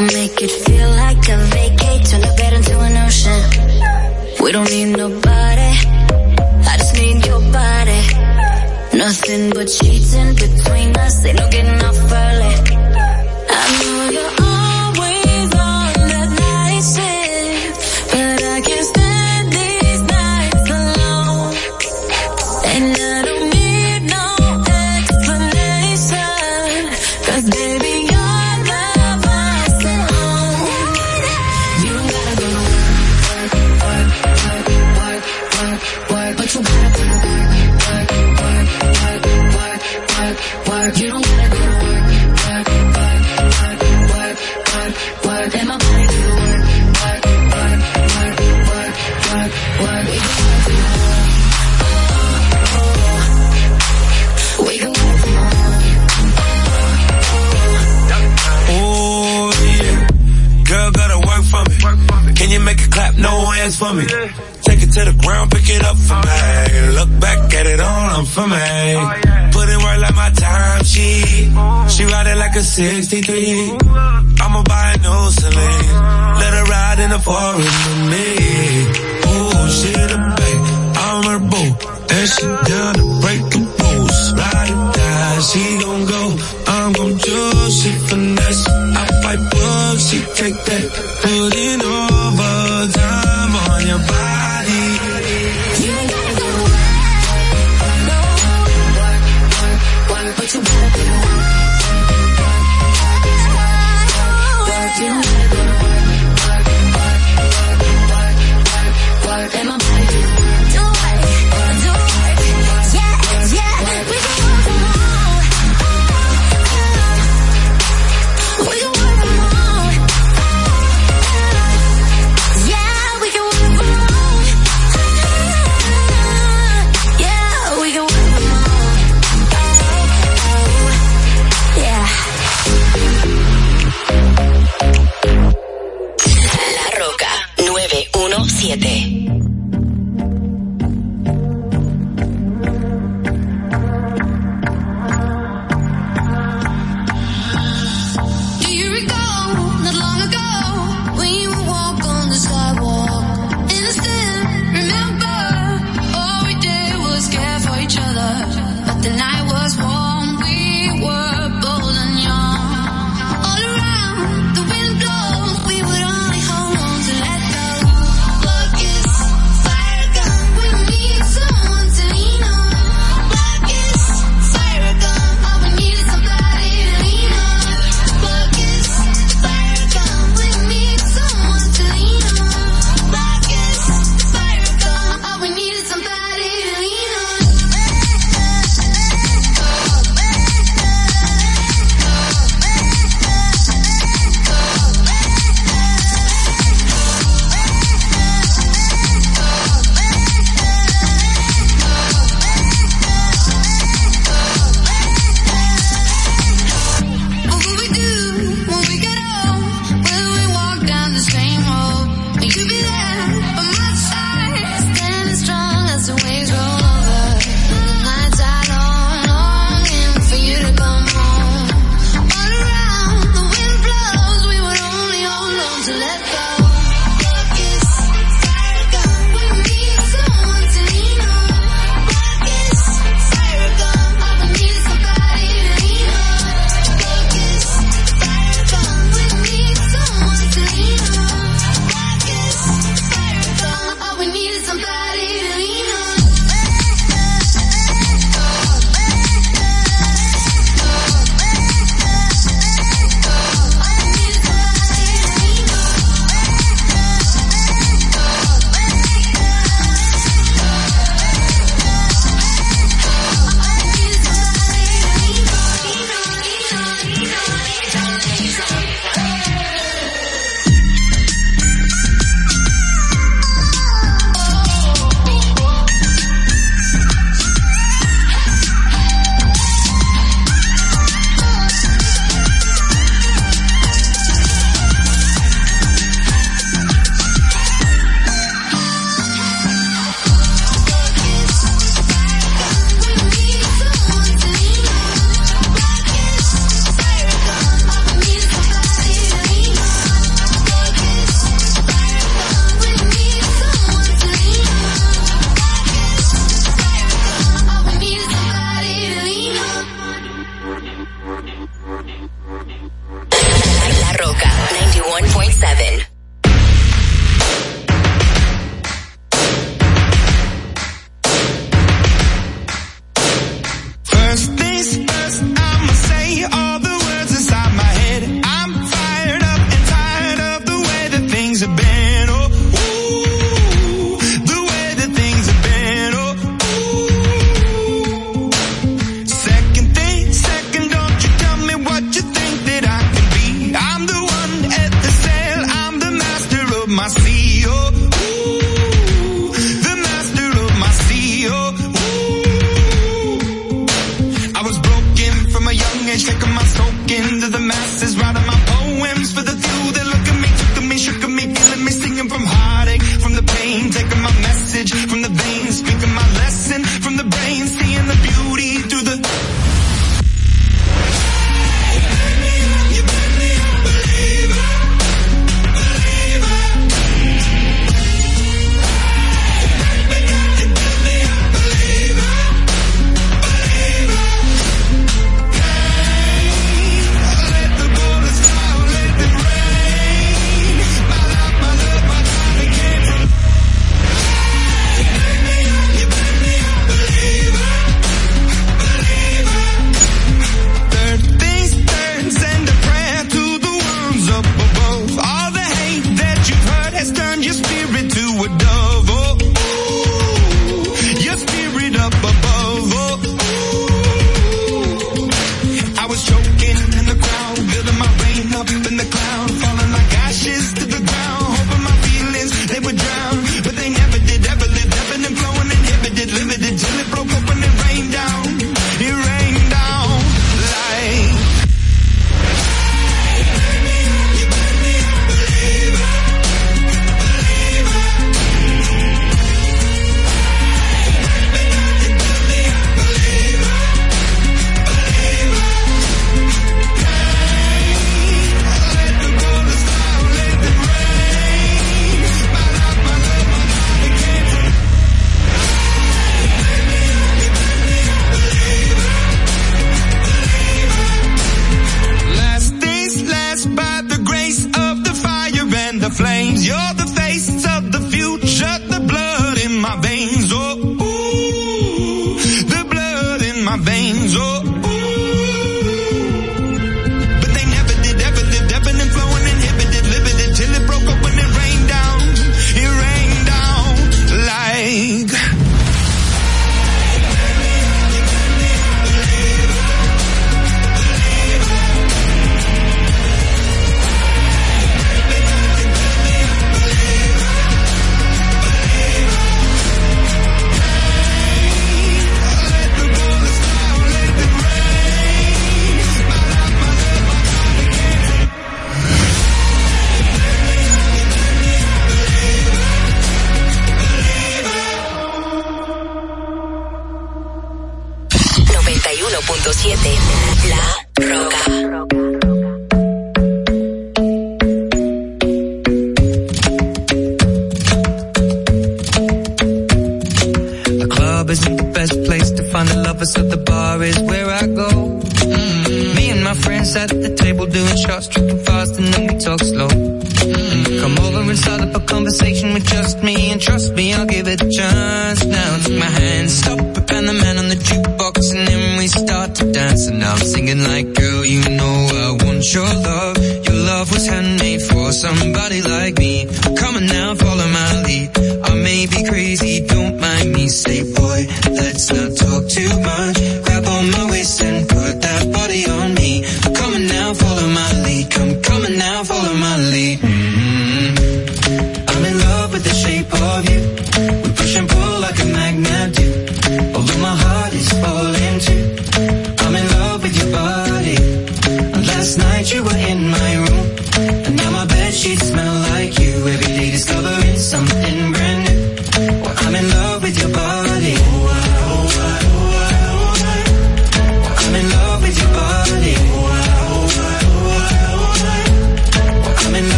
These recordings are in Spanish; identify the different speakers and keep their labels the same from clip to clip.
Speaker 1: I'll make it feel like a vacate, turn the bed into an ocean. We don't need nobody, I just need your body. Nothing but sheets in between us, ain't no getting off early.
Speaker 2: a 63. I'ma buy a new Celine. Let her ride in the forest with me.
Speaker 1: my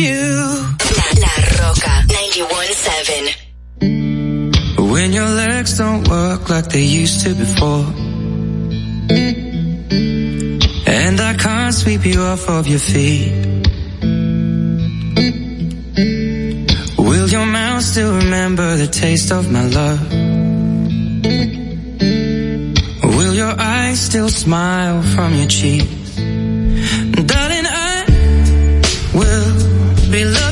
Speaker 3: you.
Speaker 1: La, La Roca 91.7.
Speaker 3: When your legs don't work like they used to before. And I can't sweep you off of your feet. Will your mouth still remember the taste of my love? Will your eyes still smile from your cheek? we look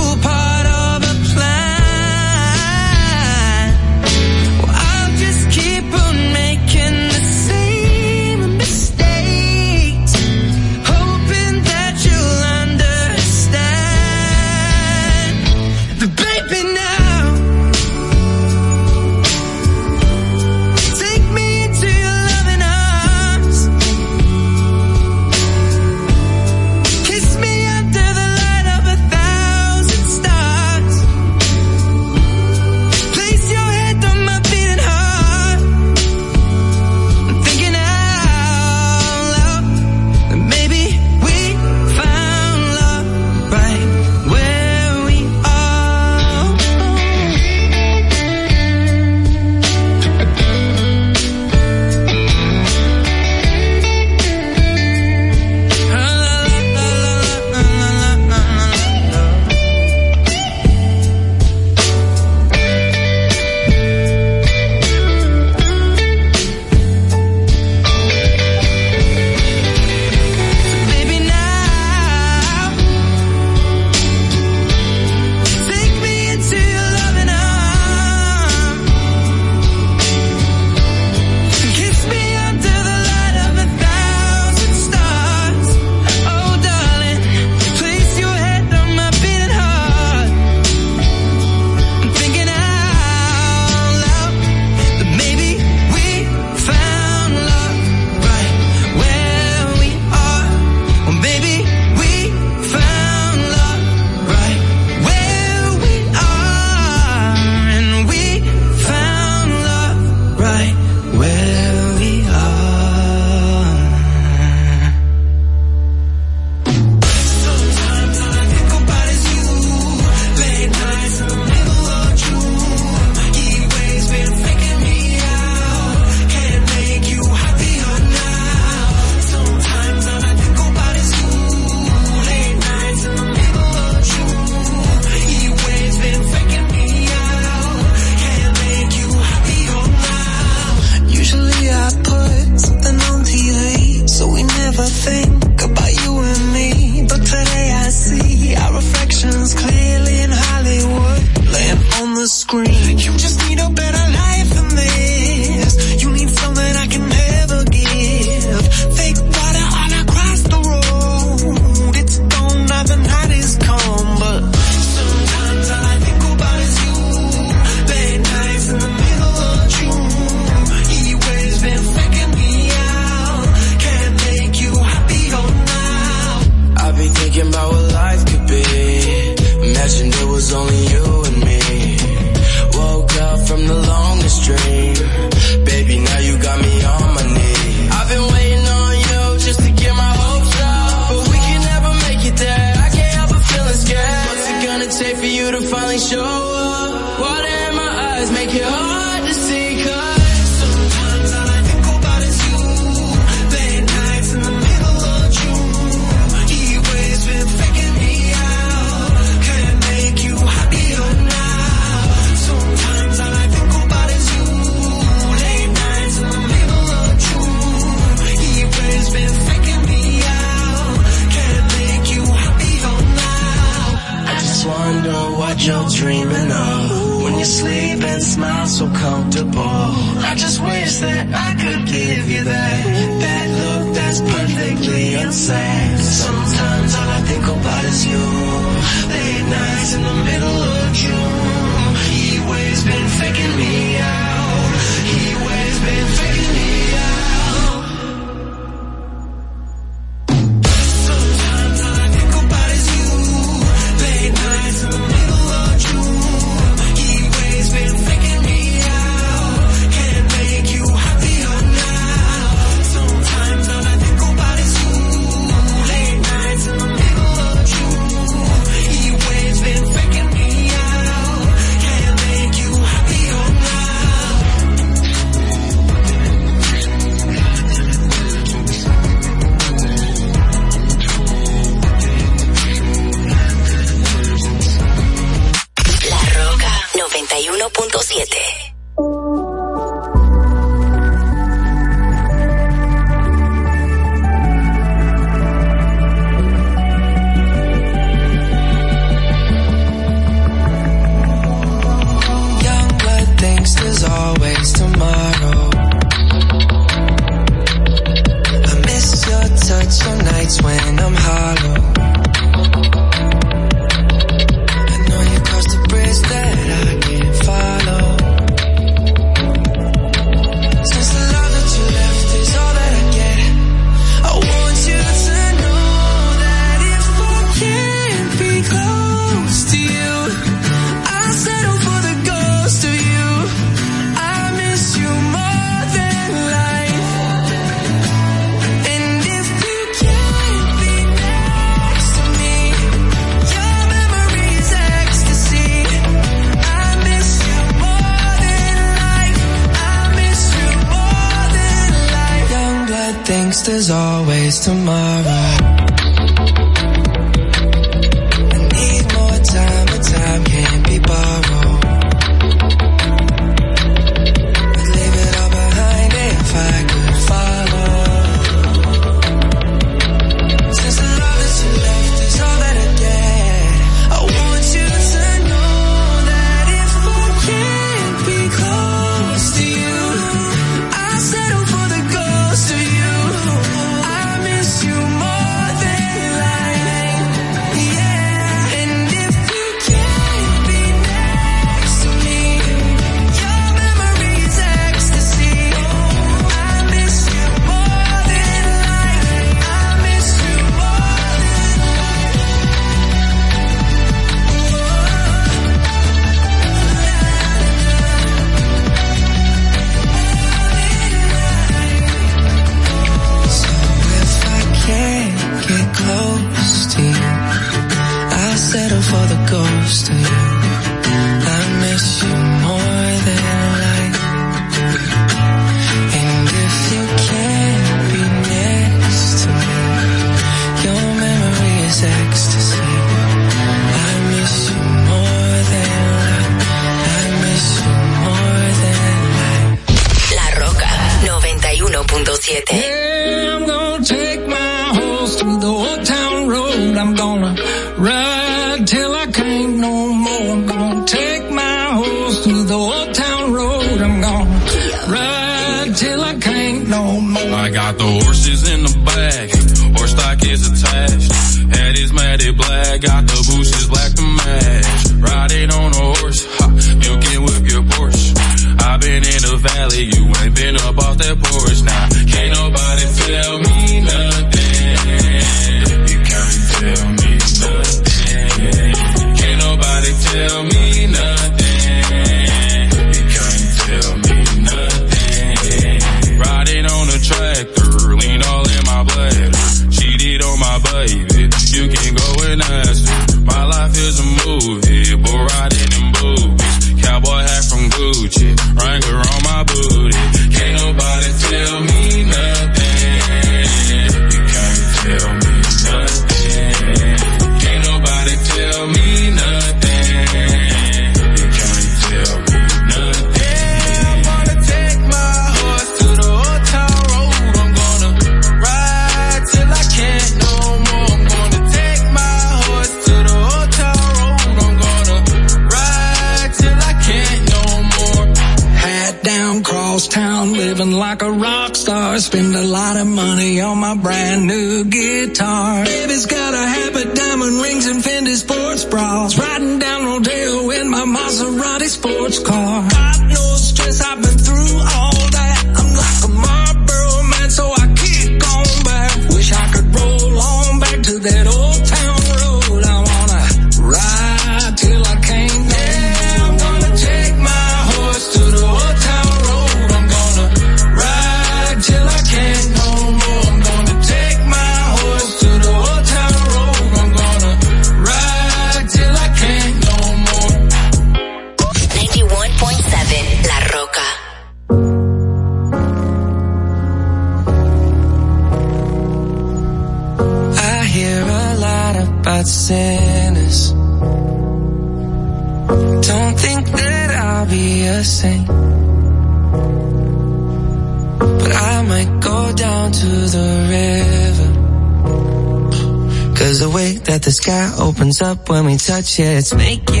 Speaker 3: up when we touch it. It's making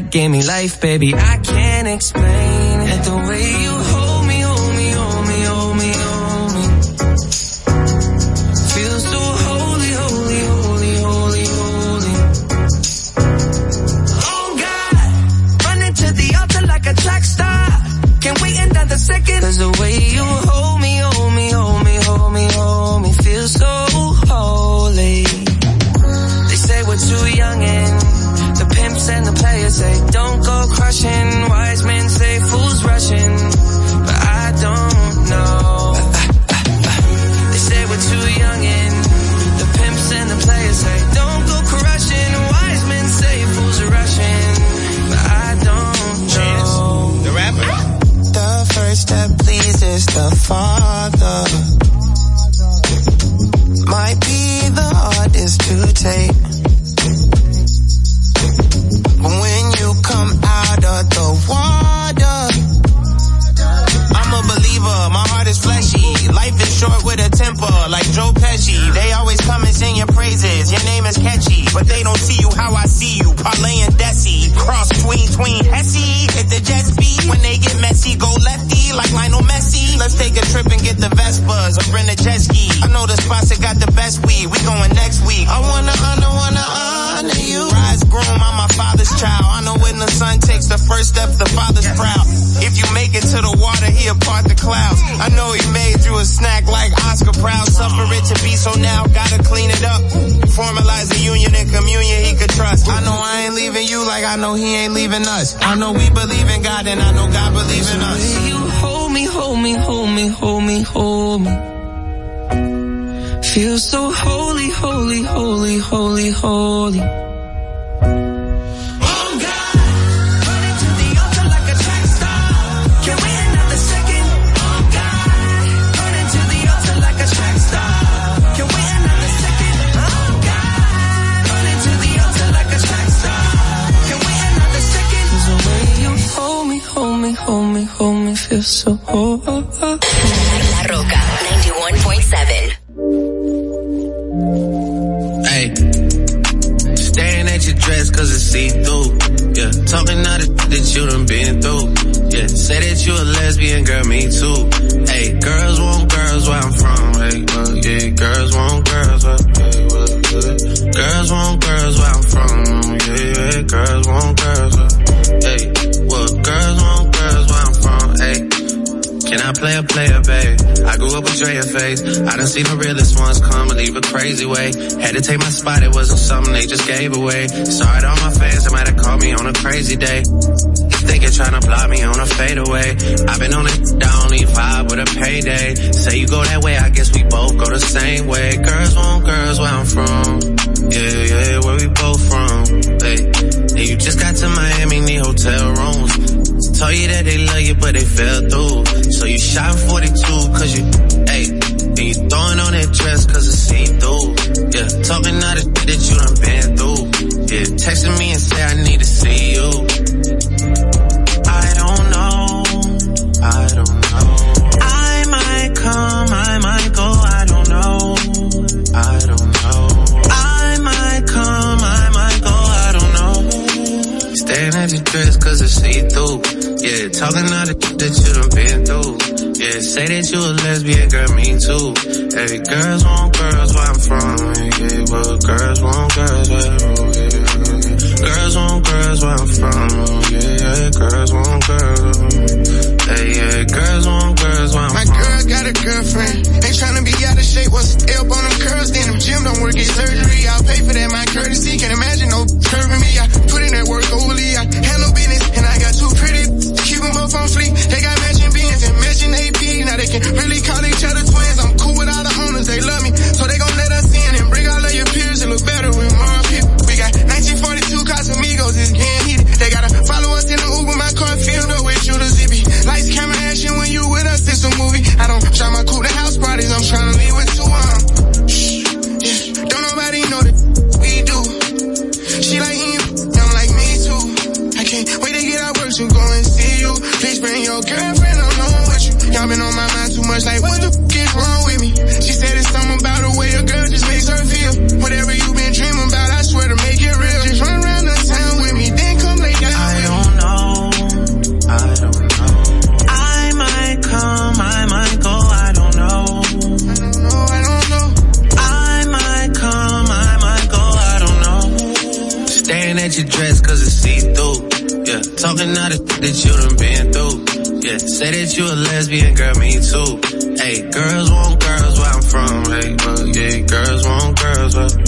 Speaker 3: like gave me life, baby. I can't a
Speaker 4: crazy day. You're trying to block me on a fadeaway. I've been on it, down, need five with a payday. Say you go that way, I guess we both go the same way. Girls want girls where I'm from. Yeah, yeah, where we both from. Hey, and you just got to Miami, need hotel rooms. Told you that they love you, but they fell through. So you shot 42, cause you, hey, and you throwing on that dress cause it's see through. Yeah, talking all the shit that you done been. Yeah, texting me and say I need to see you. I don't know, I don't know. I might come, I might go, I don't know. I don't know. I might come, I might go, I don't know. Staring at your dress cause it's see through. Yeah, talking all the that you done been through. Yeah, say that you a lesbian, girl, me too. Hey, girls want girls where I'm from. Yeah, but girls want girls where I'm yeah. Girls want girls where I'm from. Yeah, yeah, girls want girls. Hey, yeah, girls want girls where I'm
Speaker 5: My
Speaker 4: from.
Speaker 5: girl got a girlfriend. Ain't tryna be out of shape. What's the help on them curls? Then them gym don't work, get surgery. I'll pay for that, my courtesy. Can't imagine no curving me. I put in that work overly. I handle business and I got two pretty. Keep them both on fleek. They got matching beans and matching AP. Now they can really call each other twins. I'm
Speaker 4: say that you a lesbian, girl, me too. Hey, girls want girls where I'm from. Hey, well, yeah, girls want girls where,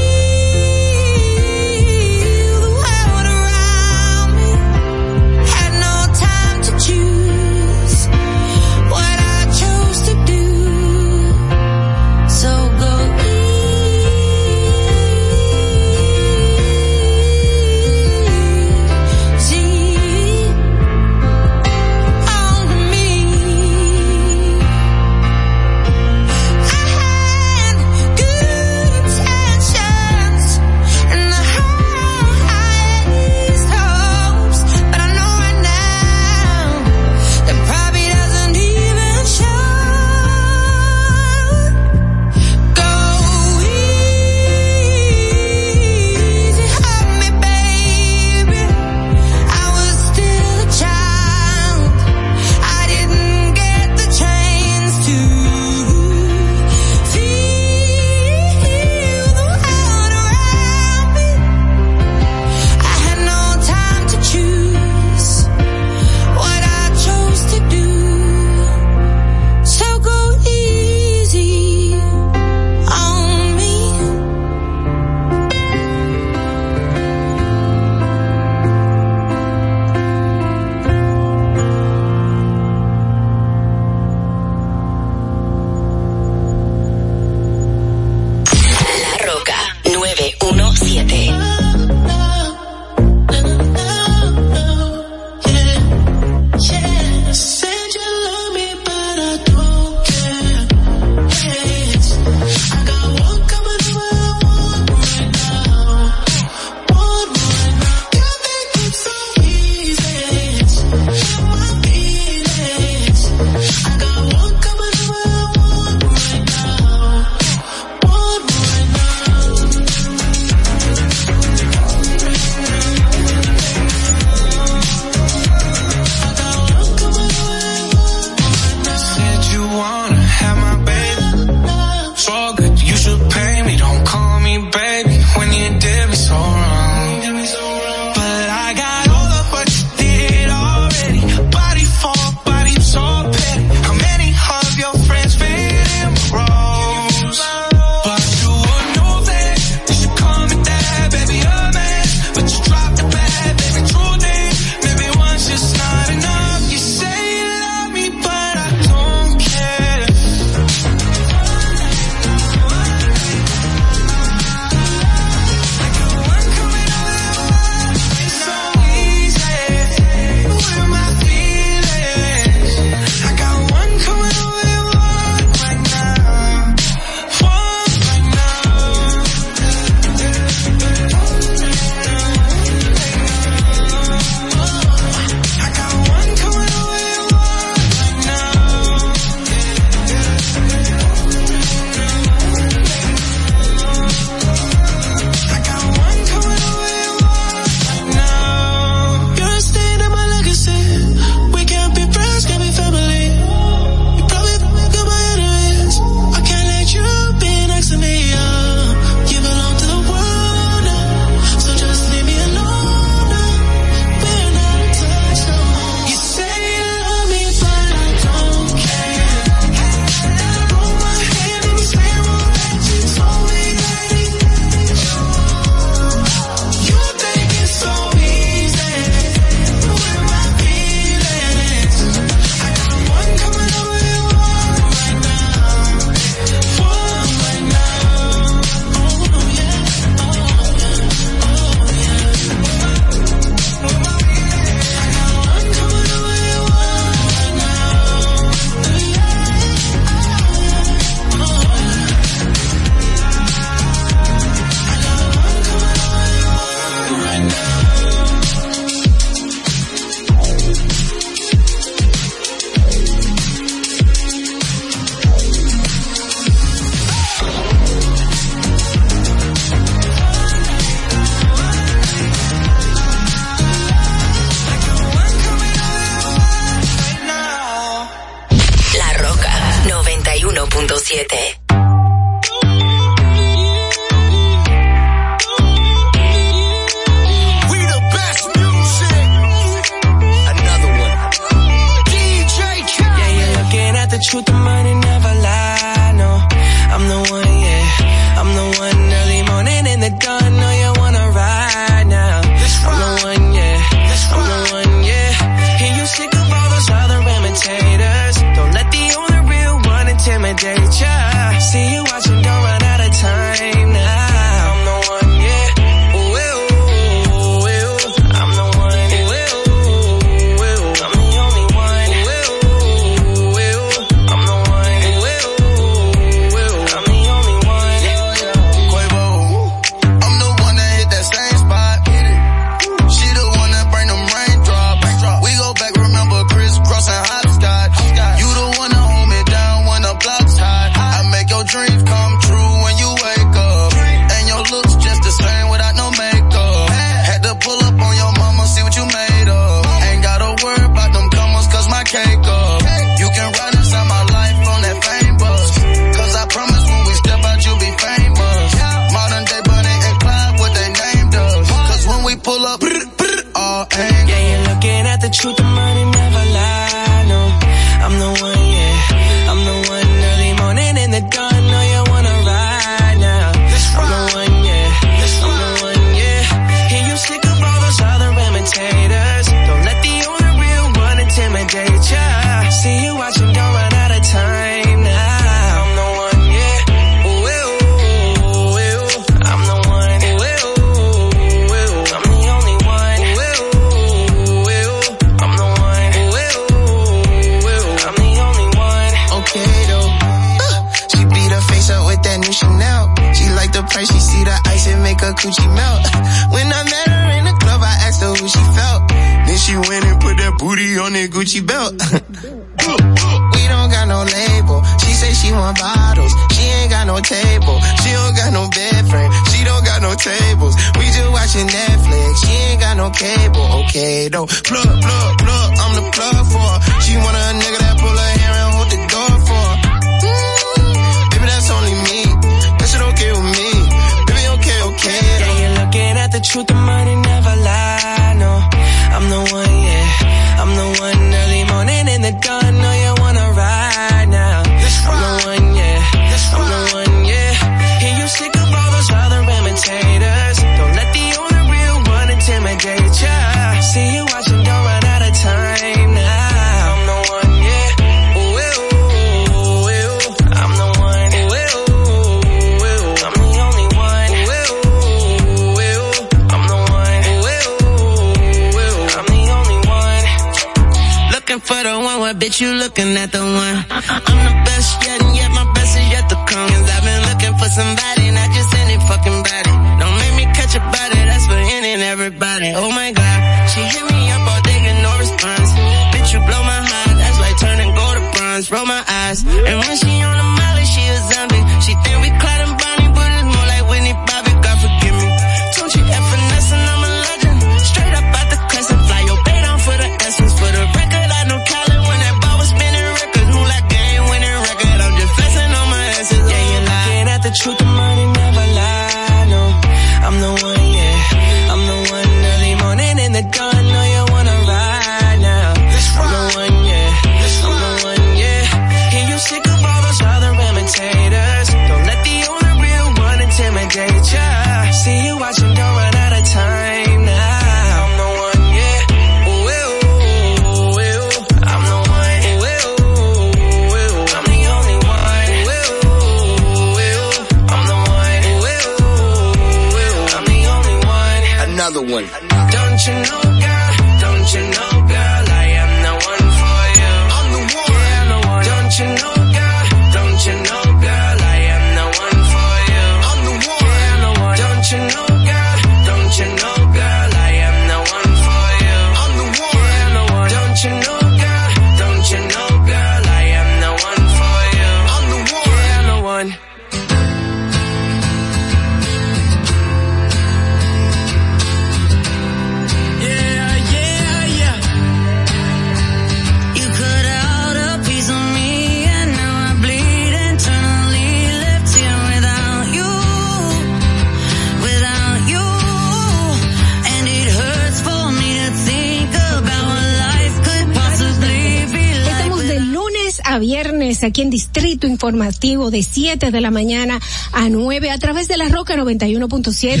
Speaker 6: Informativo de 7 de la mañana a 9 a través de la Roca 91.7.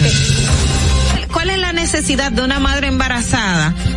Speaker 7: ¿Cuál es la necesidad de una madre embarazada?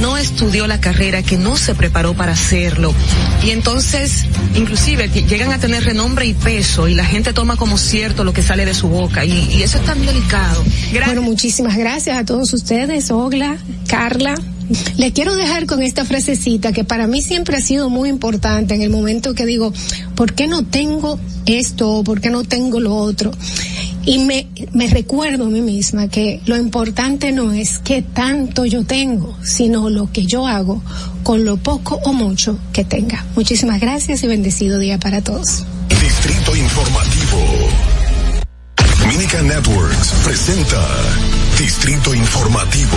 Speaker 8: no estudió la carrera, que no se preparó para hacerlo. Y entonces, inclusive, llegan a tener renombre y peso y la gente toma como cierto lo que sale de su boca. Y, y eso es tan delicado.
Speaker 6: Bueno, muchísimas gracias a todos ustedes, Ogla, Carla. Le quiero dejar con esta frasecita que para mí siempre ha sido muy importante en el momento que digo, ¿por qué no tengo esto? ¿Por qué no tengo lo otro? Y me, me recuerdo a mí misma que lo importante no es qué tanto yo tengo, sino lo que yo hago con lo poco o mucho que tenga. Muchísimas gracias y bendecido día para todos.
Speaker 9: Distrito Informativo. Minica Networks presenta Distrito Informativo.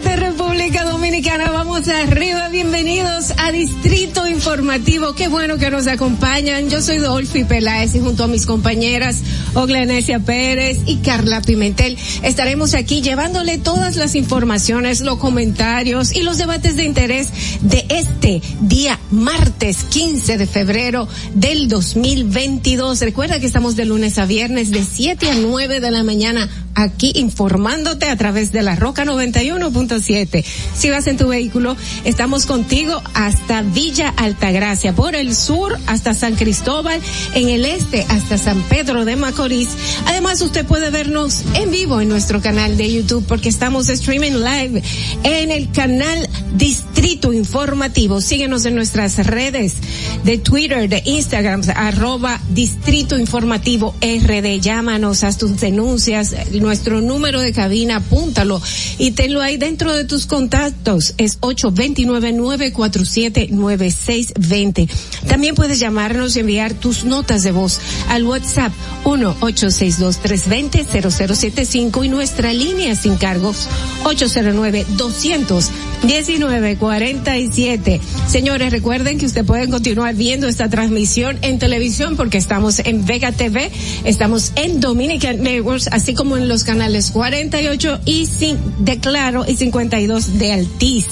Speaker 6: arriba, bienvenidos a Distrito Informativo, qué bueno que nos acompañan, yo soy Dolphy Peláez y junto a mis compañeras Oglenesia Pérez y Carla Pimentel estaremos aquí llevándole todas las informaciones, los comentarios y los debates de interés de este día martes 15 de febrero del 2022. Recuerda que estamos de lunes a viernes de 7 a 9 de la mañana aquí informándote a través de la Roca 91.7. Si vas en tu vehículo, estamos contigo hasta Villa Altagracia, por el sur hasta San Cristóbal, en el este hasta San Pedro de Macorís. Además, usted puede vernos en vivo en nuestro canal de YouTube porque estamos streaming live en el canal Distrito Informativo. Síguenos en nuestras redes de Twitter, de Instagram, arroba Distrito Informativo RD. Llámanos a tus denuncias, nuestro número de cabina, apúntalo y tenlo ahí dentro de tus contactos. Es 829-947-9620. También puedes llamarnos y enviar tus notas de voz al WhatsApp 1-862-320-0075 y nuestra línea sin cargos 809-219-47. Señores, recuerden que usted pueden continuar viendo esta transmisión en televisión porque estamos en Vega TV, estamos en Dominican Networks, así como en los canales 48 y sin, de Claro y 52 de Altiz.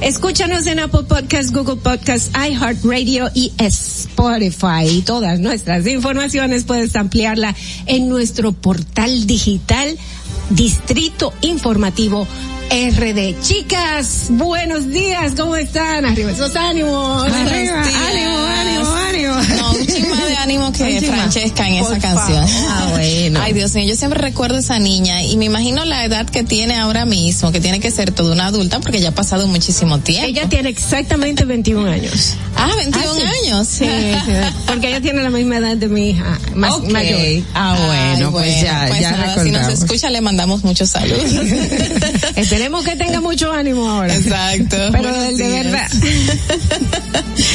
Speaker 6: Escúchanos en Apple Podcasts, Google Podcasts, iHeartRadio y Spotify. Y todas nuestras informaciones puedes ampliarla en nuestro portal digital Distrito Informativo RD. Chicas, buenos días, ¿cómo están? Arriba esos ánimos. Arriba, ánimo, ánimo, ánimo.
Speaker 10: No, un chisme de ánimo que Francesca en esa canción.
Speaker 6: Ah, bueno.
Speaker 10: Ay, Dios mío, yo siempre recuerdo a esa niña y me imagino la edad que tiene ahora mismo, que tiene que ser toda una adulta porque ya ha pasado muchísimo tiempo.
Speaker 6: Ella tiene exactamente 21 años.
Speaker 10: Ah, 21
Speaker 6: sí.
Speaker 10: años.
Speaker 6: Sí, sí, porque ella tiene la misma edad de mi hija, más
Speaker 10: Ok.
Speaker 6: mayor.
Speaker 11: Ah, bueno,
Speaker 10: Ay,
Speaker 11: pues ya,
Speaker 10: pues
Speaker 11: ya
Speaker 10: nada, si nos escucha le mandamos muchos saludos.
Speaker 6: Esperemos que tenga mucho ánimo ahora.
Speaker 10: Exacto.
Speaker 6: Pero de, verdad.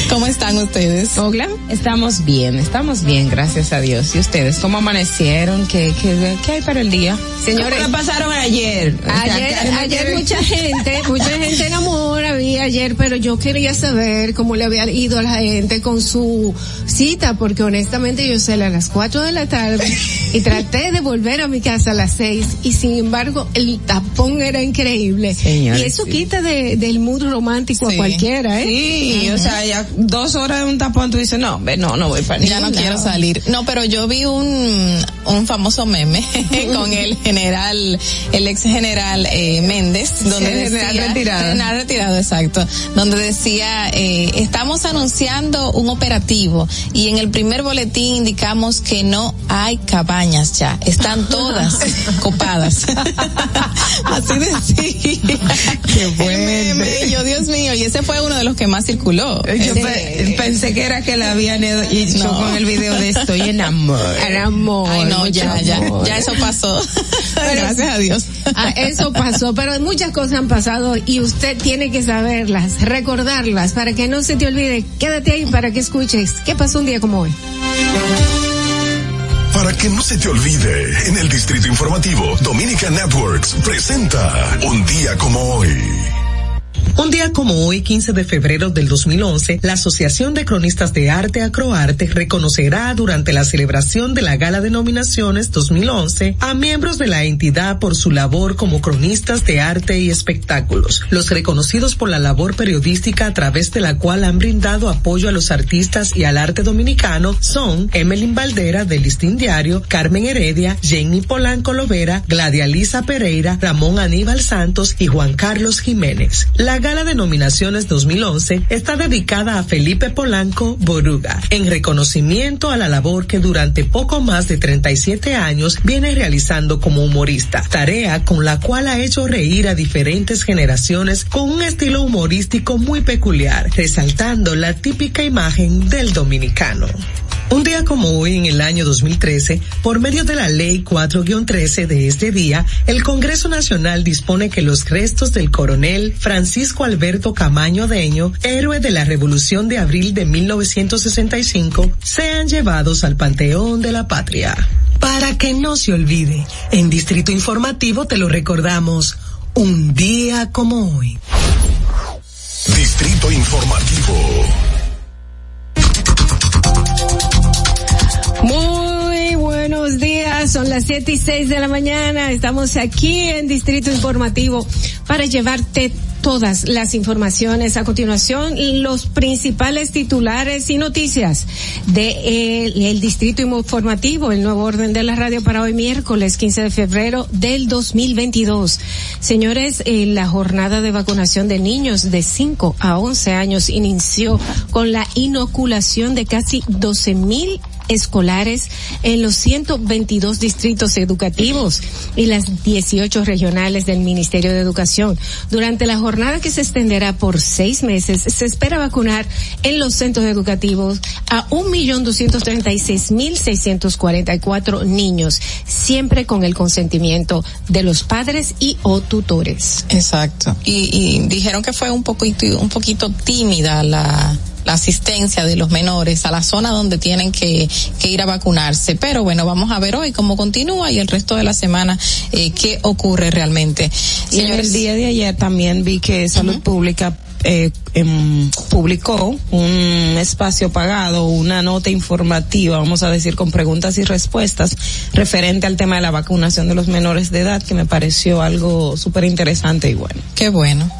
Speaker 10: ¿Cómo están ustedes?
Speaker 6: Ogla.
Speaker 11: Estamos bien, estamos bien, gracias a Dios. ¿Y ustedes cómo amanecieron? ¿Qué, qué, qué hay para el día?
Speaker 6: Señores,
Speaker 11: ¿Cómo la pasaron ayer? O sea,
Speaker 6: Ayer, ayer mucha gente, mucha gente enamora, vi ayer, pero yo quería saber cómo le había ido a la gente con su cita, porque honestamente yo salí a las 4 de la tarde y traté de volver a mi casa a las 6 y sin embargo el tapón era increíble.
Speaker 11: Señores,
Speaker 6: y eso
Speaker 11: sí.
Speaker 6: quita de, del mood romántico
Speaker 10: Sí.
Speaker 6: a cualquiera, ¿eh?
Speaker 11: Sí, o sea, ya dos horas de un tapón, tú dices, no, ve, no, no voy para
Speaker 10: Ya no quiero salir. No, pero yo vi un, un famoso meme con el general, el ex general eh, Méndez, donde
Speaker 11: El general
Speaker 10: decía,
Speaker 11: retirado.
Speaker 10: general retirado, exacto, donde decía, eh, estamos anunciando un operativo y en el primer boletín indicamos que no hay cabañas ya, están todas copadas. Así decía.
Speaker 11: Qué
Speaker 10: El
Speaker 11: bueno.
Speaker 10: meme, yo, Dios mío, y ese fue uno de los que más circuló.
Speaker 11: Yo
Speaker 10: Ese-
Speaker 11: pensé que era que la habían hecho
Speaker 10: No.
Speaker 11: con el video de estoy en amor.
Speaker 6: El amor.
Speaker 10: Ay, no, ya, ya,
Speaker 6: amor.
Speaker 10: ya eso pasó. Gracias a Dios.
Speaker 6: Ah, eso pasó, pero muchas cosas han pasado y usted tiene que saberlas, recordarlas, para que no se te olvide. Quédate ahí para que escuches qué pasó un día como hoy.
Speaker 9: Para que no se te olvide, en el Distrito Informativo, Dominica Networks presenta Un día como hoy.
Speaker 12: Un día como hoy, 15 de febrero del 2011, la Asociación de Cronistas de Arte Acroarte reconocerá durante la celebración de la Gala de Nominaciones 2011 a miembros de la entidad por su labor como cronistas de arte y espectáculos. Los reconocidos por la labor periodística a través de la cual han brindado apoyo a los artistas y al arte dominicano son Emelín Valdera del Listín Diario, Carmen Heredia, Jenny Polanco Lovera, Gladia Lisa Pereira, Ramón Aníbal Santos y Juan Carlos Jiménez. La gala de nominaciones 2011 está dedicada a Felipe Polanco Boruga, en reconocimiento a la labor que durante poco más de 37 años viene realizando como humorista, tarea con la cual ha hecho reír a diferentes generaciones con un estilo humorístico muy peculiar, resaltando la típica imagen del dominicano. Un día como hoy, en el año 2013, por medio de la Ley 4-13 de este día, el Congreso Nacional dispone que los restos del coronel Francisco Alberto Camaño Deño, héroe de la Revolución de Abril de 1965, sean llevados al Panteón de la Patria. Para que no se olvide, en Distrito Informativo te lo recordamos, un día como hoy.
Speaker 9: Distrito Informativo.
Speaker 6: Muy buenos días, son las siete y seis de la mañana, estamos aquí en Distrito Informativo para llevarte todas las informaciones. A continuación, los principales titulares y noticias de el, Distrito Informativo, el nuevo orden de la radio para hoy miércoles 15 de febrero del 2022. Señores, eh, la jornada de vacunación de niños de 5 a 11 años inició con la inoculación de casi 12 mil escolares en los 122 distritos educativos y las 18 regionales del Ministerio de Educación. Durante la jornada que se extenderá por seis meses, se espera vacunar en los centros educativos a 1.236.644 niños, siempre con el consentimiento de los padres y o tutores.
Speaker 10: Exacto. Y, y dijeron que fue un poquito, un poquito tímida la la asistencia de los menores a la zona donde tienen que, que, ir a vacunarse. Pero bueno, vamos a ver hoy cómo continúa y el resto de la semana eh, qué ocurre realmente.
Speaker 11: Y en el día de ayer también vi que Salud uh -huh. Pública eh, eh, publicó un espacio pagado, una nota informativa, vamos a decir, con preguntas y respuestas referente al tema de la vacunación de los menores de edad, que me pareció algo súper interesante y bueno.
Speaker 10: Qué bueno.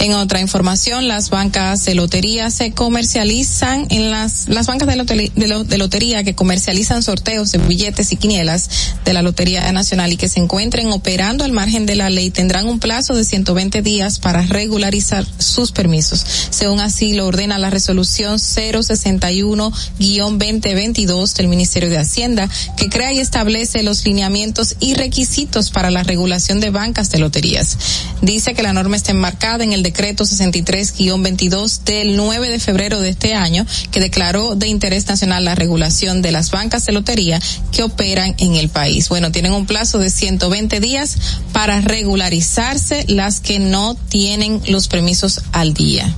Speaker 10: En otra información, las bancas de lotería se comercializan en las las bancas de de lotería que comercializan sorteos de billetes y quinielas de la Lotería Nacional y que se encuentren operando al margen de la ley tendrán un plazo de 120 días para regularizar sus permisos. Según así lo ordena la resolución 061-2022 del Ministerio de Hacienda, que crea y establece los lineamientos y requisitos para la regulación de bancas de loterías. Dice que la norma está enmarcada en el decreto 63-22 del 9 de febrero de este año, que declaró de interés nacional la regulación de las bancas de lotería que operan en el país. Bueno, tienen un plazo de 120 días para regularizarse las que no tienen los permisos al día.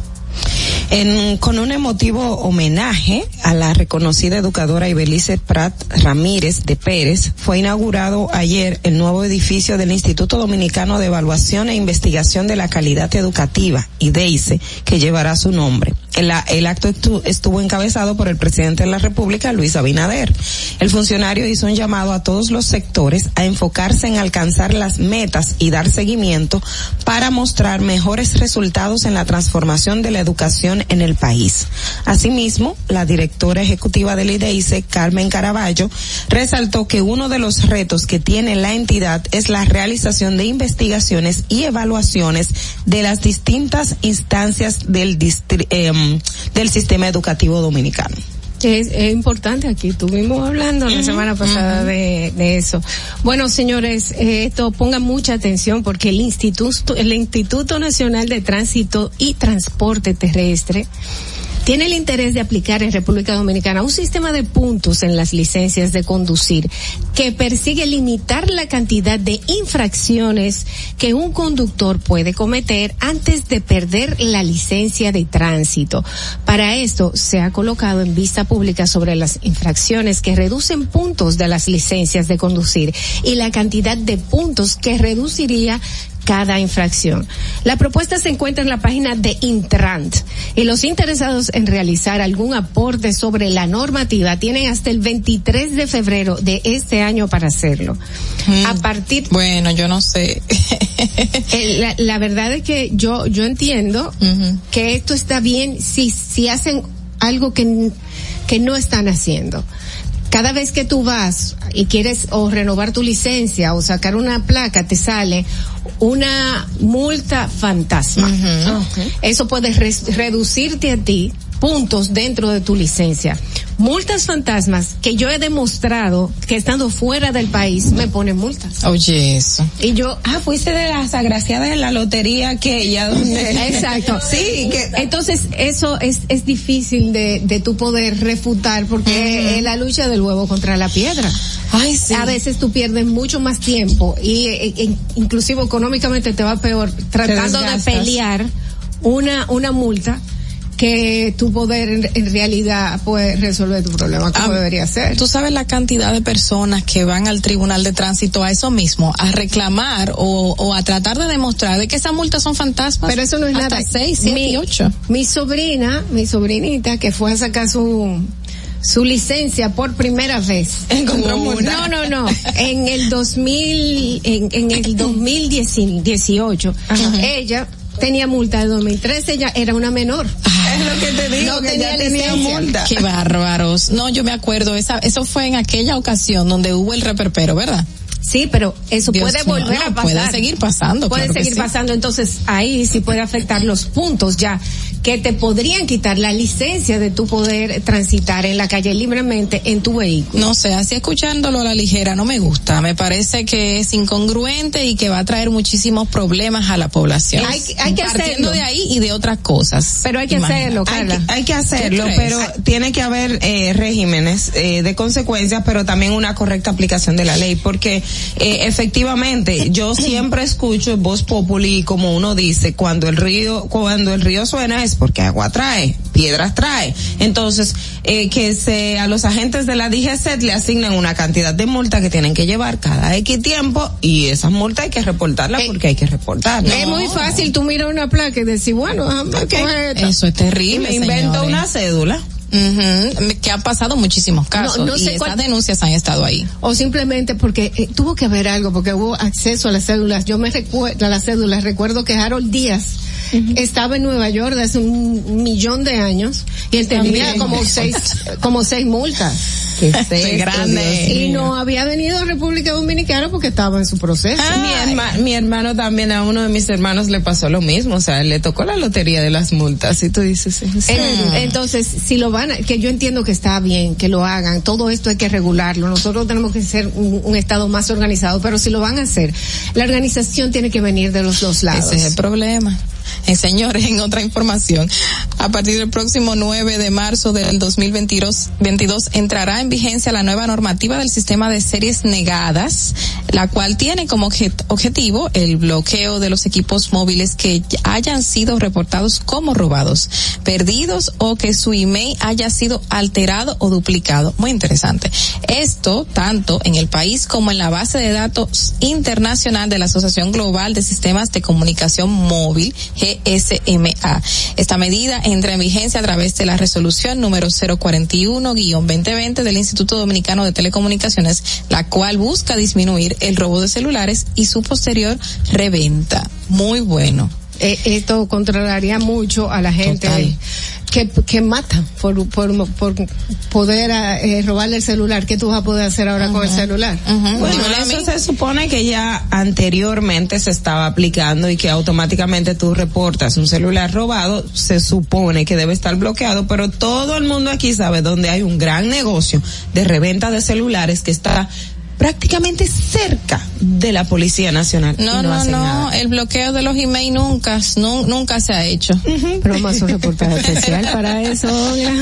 Speaker 11: En, con un emotivo homenaje a la reconocida educadora Ibelice Prat Ramírez de Pérez, fue inaugurado ayer el nuevo edificio del Instituto Dominicano de Evaluación e Investigación de la Calidad Educativa, IDEICE, que llevará su nombre. El, el acto estuvo encabezado por el presidente de la República, Luis Abinader. El funcionario hizo un llamado a todos los sectores a enfocarse en alcanzar las metas y dar seguimiento para mostrar mejores resultados en la transformación de la en el país. Asimismo, la directora ejecutiva del IDEICE, Carmen Caraballo, resaltó que uno de los retos que tiene la entidad es la realización de investigaciones y evaluaciones de las distintas instancias del, eh, del sistema educativo dominicano.
Speaker 6: Es, es, importante aquí, estuvimos hablando la semana pasada de, de, eso. Bueno, señores, eh, esto pongan mucha atención porque el Instituto, el Instituto Nacional de Tránsito y Transporte Terrestre tiene el interés de aplicar en República Dominicana un sistema de puntos en las licencias de conducir que persigue limitar la cantidad de infracciones que un conductor puede cometer antes de perder la licencia de tránsito. Para esto se ha colocado en vista pública sobre las infracciones que reducen puntos de las licencias de conducir y la cantidad de puntos que reduciría cada infracción. La propuesta se encuentra en la página de Intrant y los interesados en realizar algún aporte sobre la normativa tienen hasta el 23 de febrero de este año para hacerlo.
Speaker 10: Mm, a partir bueno, yo no sé.
Speaker 6: la, la, verdad es que yo yo entiendo uh -huh. que esto está bien si si hacen algo que que no están haciendo cada vez que tú vas y quieres o renovar tu licencia o sacar una placa, te sale una multa fantasma. Eso puede reducirte a ti puntos dentro de tu licencia. Multas fantasmas que yo he demostrado que estando fuera del país me ponen multas.
Speaker 10: Oye, eso.
Speaker 6: Y yo,
Speaker 11: Ah, fuiste de las agraciadas de la lotería que ella donde
Speaker 6: Exacto.
Speaker 11: Sí, que
Speaker 6: entonces eso es, es difícil de, de tu poder refutar porque es la lucha del huevo contra la piedra.
Speaker 10: Ay, sí.
Speaker 6: A veces tú pierdes mucho más tiempo y eh, eh, inclusive económicamente te va peor tratando de pelear una, una multa que tu poder en, en realidad puede resolver tu problema como
Speaker 10: Ah,
Speaker 6: debería ser.
Speaker 10: Tú sabes la cantidad de personas que van al tribunal de tránsito a eso mismo, a reclamar o, o a tratar de demostrar de que esas multas son fantasmas.
Speaker 6: Pero eso no es
Speaker 10: Hasta
Speaker 6: nada.
Speaker 10: seis, siete
Speaker 6: mi,
Speaker 10: y ocho.
Speaker 6: Mi sobrina, mi sobrinita, que fue a sacar su su licencia por primera vez.
Speaker 11: Encontró multa.
Speaker 6: No, no, no. En el 2000, en, en el 2018, ella tenía multa de 2013, ella era una menor.
Speaker 11: es lo que te digo
Speaker 6: No
Speaker 11: que
Speaker 6: tenía
Speaker 11: ya tenía multa.
Speaker 10: Qué bárbaros. No, yo me acuerdo, esa, eso fue en aquella ocasión donde hubo el reperpero, ¿verdad?
Speaker 6: Sí, pero eso
Speaker 10: Dios
Speaker 6: puede volver
Speaker 10: no,
Speaker 6: a pasar.
Speaker 10: puede seguir pasando,
Speaker 6: Puede
Speaker 10: claro
Speaker 6: seguir
Speaker 10: sí.
Speaker 6: pasando. Entonces, ahí sí puede afectar los puntos ya que te podrían quitar la licencia de tu poder transitar en la calle libremente en tu vehículo.
Speaker 10: No sé, así escuchándolo a la ligera no me gusta. Me parece que es incongruente y que va a traer muchísimos problemas a la población.
Speaker 6: Hay- hay que
Speaker 10: Partiendo
Speaker 6: hacerlo.
Speaker 10: de ahí y de otras cosas.
Speaker 6: Pero hay que hacerlo,
Speaker 11: Hay
Speaker 6: Carla.
Speaker 11: que, hay que hacerlo, pero tiene que haber eh, regímenes eh, de consecuencias, pero también una correcta aplicación de la ley, porque eh, efectivamente yo siempre escucho voz populi como uno dice, cuando el río cuando el río suena es porque agua trae, piedras trae. Entonces eh, que se a los agentes de la DGC le asignen una cantidad de multa que tienen que llevar cada X tiempo y esas multas hay que reportarlas
Speaker 6: Eh,
Speaker 11: porque hay que reportarlas.
Speaker 6: Es muy fácil tú miras una placa y decir, bueno, esta.
Speaker 10: Eso es terrible.
Speaker 11: invento
Speaker 10: señores.
Speaker 11: una cédula.
Speaker 10: Que han pasado muchísimos casos
Speaker 6: No- no
Speaker 10: y
Speaker 6: sé
Speaker 10: esas
Speaker 6: cuál-
Speaker 10: denuncias han estado ahí.
Speaker 6: o simplemente porque eh, tuvo que haber algo, porque hubo acceso a las cédulas. Yo me recuerdo, a las cédulas, recuerdo que Harold Díaz estaba en Nueva York de hace un millón de años y él tenía
Speaker 11: También.
Speaker 6: como seis, como seis multas.
Speaker 11: Que
Speaker 10: Qué grande.
Speaker 6: Y no había venido a República Dominicana porque estaba en su proceso.
Speaker 11: Mi, herma- mi hermano también, a uno de mis hermanos le pasó lo mismo, o sea, le tocó la lotería de las multas y tú dices, ¿en serio?
Speaker 6: Entonces, si lo van a, que yo entiendo que está bien, que lo hagan, todo esto hay que regularlo, nosotros tenemos que ser un, un estado más organizado, pero si lo van a hacer, la organización tiene que venir de los dos lados.
Speaker 10: Ese es el problema. Señores, en otra información, a partir del próximo 9 de marzo del 2022 22, entrará en vigencia la nueva normativa del sistema de series negadas, la cual tiene como objet- objetivo el bloqueo de los equipos móviles que hayan sido reportados como robados, perdidos o que su email haya sido alterado o duplicado. Muy interesante. Esto tanto en el país como en la base de datos internacional de la Asociación Global de Sistemas de Comunicación Móvil, GSMA. Esta medida entra en vigencia a través de la resolución número 041-2020 del Instituto Dominicano de Telecomunicaciones, la cual busca disminuir el robo de celulares y su posterior reventa. Muy bueno.
Speaker 6: Eh, esto controlaría mucho a la gente
Speaker 10: Total.
Speaker 6: que, que mata por, por, por poder eh, robarle el celular. ¿Qué tú vas a poder hacer ahora con el celular?
Speaker 11: Bueno, eso se supone que ya anteriormente se estaba aplicando y que automáticamente tú reportas un celular robado, se supone que debe estar bloqueado, pero todo el mundo aquí sabe donde hay un gran negocio de reventa de celulares que está prácticamente cerca de la Policía Nacional. y
Speaker 10: No, no, no, el bloqueo de los emails nunca, nu- nunca se ha hecho.
Speaker 6: Pero vamos a hacer un reportaje especial para eso. Olga.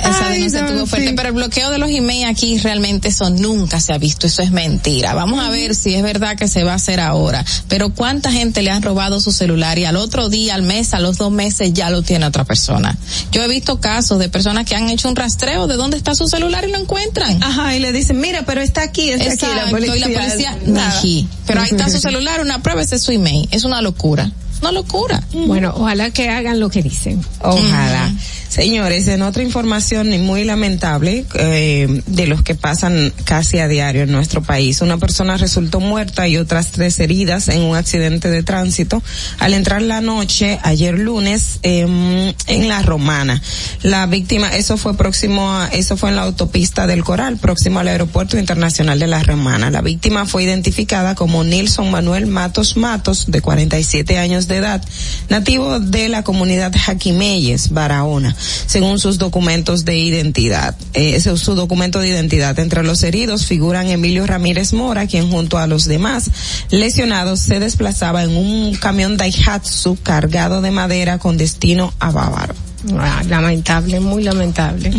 Speaker 10: Esa
Speaker 6: Ay,
Speaker 10: denuncia
Speaker 6: no,
Speaker 10: estuvo fuerte,
Speaker 6: sí.
Speaker 10: pero el bloqueo de los emails aquí realmente eso nunca se ha visto, eso es mentira. Vamos a ver si es verdad que se va a hacer ahora. Pero cuánta gente le han robado su celular y al otro día, al mes, a los dos meses ya lo tiene otra persona. Yo he visto casos de personas que han hecho un rastreo de dónde está su celular y lo encuentran.
Speaker 11: Ajá, y le dicen, mira, pero está aquí,
Speaker 10: Exacto,
Speaker 11: aquí la policía.
Speaker 10: y la policía,
Speaker 11: nada.
Speaker 10: Pero ahí está su celular, una prueba, ese es su email. Es una locura. Una locura.
Speaker 6: Bueno, ojalá que hagan lo que dicen.
Speaker 11: Ojalá. Señores, en otra información muy lamentable eh, de los que pasan casi a diario en nuestro país, una persona resultó muerta y otras tres heridas en un accidente de tránsito al entrar la noche ayer lunes em, en la Romana. La víctima, eso fue próximo, a, eso fue en la autopista del Coral, próximo al aeropuerto internacional de la Romana. La víctima fue identificada como Nilson Manuel Matos Matos, de 47 años de edad, nativo de la comunidad Jaquimeyes, Barahona según sus documentos de identidad. Eh, su, documento de identidad. Entre los heridos figuran Emilio Ramírez Mora, quien junto a los demás lesionados se desplazaba en un camión Daihatsu cargado de madera con destino a Bávaro.
Speaker 6: Ah, lamentable, muy lamentable.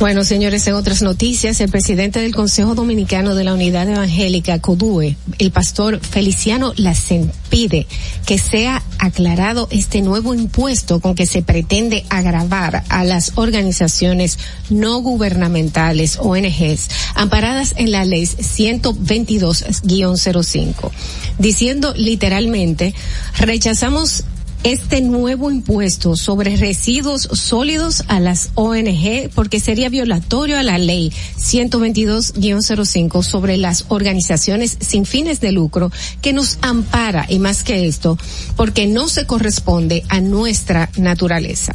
Speaker 6: Bueno, señores, en otras noticias, el presidente del Consejo Dominicano de la Unidad Evangélica, CODUE, el pastor Feliciano Lacen, pide que sea aclarado este nuevo impuesto con que se pretende agravar a las organizaciones no gubernamentales, ONGs, amparadas en la ley 122-05, diciendo literalmente, rechazamos este nuevo impuesto sobre residuos sólidos a las ONG porque sería violatorio a la ley 122-05 sobre las organizaciones sin fines de lucro que nos ampara y más que esto porque no se corresponde a nuestra naturaleza.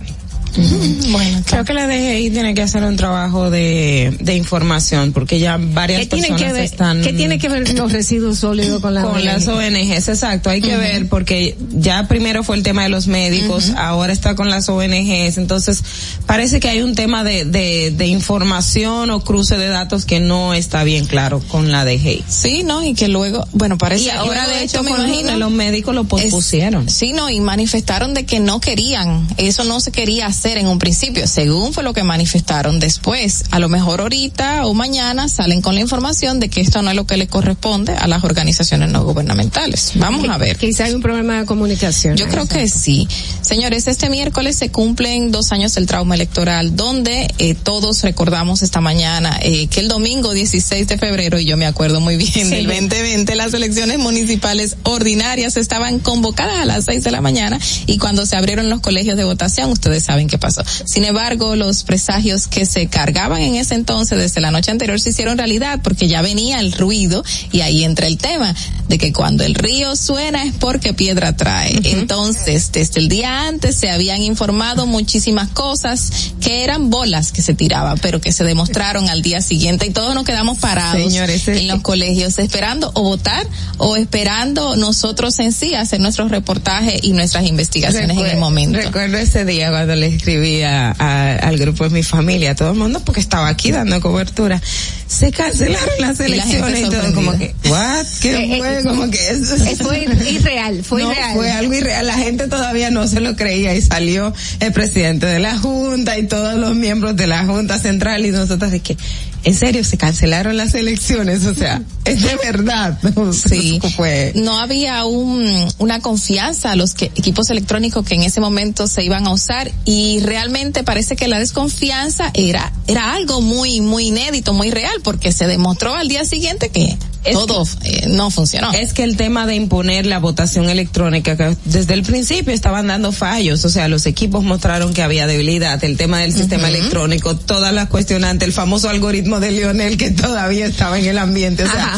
Speaker 11: Bueno, creo que la DGI tiene que hacer un trabajo de, de información porque ya varias
Speaker 6: ¿Qué tiene
Speaker 11: personas
Speaker 6: que ver,
Speaker 11: están
Speaker 6: ¿Qué tiene que ver los residuos sólidos con la
Speaker 11: con las ONGs, exacto, hay que ver porque ya primero fue el tema de los médicos, ahora está con las ONGs, entonces parece que hay un tema de, de, de información o cruce de datos que no está bien claro con la DGI.
Speaker 10: Sí, ¿no? Y que luego, bueno, parece
Speaker 11: Y ahora de hecho
Speaker 10: me imagino.
Speaker 11: los médicos lo pospusieron.
Speaker 10: Es- sí, no, y manifestaron de que no querían, eso no se quería hacer en un principio, según fue lo que manifestaron después. A lo mejor ahorita o mañana salen con la información de que esto no es lo que le corresponde a las organizaciones no gubernamentales. Vamos a ver.
Speaker 6: Quizá hay un problema de comunicación.
Speaker 10: Yo creo que sí. Señores, este miércoles se cumplen dos años del trauma electoral, donde eh, todos recordamos esta mañana eh, que el domingo 16 de febrero, y yo me acuerdo muy bien
Speaker 6: Sí.
Speaker 10: del 2020, las elecciones municipales ordinarias estaban convocadas a las 6 de la mañana y cuando se abrieron los colegios de votación, ustedes saben qué pasó. Sin embargo, los presagios que se cargaban en ese entonces desde la noche anterior se hicieron realidad porque ya venía el ruido y ahí entra el tema de que cuando el río suena es porque piedra trae. Entonces, desde el día antes se habían informado muchísimas cosas que eran bolas que se tiraban, pero que se demostraron al día siguiente y todos nos quedamos parados
Speaker 11: Señores,
Speaker 10: en los colegios esperando o votar o esperando nosotros en sí hacer nuestros reportajes y nuestras investigaciones en el momento.
Speaker 11: Recuerdo ese día cuando le escribí a- a- al grupo de mi familia, a todo el mundo, porque estaba aquí dando cobertura. Se cancelaron las
Speaker 10: Y la
Speaker 11: elecciones y, todo como que, what? ¿Qué
Speaker 6: Eh, eh,
Speaker 11: fue? Como que eso
Speaker 6: Eh, fue irreal, fue
Speaker 11: no,
Speaker 6: irreal.
Speaker 11: fue algo irreal. La gente todavía no se lo creía y salió el presidente de la Junta y todos los miembros de la Junta Central y nosotros de que, en serio, se cancelaron las elecciones, o sea, es de verdad.
Speaker 10: Sí.
Speaker 11: fue.
Speaker 10: No había un, una confianza a los que, equipos electrónicos que en ese momento se iban a usar y realmente parece que la desconfianza era, era algo muy, muy inédito, muy real, porque se demostró al día siguiente que
Speaker 11: Es
Speaker 10: todo eh, no funcionó.
Speaker 11: Es que el tema de imponer la votación electrónica, que desde el principio estaban dando fallos, o sea, los equipos mostraron que había debilidad, el tema del sistema electrónico, todas las cuestionantes, el famoso algoritmo de Lionel que todavía estaba en el ambiente, o sea,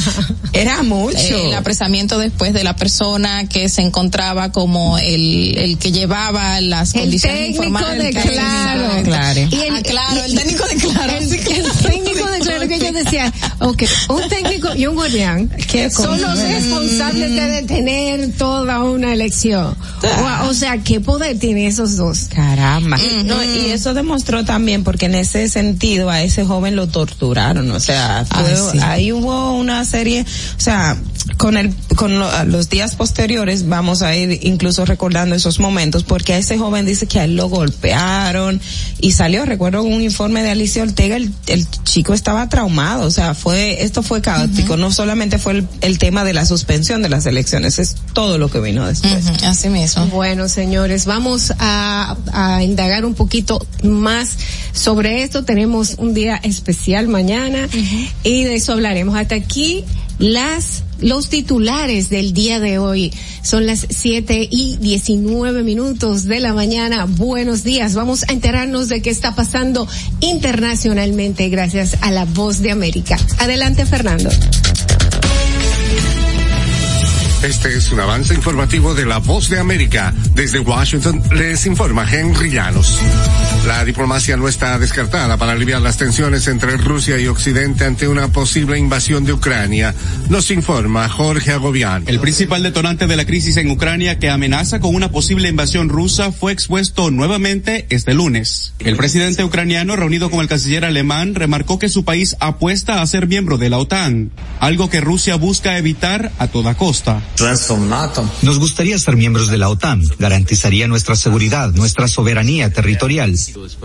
Speaker 11: era mucho.
Speaker 10: El apresamiento después de la persona que se encontraba como el, el que llevaba las
Speaker 6: El
Speaker 10: condiciones
Speaker 6: técnico
Speaker 10: informales.
Speaker 6: de
Speaker 10: El técnico
Speaker 6: Claro.
Speaker 10: de
Speaker 11: Claro.
Speaker 6: Y el,
Speaker 10: Ah, claro, el técnico de Claro.
Speaker 6: El,
Speaker 10: sí,
Speaker 6: el técnico de claro que yo decía, ok, un técnico y un guardián son los
Speaker 11: cosa.
Speaker 6: responsables de detener toda una elección. O, o sea, ¿qué poder tienen esos dos?
Speaker 11: Caramba. No, y eso demostró también porque en ese sentido a ese joven lo torturaron, o sea, fue-
Speaker 10: Ay, sí.
Speaker 11: ahí hubo una serie, o sea, con el con lo- los días posteriores vamos a ir incluso recordando esos momentos porque a ese joven dice que a él lo golpearon y salió, recuerdo un informe de Alicia Ortega, el, el chico estaba traumado, o sea, fue esto fue caótico, no solamente fue el, el tema de la suspensión de las elecciones, es todo lo que vino después.
Speaker 10: Así mismo.
Speaker 6: Bueno, señores, vamos a, a indagar un poquito más sobre esto. Tenemos un día especial mañana y de eso hablaremos. Hasta aquí las los titulares del día de hoy. Son las 7 y 19 minutos de la mañana. Buenos días. Vamos a enterarnos de qué está pasando internacionalmente gracias a la voz de América. Adelante, Fernando.
Speaker 13: Este es un avance informativo de la Voz de América. Desde Washington les informa Henry Llanos. La diplomacia no está descartada para aliviar las tensiones entre Rusia y Occidente ante una posible invasión de Ucrania. Nos informa Jorge Agobián.
Speaker 14: El principal detonante de la crisis en Ucrania que amenaza con una posible invasión rusa fue expuesto nuevamente este lunes. El presidente ucraniano reunido con el canciller alemán remarcó que su país apuesta a ser miembro de la OTAN, algo que Rusia busca evitar a toda costa.
Speaker 15: Nos gustaría ser miembros de la OTAN. Garantizaría nuestra seguridad, nuestra soberanía territorial.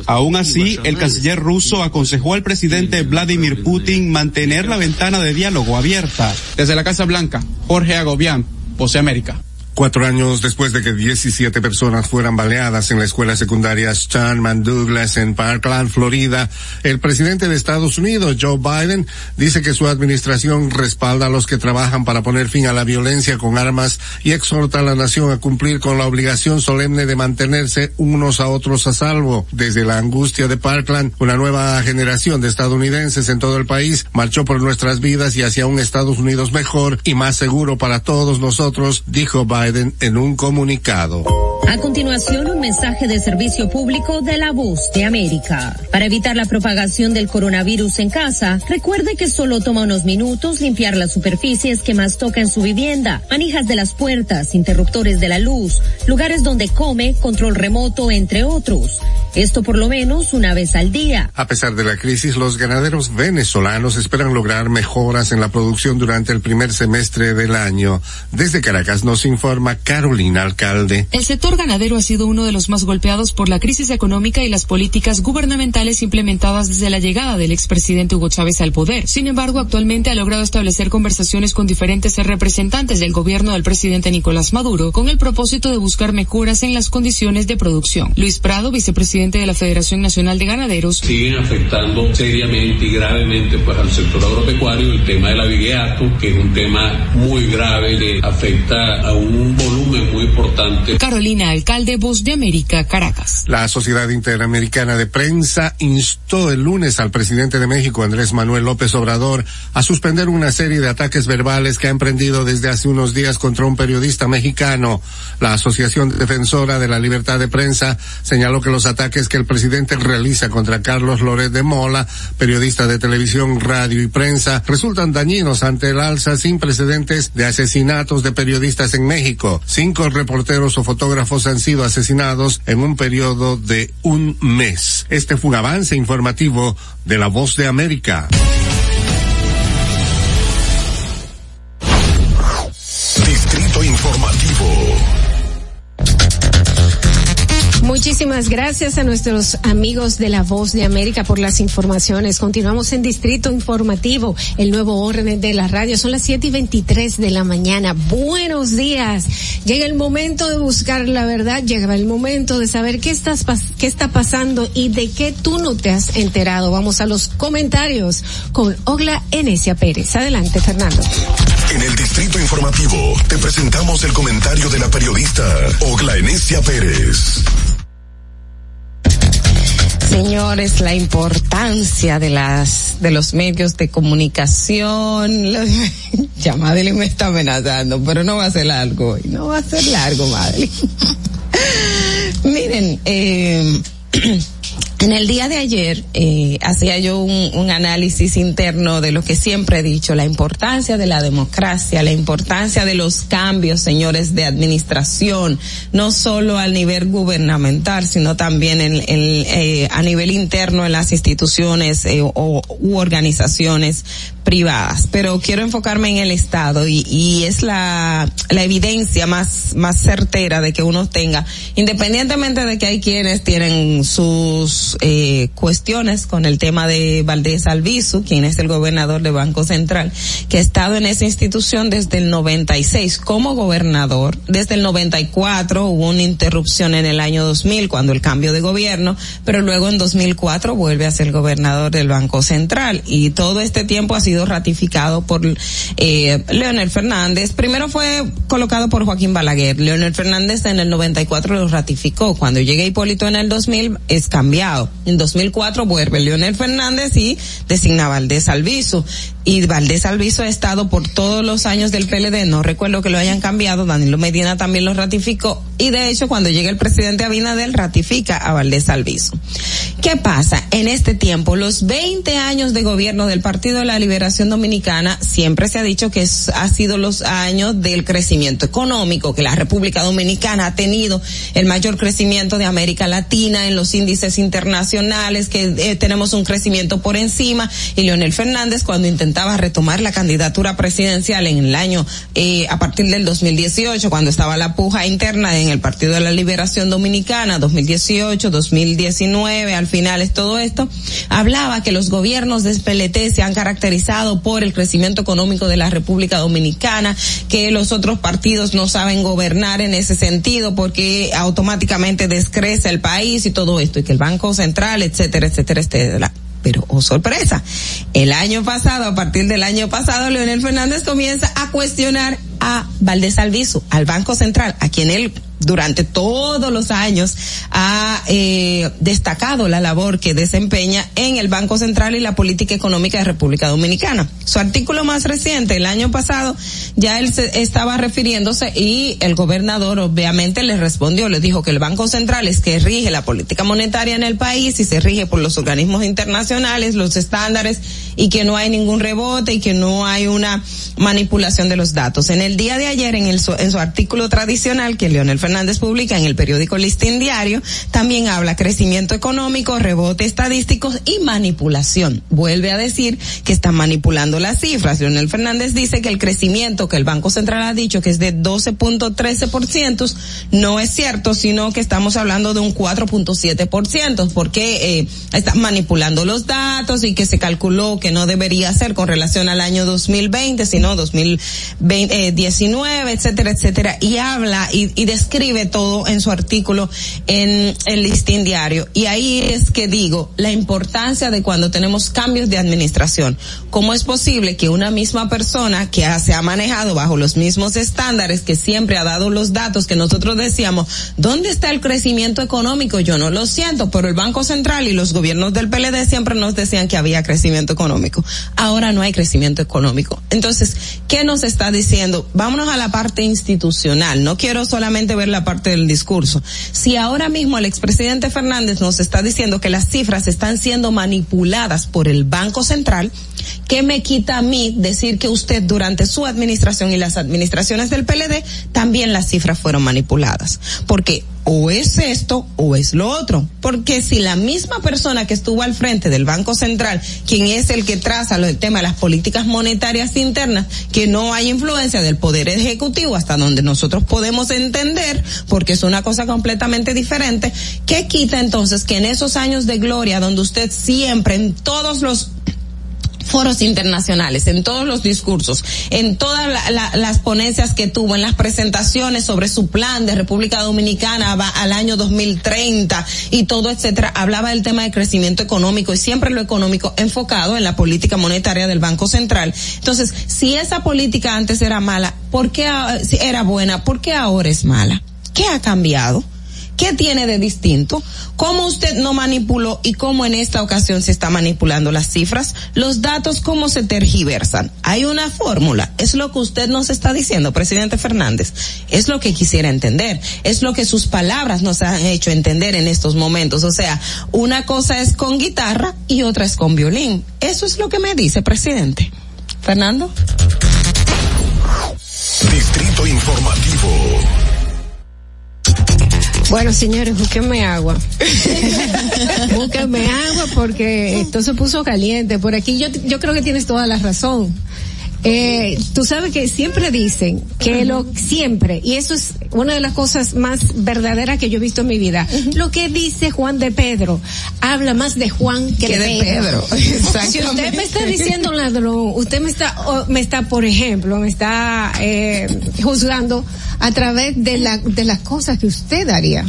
Speaker 14: Aún así, el canciller ruso aconsejó al presidente Vladimir Putin mantener la ventana de diálogo abierta. Desde la Casa Blanca, Jorge Agobián, Pose América.
Speaker 13: Cuatro años después de que 17 personas fueran baleadas en la escuela secundaria Shanman Douglas en Parkland, Florida, el presidente de Estados Unidos, Joe Biden, dice que su administración respalda a los que trabajan para poner fin a la violencia con armas y exhorta a la nación a cumplir con la obligación solemne de mantenerse unos a otros a salvo. Desde la angustia de Parkland, una nueva generación de estadounidenses en todo el país marchó por nuestras vidas y hacia un Estados Unidos mejor y más seguro para todos nosotros, dijo Biden en un comunicado.
Speaker 16: A continuación, un mensaje de servicio público de la voz de América. Para evitar la propagación del coronavirus en casa, recuerde que solo toma unos minutos limpiar las superficies que más toca en su vivienda, manijas de las puertas, interruptores de la luz, lugares donde come, control remoto, entre otros. Esto por lo menos una vez al día.
Speaker 13: A pesar de la crisis, los ganaderos venezolanos esperan lograr mejoras en la producción durante el primer semestre del año. Desde Caracas nos informa Carolina Alcalde.
Speaker 17: El sector ganadero ha sido uno de los más golpeados por la crisis económica y las políticas gubernamentales implementadas desde la llegada del expresidente Hugo Chávez al poder. Sin embargo, actualmente ha logrado establecer conversaciones con diferentes representantes del gobierno del presidente Nicolás Maduro con el propósito de buscar mejoras en las condiciones de producción. Luis Prado, vicepresidente de la Federación Nacional de Ganaderos.
Speaker 18: Siguen afectando seriamente y gravemente pues al sector agropecuario el tema del avigeato, que es un tema muy grave que afecta a un volumen muy importante.
Speaker 17: Carolina Alcalde, Voz de América, Caracas.
Speaker 13: La Sociedad Interamericana de Prensa instó el lunes al presidente de México, Andrés Manuel López Obrador, a suspender una serie de ataques verbales que ha emprendido desde hace unos días contra un periodista mexicano. La Asociación Defensora de la Libertad de Prensa señaló que los ataques que el presidente realiza contra Carlos Loret de Mola, periodista de televisión, radio y prensa, resultan dañinos ante el alza sin precedentes de asesinatos de periodistas en México. Cinco reporteros o fotógrafos han sido asesinados en un periodo de un mes. Este fue un avance informativo de La Voz de América.
Speaker 6: Muchísimas gracias a nuestros amigos de La Voz de América por las informaciones. Continuamos en Distrito Informativo, el nuevo orden de la radio. Son las siete y veintitrés de la mañana. Buenos días. Llega el momento de buscar la verdad, llega el momento de saber qué, qué está pasando y de qué tú no te has enterado. Vamos a los comentarios con Ogla Enesia Pérez. Adelante, Fernando.
Speaker 9: En el Distrito Informativo te presentamos el comentario de la periodista Ogla Enesia Pérez.
Speaker 11: Señores, la importancia de las de los medios de comunicación. ya Madeline me está amenazando, pero no va a ser largo hoy. No va a ser largo, Madeline. Miren, eh, en el día de ayer eh, hacía yo un, un, análisis interno de lo que siempre he dicho, la importancia de la democracia, la importancia de los cambios, señores, de administración, no solo al nivel gubernamental, sino también en, en, eh, a nivel interno en las instituciones eh, o, u organizaciones privadas. Pero quiero enfocarme en el Estado y, y es la, la evidencia más, más certera de que uno tenga, independientemente de que hay quienes tienen sus eh, cuestiones con el tema de Valdés Albizu, quien es el gobernador de Banco Central, que ha estado en esa institución desde el 96 como gobernador. Desde el 94 hubo una interrupción en el año 2000 cuando el cambio de gobierno, pero luego en 2004 vuelve a ser gobernador del Banco Central y todo este tiempo ha sido ratificado por eh, Leonel Fernández. Primero fue colocado por Joaquín Balaguer. Leonel Fernández en el 94 lo ratificó. Cuando llega Hipólito en el 2000 es cambiado. En 2004 vuelve Leonel Fernández y designa a Valdés Alviso. Y Valdés Alviso ha estado por todos los años del PLD. No recuerdo que lo hayan cambiado. Danilo Medina también lo ratificó. Y de hecho, cuando llega el presidente Abinader, ratifica a Valdés Alviso. ¿Qué pasa? En este tiempo, los 20 años de gobierno del Partido de la Liberación Dominicana, siempre se ha dicho que es, ha sido los años del crecimiento económico, que la República Dominicana ha tenido el mayor crecimiento de América Latina en los índices internacionales, que eh, tenemos un crecimiento por encima. Y Leonel Fernández, cuando intentaba retomar la candidatura presidencial en el año, eh, a partir del 2018, cuando estaba la puja interna en el Partido de la Liberación Dominicana, 2018, 2019, al final es todo esto, hablaba que los gobiernos de PLT se han caracterizado por el crecimiento económico de la República Dominicana, que los otros partidos no saben gobernar en ese sentido porque automáticamente descrece el país y todo esto, y que el Banco Central, etcétera, etcétera, etcétera. Pero oh sorpresa, el año pasado, a partir del año pasado, Leonel Fernández comienza a cuestionar a Valdés Alviso, al Banco Central, a quien él durante todos los años ha eh, destacado la labor que desempeña en el Banco Central y la política económica de República Dominicana. Su artículo más reciente, el año pasado, ya él se estaba refiriéndose y el gobernador obviamente le respondió, le dijo que el Banco Central es que rige la política monetaria en el país y se rige por los organismos internacionales, los estándares y que no hay ningún rebote y que no hay una manipulación de los datos. En el día de ayer, en, el, en su artículo tradicional que Leonel Fernández publica en el periódico Listín Diario, también habla crecimiento económico, rebote estadístico y manipulación. Vuelve a decir que está manipulando las cifras. Leonel Fernández dice que el crecimiento que el Banco Central ha dicho que es de 12.13% no es cierto, sino que estamos hablando de un 4.7%, porque eh, está manipulando los datos y que se calculó que no debería ser con relación al año 2020, sino 2019, etcétera, etcétera, y habla y, y describe todo en su artículo en el listín diario. Y ahí es que digo la importancia de cuando tenemos cambios de administración. ¿Cómo es posible que una misma persona que se ha manejado bajo los mismos estándares, que siempre ha dado los datos que nosotros decíamos, ¿dónde está el crecimiento económico? Yo no lo siento, pero el Banco Central y los gobiernos del PLD siempre nos decían que había crecimiento económico. Ahora no hay crecimiento económico. Entonces, ¿qué nos está diciendo? Vámonos a la parte institucional. No quiero solamente ver la parte del discurso. Si ahora mismo el expresidente Fernández nos está diciendo que las cifras están siendo manipuladas por el Banco Central, ¿qué me quita a mí decir que usted durante su administración y las administraciones del PLD también las cifras fueron manipuladas? Porque o es esto o es lo otro. Porque si la misma persona que estuvo al frente del Banco Central, quien es el que traza el tema de las políticas monetarias internas, que no hay influencia del Poder Ejecutivo hasta donde nosotros podemos entender, porque es una cosa completamente diferente, ¿qué quita entonces que en esos años de gloria donde usted siempre en todos los foros internacionales, en todos los discursos, en todas la, la, las ponencias que tuvo, en las presentaciones sobre su plan de República Dominicana va al año 2030 y todo, etcétera, hablaba del tema de crecimiento económico y siempre lo económico enfocado en la política monetaria del Banco Central. Entonces, si esa política antes era mala, ¿por qué era buena? ¿Por qué ahora es mala? ¿Qué ha cambiado? ¿Qué tiene de distinto? ¿Cómo usted no manipuló y cómo en esta ocasión se está manipulando las cifras? Los datos, ¿cómo se tergiversan? Hay una fórmula. Es lo que usted nos está diciendo, presidente Fernández. Es lo que quisiera entender. Es lo que sus palabras nos han hecho entender en estos momentos. O sea, una cosa es con guitarra y otra es con violín. Eso es lo que me dice, presidente. Fernando.
Speaker 9: Distrito Informativo.
Speaker 6: Bueno, señores, búsquenme agua. búsquenme agua porque esto se puso caliente. Por aquí yo, yo creo que tienes toda la razón. Eh, tú sabes que siempre dicen que lo siempre y eso es una de las cosas más verdaderas que yo he visto en mi vida. Lo que dice Juan de Pedro habla más de Juan que,
Speaker 11: Que
Speaker 6: de,
Speaker 11: de
Speaker 6: Pedro.
Speaker 11: Pedro.
Speaker 6: si usted me está diciendo ladrón, usted me está me está por ejemplo me está eh, juzgando a través de la de las cosas que usted haría.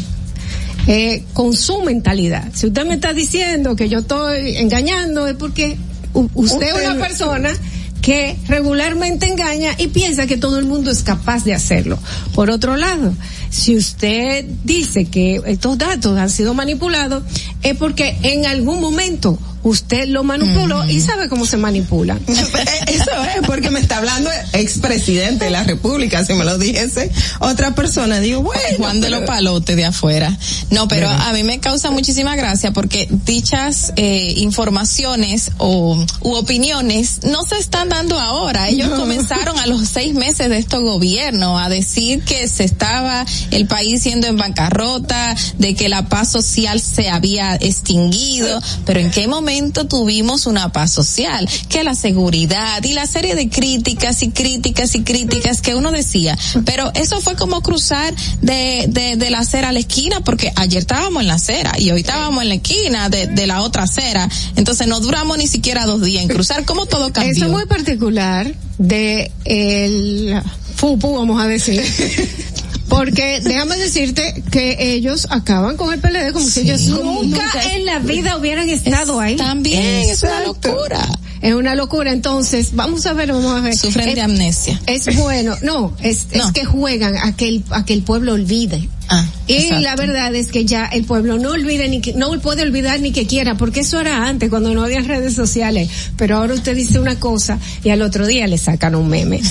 Speaker 6: Eh, con su mentalidad. Si usted me está diciendo que yo estoy engañando es porque usted es una persona que regularmente engaña y piensa que todo el mundo es capaz de hacerlo. Por otro lado, si usted dice que estos datos han sido manipulados, es porque en algún momento usted lo manipuló y sabe cómo se manipula.
Speaker 11: Eso es, porque me está hablando expresidente de la República, si me lo dijese otra persona, digo, bueno.
Speaker 10: Juan de los palotes de afuera. No, pero a mí me causa muchísima gracia porque dichas eh, informaciones o u opiniones no se están dando ahora. Ellos comenzaron a los seis meses de este gobierno a decir que se estaba el país siendo en bancarrota, de que la paz social se había extinguido, pero en qué momento tuvimos una paz social, que la seguridad y la serie de críticas y críticas y críticas que uno decía, pero eso fue como cruzar de, de, de la acera a la esquina, porque ayer estábamos en la acera y hoy estábamos en la esquina de, de la otra acera, entonces no duramos ni siquiera dos días en cruzar, como todo cambió.
Speaker 6: Eso es muy particular de el FUPU, vamos a decir. Porque déjame decirte que ellos acaban con el PLD como si ellos nunca, en la vida hubieran estado ahí.
Speaker 10: También, es una locura.
Speaker 6: Es una locura. Entonces, vamos a ver, vamos a ver.
Speaker 10: Sufren
Speaker 6: es,
Speaker 10: de amnesia.
Speaker 6: Es bueno. No, es, es que juegan a que el, a que el pueblo olvide.
Speaker 10: Ah,
Speaker 6: Y
Speaker 10: exacto.
Speaker 6: la verdad es que ya el pueblo no olvida ni que, no puede olvidar ni que quiera, porque eso era antes, cuando no había redes sociales. Pero ahora usted dice una cosa y al otro día le sacan un meme.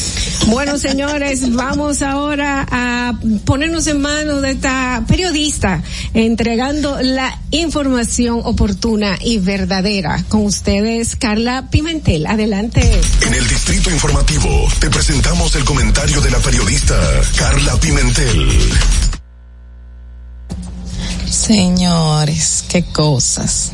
Speaker 6: Bueno, señores, vamos ahora a ponernos en manos de esta periodista entregando la información oportuna y verdadera. Con ustedes, Carla Pimentel. Adelante.
Speaker 9: En el Distrito Informativo te presentamos el comentario de la periodista Carla Pimentel.
Speaker 10: Señores, qué cosas.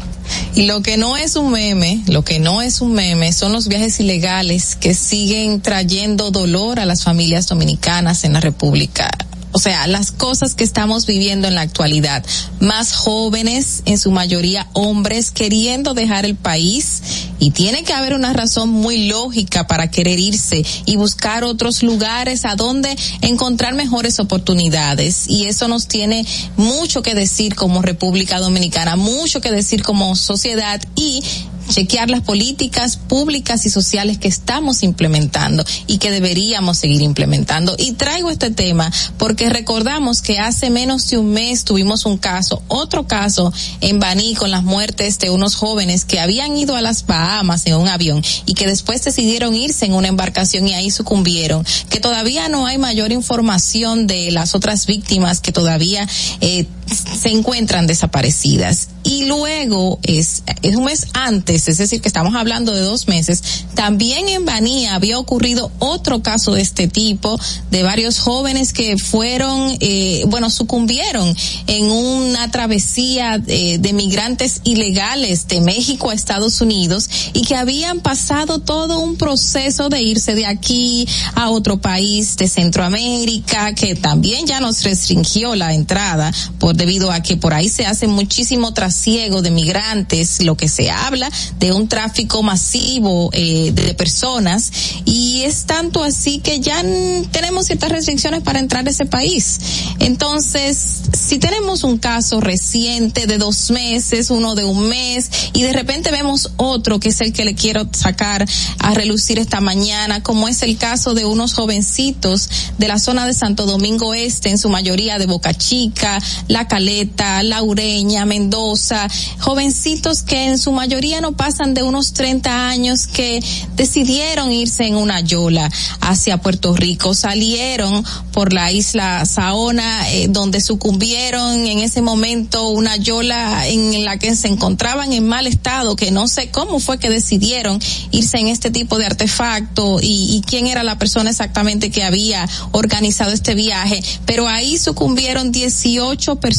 Speaker 10: Y lo que no es un meme, lo que no es un meme son los viajes ilegales que siguen trayendo dolor a las familias dominicanas en la República. O sea, las cosas que estamos viviendo en la actualidad. Más jóvenes, en su mayoría hombres, queriendo dejar el país. Y tiene que haber una razón muy lógica para querer irse y buscar otros lugares a donde encontrar mejores oportunidades. Y eso nos tiene mucho que decir como República Dominicana, mucho que decir como sociedad y chequear las políticas públicas y sociales que estamos implementando y que deberíamos seguir implementando. Y traigo este tema porque recordamos que hace menos de un mes tuvimos un caso, otro caso en Baní con las muertes de unos jóvenes que habían ido a las Bahamas en un avión y que después decidieron irse en una embarcación y ahí sucumbieron. Que todavía no hay mayor información de las otras víctimas que todavía eh, se encuentran desaparecidas. Y luego es, es un mes antes, es decir, que estamos hablando de dos meses, también en Baní había ocurrido otro caso de este tipo, de varios jóvenes que fueron, eh, bueno, sucumbieron en una travesía eh, de migrantes ilegales de México a Estados Unidos y que habían pasado todo un proceso de irse de aquí a otro país de Centroamérica, que también ya nos restringió la entrada por debido a que por ahí se hace muchísimo trasiego de migrantes, lo que se habla de un tráfico masivo eh, de personas y es tanto así que ya tenemos ciertas restricciones para entrar a ese país. Entonces, si tenemos un caso reciente de dos meses, uno de un mes y de repente vemos otro que es el que le quiero sacar a relucir esta mañana, como es el caso de unos jovencitos de la zona de Santo Domingo Este, en su mayoría de Boca Chica, La Caleta, La Ureña, Mendoza, jovencitos que en su mayoría no pasan de unos 30 años que decidieron irse en una yola hacia Puerto Rico, salieron por la isla Saona, eh, donde sucumbieron en ese momento una yola en la que se encontraban en mal estado, que no sé cómo fue que decidieron irse en este tipo de artefacto y, y quién era la persona exactamente que había organizado este viaje, pero ahí sucumbieron 18 personas.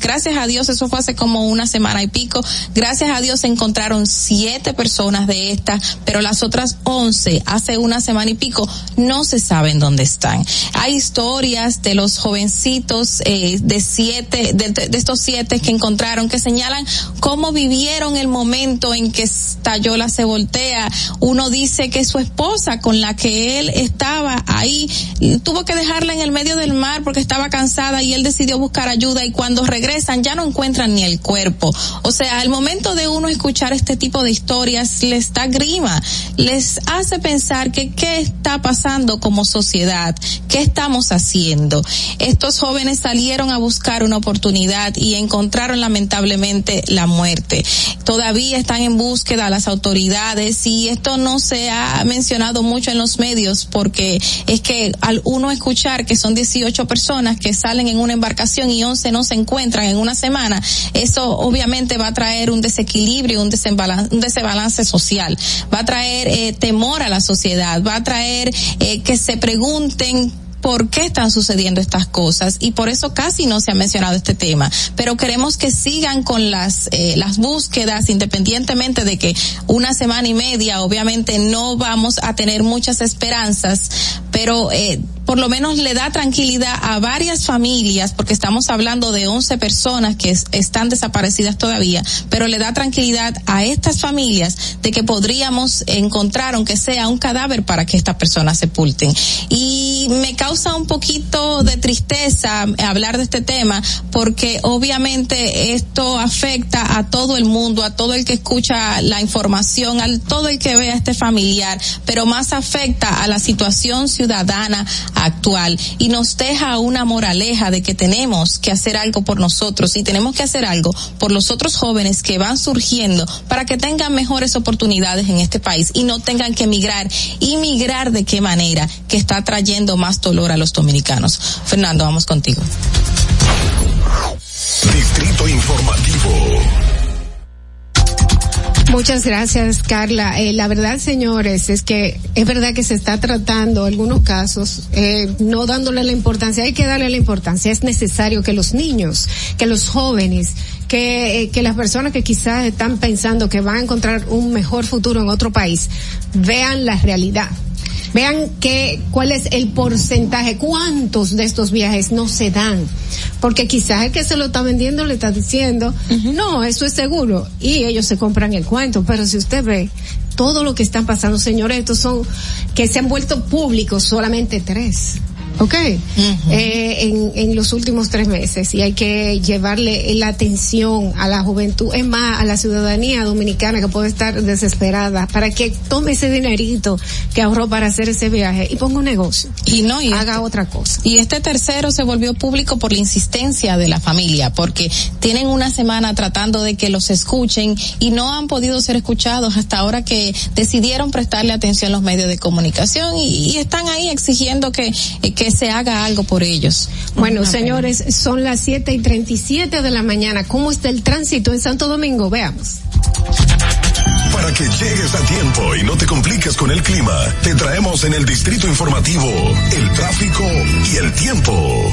Speaker 10: Gracias a Dios, eso fue hace como una semana y pico, gracias a Dios se encontraron siete personas de estas, pero las otras 11 hace una semana y pico no se saben dónde están. Hay historias de los jovencitos eh, de siete, de, de- estos siete que encontraron que señalan cómo vivieron el momento en que esta yola se voltea. Uno dice que su esposa con la que él estaba ahí tuvo que dejarla en el medio del mar porque estaba cansada y él decidió buscar ayuda y cuando regresan ya no encuentran ni el cuerpo. O sea, al momento de uno escuchar este tipo de historias les da grima, les hace pensar que qué está pasando como sociedad, qué estamos haciendo. Estos jóvenes salieron a buscar una oportunidad y encontraron lamentablemente la muerte. Todavía están en búsqueda las autoridades y esto no se ha mencionado mucho en los medios porque es que al uno escuchar que son 18 personas que salen en una embarcación y 11 no se encuentran en una semana, eso obviamente va a traer un desequilibrio, un desbalance, un desbalance social, va a traer eh, temor a la sociedad, va a traer eh, que se pregunten por qué están sucediendo estas cosas y por eso casi no se ha mencionado este tema. Pero queremos que sigan con las eh, las búsquedas, independientemente de que una semana y media, obviamente no vamos a tener muchas esperanzas, pero eh, por lo menos le da tranquilidad a varias familias, porque estamos hablando de 11 personas que es- están desaparecidas todavía, pero le da tranquilidad a estas familias de que podríamos encontrar, aunque sea un cadáver, para que estas personas sepulten. Y me causa un poquito de tristeza hablar de este tema, porque obviamente esto afecta a todo el mundo, a todo el que escucha la información, a todo el que ve a este familiar, pero más afecta a la situación ciudadana actual y nos deja una moraleja de que tenemos que hacer algo por nosotros y tenemos que hacer algo por los otros jóvenes que van surgiendo para que tengan mejores oportunidades en este país y no tengan que emigrar. ¿Y migrar de qué manera? Que está trayendo más dolor a los dominicanos. Fernando, vamos contigo.
Speaker 9: Distrito Informativo.
Speaker 6: Muchas gracias, Carla. Eh, la verdad, señores, es que es verdad que se está tratando algunos casos, eh, no dándole la importancia. Hay que darle la importancia. Es necesario que los niños, que los jóvenes, que, eh, que las personas que quizás están pensando que van a encontrar un mejor futuro en otro país, vean la realidad. Vean que, cuál es el porcentaje, cuántos de estos viajes no se dan. Porque quizás el que se lo está vendiendo le está diciendo, no, eso es seguro. Y ellos se compran el cuento. Pero si usted ve todo lo que está pasando, señores, estos son, que se han vuelto públicos solamente tres. ¿Ok? eh, en, en los últimos tres meses y hay que llevarle la atención a la juventud, es más, a la ciudadanía dominicana que puede estar desesperada para que tome ese dinerito que ahorró para hacer ese viaje y ponga un negocio.
Speaker 10: Y no, y
Speaker 6: haga
Speaker 10: este-
Speaker 6: otra cosa.
Speaker 10: Y este tercero se volvió público por la insistencia de la familia, porque tienen una semana tratando de que los escuchen y no han podido ser escuchados hasta ahora que decidieron prestarle atención los medios de comunicación y, y están ahí exigiendo que, eh, que se haga algo por ellos.
Speaker 6: Bueno,
Speaker 10: Una
Speaker 6: señores, son las siete y treinta y siete de la mañana. ¿Cómo está el tránsito en Santo Domingo? Veamos.
Speaker 9: Para que llegues a tiempo y no te compliques con el clima, te traemos en el Distrito Informativo el tráfico y el tiempo.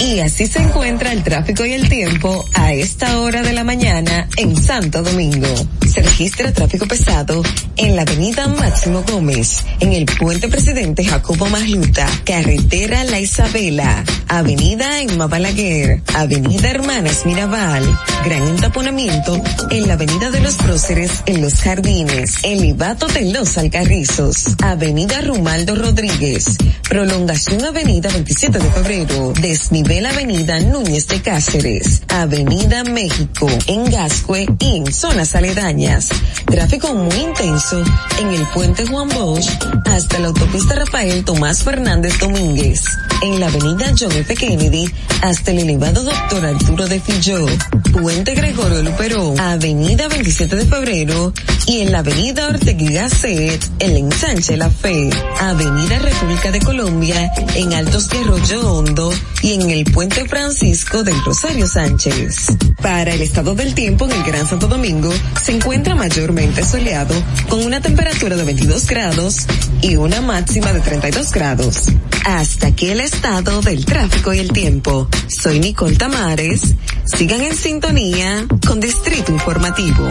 Speaker 19: Y así se encuentra el tráfico y el tiempo a esta hora de la mañana en Santo Domingo. Se registra tráfico pesado en la avenida Máximo Gómez, en el puente presidente Jacobo Magluta, carretera La Isabela, avenida Emma Balaguer, avenida Hermanas Mirabal, gran entaponamiento en la avenida de los próceres en los jardines, el Ibato de los Alcarrizos, avenida Rumaldo Rodríguez, prolongación avenida 27 de febrero, desnivel avenida Núñez de Cáceres, avenida México, en Gascue y en zonas aledañas. Tráfico muy intenso en el puente Juan Bosch hasta la autopista Rafael Tomás Fernández Domínguez, en la avenida John F. Kennedy hasta el elevado Doctor Arturo de Filló, puente Gregorio Luperón, avenida 27 de febrero y en la avenida Ortegui Gasset, el ensanche La Fe, avenida República de Colombia, en Altos de Arroyo Hondo y en el puente Francisco del Rosario Sánchez. Para el estado del tiempo en el Gran Santo Domingo se encuentra mayormente soleado con una temperatura de 22 grados y una máxima de 32 grados. Hasta aquí el estado del tráfico y el tiempo. Soy Nicole Tamares. Sigan en sintonía con Distrito Informativo.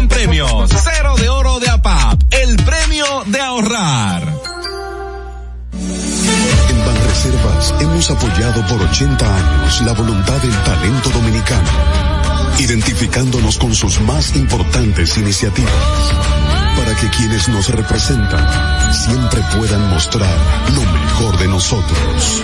Speaker 20: premios. Cero de oro de APAP, el premio de ahorrar.
Speaker 9: En Banreservas hemos apoyado por 80 años la voluntad del talento dominicano, identificándonos con sus más importantes iniciativas, para que quienes nos representan siempre puedan mostrar lo mejor de nosotros.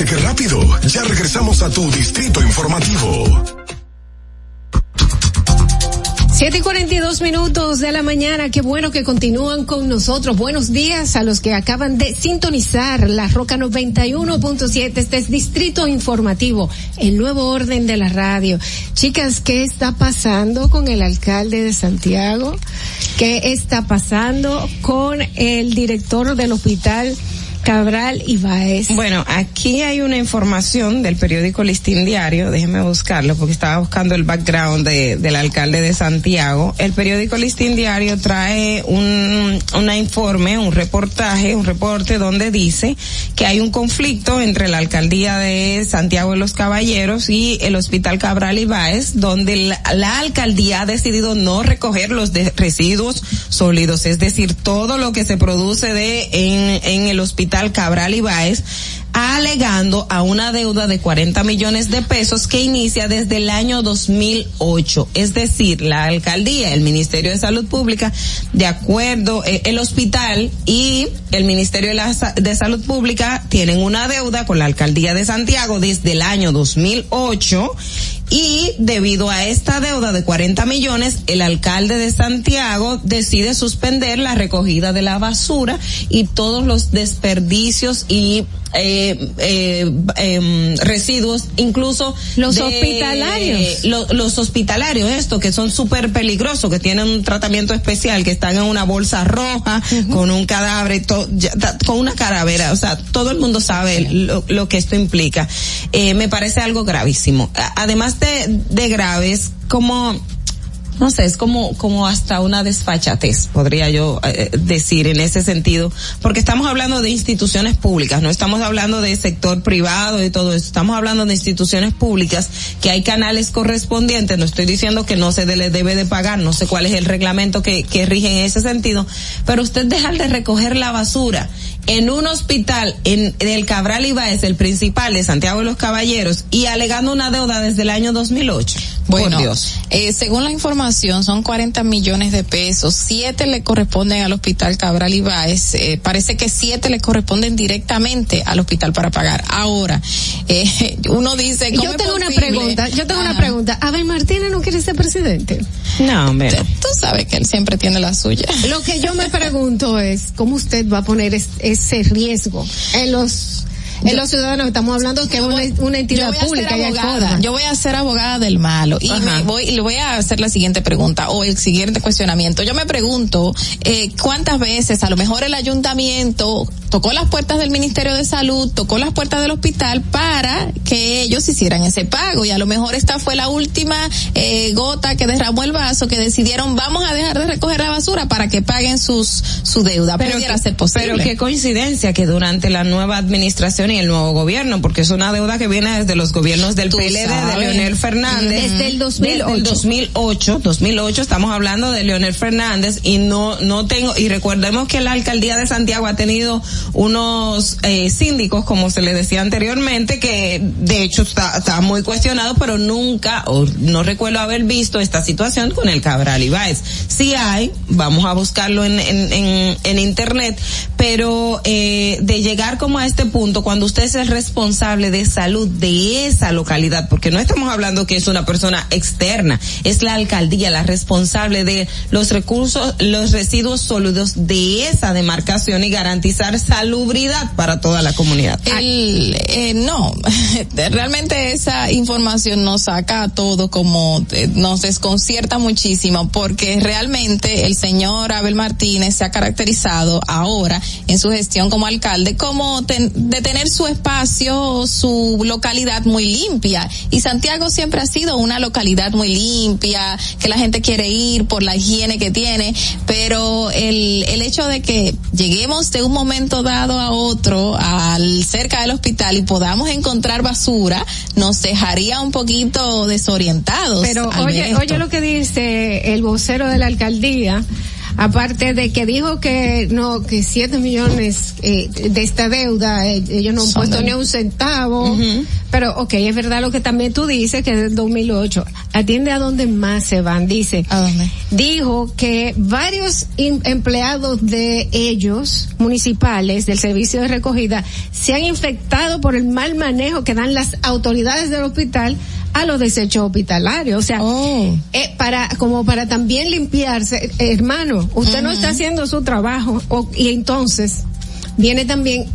Speaker 9: ¿Viste qué rápido? Ya regresamos a tu Distrito Informativo.
Speaker 6: 7 y 42 minutos de la mañana, qué bueno que continúan con nosotros. Buenos días a los que acaban de sintonizar la Roca 91.7. Este es Distrito Informativo, el nuevo orden de la radio. Chicas, ¿qué está pasando con el alcalde de Santiago? ¿Qué está pasando con el director del hospital? Cabral y Baez.
Speaker 11: Bueno, aquí hay una información del periódico Listín Diario, déjeme buscarlo porque estaba buscando el background de, del alcalde de Santiago. El periódico Listín Diario trae un, informe, un reportaje, un reporte donde dice que hay un conflicto entre la alcaldía de Santiago de los Caballeros y el hospital Cabral y Baez, donde la, la alcaldía ha decidido no recoger los de- residuos sólidos, es decir, todo lo que se produce de en, en el hospital Cabral y Baez, alegando a una deuda de 40 millones de pesos que inicia desde el año 2008. Es decir, la alcaldía, el Ministerio de Salud Pública, de acuerdo, eh, el hospital y el Ministerio de, Salud Pública tienen una deuda con la alcaldía de Santiago desde el año 2008 y debido a esta deuda de 40 millones, el alcalde de Santiago decide suspender la recogida de la basura y todos los desperdicios y eh, eh, em, residuos, incluso
Speaker 6: Los
Speaker 11: de-
Speaker 6: hospitalarios.
Speaker 11: lo- los hospitalarios, esto que son súper peligrosos, que tienen un tratamiento especial, que están en una bolsa roja con un cadáver, to- ya- con una calavera, o sea, todo el mundo sabe lo, lo que esto implica. Eh, me parece algo gravísimo. Además de, de graves, como no sé, es como, como hasta una desfachatez, podría yo eh, decir en ese sentido, porque estamos hablando de instituciones públicas, no estamos hablando de sector privado y todo eso, estamos hablando de instituciones públicas que hay canales correspondientes, no estoy diciendo que no se le debe de pagar, no sé cuál es el reglamento que, que rige en ese sentido, pero usted dejar de recoger la basura en un hospital en, en el Cabral Ibáez, el principal de Santiago de los Caballeros, y alegando una deuda desde el año 2008.
Speaker 10: Bueno,
Speaker 11: Por Dios.
Speaker 10: eh, según la información, son 40 millones de pesos. Siete le corresponden al Hospital Cabral Ibáez. Eh, parece que siete le corresponden directamente al hospital para pagar. Ahora, eh, uno dice. ¿cómo
Speaker 6: Yo
Speaker 10: es
Speaker 6: tengo una pregunta, yo tengo una pregunta. Abel Martínez no quiere ser presidente.
Speaker 11: No, hombre.
Speaker 10: Tú sabes que él siempre tiene la suya.
Speaker 6: Lo que yo me pregunto es cómo usted va a poner es- ese riesgo. En los en los ciudadanos. Estamos hablando que es una, una entidad pública y
Speaker 10: abogada. Yo voy a ser abogada del malo y me voy y le voy a hacer la siguiente pregunta o el siguiente cuestionamiento. Yo me pregunto eh, cuántas veces a lo mejor el ayuntamiento tocó las puertas del Ministerio de Salud, tocó las puertas del hospital para que ellos hicieran ese pago y a lo mejor esta fue la última eh, gota que derramó el vaso que decidieron vamos a dejar de recoger la basura para que paguen sus su deuda. Pudiera
Speaker 11: que-
Speaker 10: ser posible.
Speaker 11: pero qué coincidencia que durante la nueva administración y el nuevo gobierno, porque es una deuda que viene desde los gobiernos del
Speaker 10: Tú
Speaker 11: PLD, de. Leonel Fernández.
Speaker 6: Desde el 2008.
Speaker 11: Desde el 2008, 2008 estamos hablando de Leonel Fernández y no, no tengo, y recordemos que la alcaldía de Santiago ha tenido unos eh, síndicos, como se le decía anteriormente, que de hecho está, está muy cuestionado, pero nunca, o no recuerdo haber visto esta situación con el Cabral Ibáez. Sí hay, vamos a buscarlo en, en, en, en internet, pero eh, de llegar como a este punto, cuando usted es el responsable de salud de esa localidad, porque no estamos hablando que es una persona externa, es la alcaldía la responsable de los recursos, los residuos sólidos de esa demarcación y garantizar salubridad para toda la comunidad.
Speaker 10: El, eh, no, realmente esa información nos saca a todo como eh, nos desconcierta muchísimo porque realmente el señor Abel Martínez se ha caracterizado ahora en su gestión como alcalde como ten- de tener su espacio, su localidad muy limpia y Santiago siempre ha sido una localidad muy limpia, que la gente quiere ir por la higiene que tiene, pero el, el hecho de que lleguemos de un momento dado a otro al cerca del hospital y podamos encontrar basura nos dejaría un poquito desorientados.
Speaker 6: Pero oye,
Speaker 10: esto.
Speaker 6: oye lo que dice el vocero de la alcaldía, aparte de que dijo que no, que siete millones eh, de esta deuda, eh, ellos no han
Speaker 10: Son
Speaker 6: puesto
Speaker 10: de-
Speaker 6: ni un centavo, pero ok, es verdad lo que también tú dices, que es del 2008. Atiende a dónde más se van, dice.
Speaker 10: ¿A dónde?
Speaker 6: Dijo que varios em- empleados de ellos, municipales, del servicio de recogida, se han infectado por el mal manejo que dan las autoridades del hospital a los desechos hospitalarios. O sea,
Speaker 10: Oh.
Speaker 6: eh, para, como para también limpiarse, eh, hermano, usted no está haciendo su trabajo, o- y entonces viene también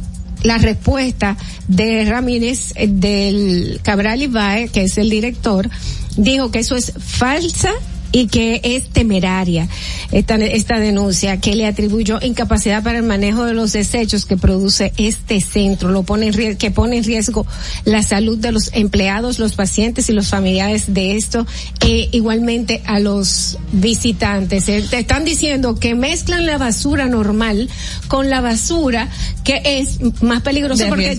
Speaker 6: la respuesta de Ramírez eh, del Cabral Ibae, que es el director, dijo que eso es falsa y que es temeraria esta, esta denuncia que le atribuyó incapacidad para el manejo de los desechos que produce este centro, lo pone en que pone en riesgo la salud de los empleados, los pacientes y los familiares de esto, e igualmente a los visitantes. Eh, Te están diciendo que mezclan la basura normal con la basura que es más peligrosa porque,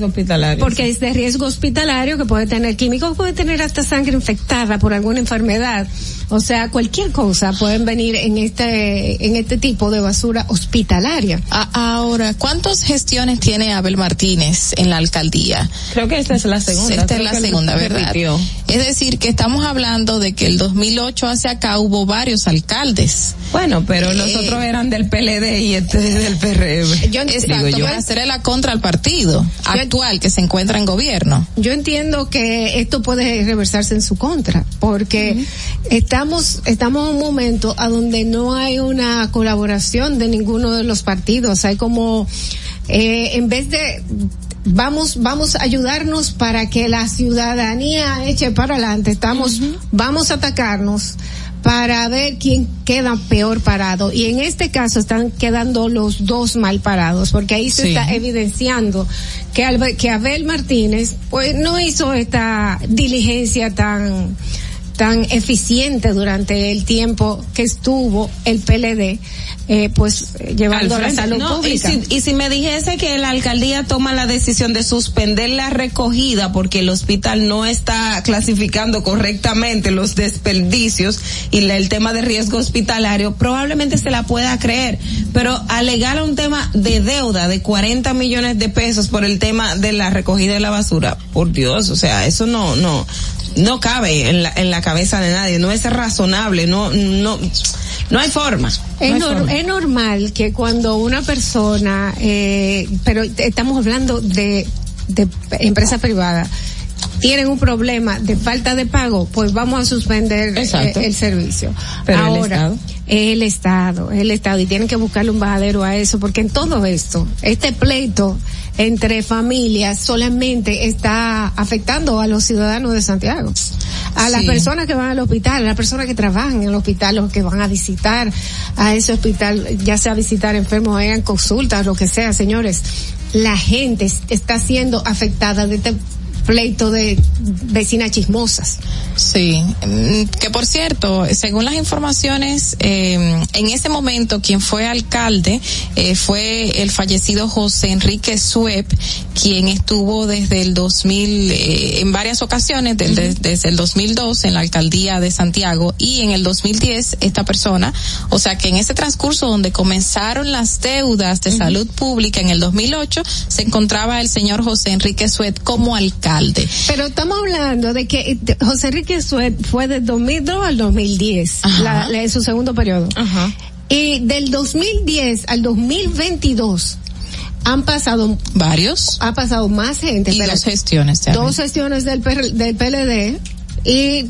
Speaker 6: porque es de riesgo hospitalario que puede tener químicos, puede tener hasta sangre infectada por alguna enfermedad. O sea, cualquier cosa pueden venir en este en este tipo de basura hospitalaria.
Speaker 10: A- ahora, ¿cuántas gestiones tiene Abel Martínez en la alcaldía?
Speaker 11: Creo que esta es la segunda.
Speaker 10: Esta
Speaker 11: creo
Speaker 10: es la segunda, ¿verdad?
Speaker 11: repitió.
Speaker 10: Es decir, que estamos hablando de que el 2008 hacia acá hubo varios alcaldes.
Speaker 11: Bueno, pero los
Speaker 10: Eh,
Speaker 11: otros eran del PLD y este es del PRM.
Speaker 6: Yo
Speaker 10: Exacto,
Speaker 11: digo yo.
Speaker 10: para hacerle la contra al partido actual que se encuentra en gobierno.
Speaker 6: Yo entiendo que esto puede reversarse en su contra, porque estamos estamos en un momento a donde no hay una colaboración de ninguno de los partidos. Hay como, eh, en vez de vamos, vamos a ayudarnos para que la ciudadanía eche para adelante. Estamos, vamos a atacarnos para ver quién queda peor parado. Y en este caso están quedando los dos mal parados, porque ahí se
Speaker 10: Sí.
Speaker 6: está evidenciando que, Albe- que Abel Martínez, pues no hizo esta diligencia tan, tan eficiente durante el tiempo que estuvo el PLD, eh, pues llevando la salud
Speaker 11: No, y
Speaker 6: pública.
Speaker 11: si, y si me dijese que la alcaldía toma la decisión de suspender la recogida porque el hospital no está clasificando correctamente los desperdicios y la- el tema de riesgo hospitalario, probablemente se la pueda creer. Pero alegar un tema de deuda de 40 millones de pesos por el tema de la recogida de la basura, por Dios, o sea, eso no, no, no cabe en la, en la cabeza de nadie, no es razonable, no, no, no hay forma.
Speaker 6: Es,
Speaker 11: No hay
Speaker 6: nor-
Speaker 11: forma.
Speaker 6: es normal que cuando una persona, eh, pero estamos hablando de, de empresa privada, tienen un problema de falta de pago, pues vamos a suspender eh, el servicio.
Speaker 11: Pero el
Speaker 6: Ahora, el Estado, el Estado, y tienen que buscarle un bajadero a eso, porque en todo esto, este pleito entre familias solamente está afectando a los ciudadanos de Santiago. A las personas que van al hospital, a las personas que trabajan en el hospital, los que van a visitar a ese hospital, ya sea visitar enfermos, hagan consultas, lo que sea, señores. La gente es- está siendo afectada de este pleito de vecinas chismosas.
Speaker 10: Sí, mm, que por cierto, según las informaciones, eh, en ese momento quien fue alcalde eh, fue el fallecido José Enrique Suep, quien estuvo desde el 2000 eh, en varias ocasiones, del- de- desde el 2002 en la alcaldía de Santiago y en el 2010 esta persona, o sea que en ese transcurso donde comenzaron las deudas de salud pública en el 2008 se encontraba el señor José Enrique Suet como alcalde.
Speaker 6: Pero estamos hablando de que José Enrique fue del 2002 al 2010, la, la- en su segundo periodo. Y del 2010 al 2022 han pasado
Speaker 10: varios,
Speaker 6: ha pasado más gente.
Speaker 10: Y dos gestiones.
Speaker 6: dos gestiones del, del PLD y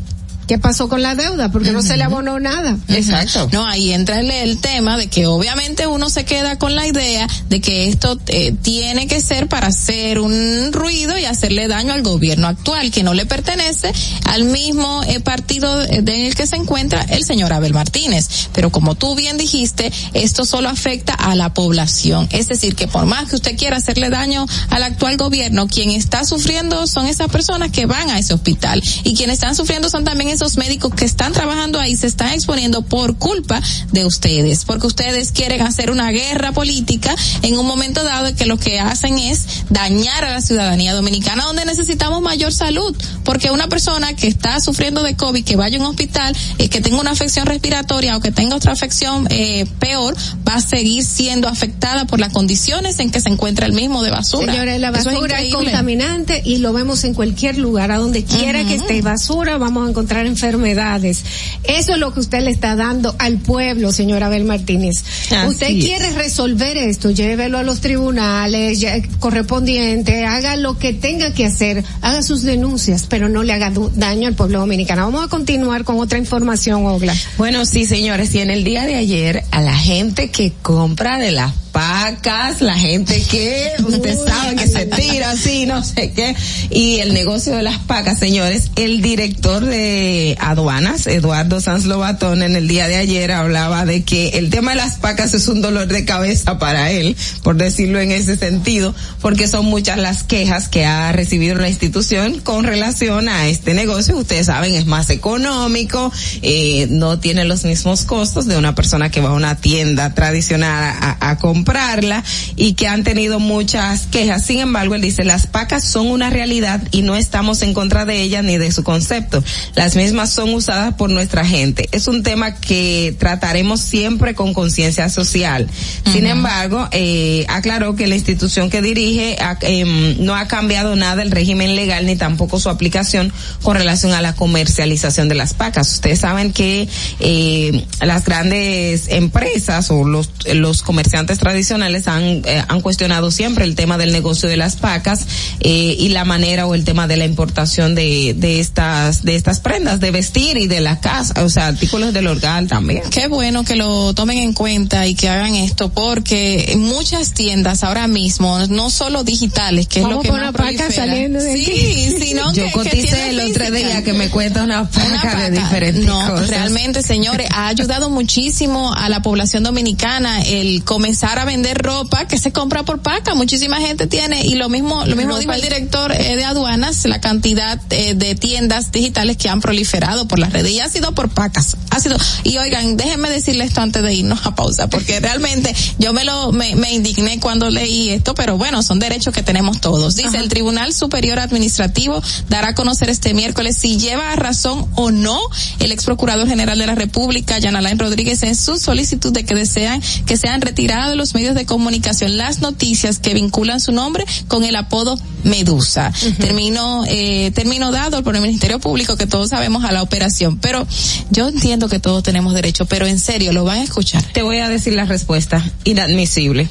Speaker 6: ¿qué pasó con la deuda? Porque no se le abonó nada.
Speaker 10: Exacto. No, ahí entra el, el tema de que obviamente uno se queda con la idea de que esto eh, tiene que ser para hacer un ruido y hacerle daño al gobierno actual, que no le pertenece al mismo eh, partido en el que se encuentra el señor Abel Martínez. Pero como tú bien dijiste, esto solo afecta a la población. Es decir, que por más que usted quiera hacerle daño al actual gobierno, quien está sufriendo son esas personas que van a ese hospital y quienes están sufriendo son también esos médicos que están trabajando ahí, se están exponiendo por culpa de ustedes, porque ustedes quieren hacer una guerra política en un momento dado que lo que hacen es dañar a la ciudadanía dominicana donde necesitamos mayor salud, porque una persona que está sufriendo de COVID, que vaya a un hospital, eh, que tenga una afección respiratoria o que tenga otra afección eh, peor, va a seguir siendo afectada por las condiciones en que se encuentra el mismo de basura.
Speaker 6: Señores, la
Speaker 10: es
Speaker 6: basura es, contaminante y lo vemos en cualquier lugar, a donde quiera que esté basura, vamos a encontrar enfermedades. Eso es lo que usted le está dando al pueblo, señora Abel Martínez.
Speaker 11: Así
Speaker 6: usted
Speaker 11: es.
Speaker 6: quiere resolver esto, llévelo a los tribunales ya- correspondientes, haga lo que tenga que hacer, haga sus denuncias, pero no le haga daño al pueblo dominicano. Vamos a continuar con otra información, Ogla.
Speaker 11: Bueno, sí, señores, y en el día de ayer, a la gente que compra de las pacas, la gente que, usted sabe que se tira así, no sé qué, y el negocio de las pacas, señores, el director de aduanas, Eduardo Sanz Lobatón, en el día de ayer hablaba de que el tema de las pacas es un dolor de cabeza para él, por decirlo en ese sentido, porque son muchas las quejas que ha recibido la institución con relación a este negocio. Ustedes saben, es más económico, eh, no tiene los mismos costos de una persona que va a una tienda tradicional a, a comprarla y que han tenido muchas quejas. Sin embargo, él dice, las pacas son una realidad y no estamos en contra de ellas ni de su concepto. Las mismas son usadas por nuestra gente. Es un tema que trataremos siempre con conciencia social. Sin embargo, eh, aclaró que la institución que dirige em, no ha cambiado nada el régimen legal ni tampoco su aplicación con relación a la comercialización de las pacas. Ustedes saben que eh, las grandes empresas o los, los comerciantes tradicionales tradicionales han, eh, han cuestionado siempre el tema del negocio de las pacas eh, y la manera o el tema de la importación de, de estas de estas prendas de vestir y de la casa, o sea, artículos del hogar también.
Speaker 10: Qué bueno que lo tomen en cuenta y que hagan esto porque muchas tiendas ahora mismo, no solo digitales, que
Speaker 6: Vamos
Speaker 10: es lo que
Speaker 6: una
Speaker 10: más
Speaker 6: paca
Speaker 10: prolifera.
Speaker 6: saliendo de
Speaker 10: Sí,
Speaker 6: aquí.
Speaker 10: sino
Speaker 11: Yo
Speaker 10: que,
Speaker 11: coticé el otro día que me cuesta una paca, de diferentes
Speaker 10: no,
Speaker 11: cosas.
Speaker 10: realmente, señores, ha ayudado muchísimo a la población dominicana el comenzar a vender ropa que se compra por paca. Muchísima gente tiene y lo mismo, lo mismo dijo el director eh, de aduanas, la cantidad eh, de tiendas digitales que han proliferado por las redes y ha sido por pacas. Ha sido y oigan, déjenme decirle esto antes de irnos a pausa porque realmente yo me lo me, me indigné cuando leí esto, pero bueno, son derechos que tenemos todos. Dice el Tribunal Superior Administrativo dará a conocer este miércoles si lleva razón o no el ex procurador general de la República, Jan Alain Rodríguez, en su solicitud de que desean que sean retiradas de los medios de comunicación las noticias que vinculan su nombre con el apodo Medusa. Termino, eh, termino dado por el Ministerio Público que todos sabemos a la operación, pero yo entiendo que todos tenemos derecho, pero en serio, lo van a escuchar.
Speaker 11: Te voy a decir la respuesta. Inadmisible.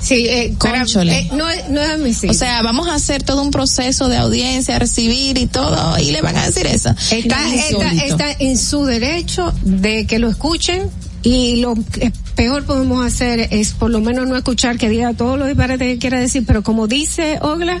Speaker 6: Sí, eh, para- eh, no, es- no es admisible.
Speaker 10: O sea, vamos a hacer todo un proceso de audiencia, recibir y todo, y le van a decir eso.
Speaker 6: Está,
Speaker 10: Es
Speaker 6: está, está en su derecho de que lo escuchen y lo que peor podemos hacer es por lo menos no escuchar que diga todo lo disparate que quiera decir, pero como dice Ogla,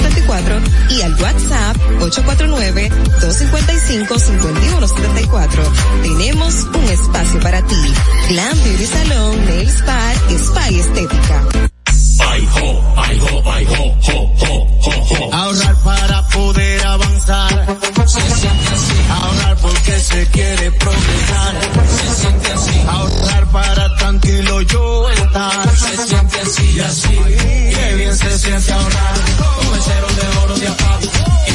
Speaker 19: 809-333-5174 y al WhatsApp 849-255-5174. Tenemos un espacio para ti. Glam Beauty Salon, Nails Bar, Spa y Estética.
Speaker 21: Ahorrar para poder avanzar. Se siente así. Ahorrar porque se quiere progresar. Se siente así. Ahorrar para tranquilo yo estar. Se siente así y así. Qué bien se siente ahorrar. El cero de oro de APAP.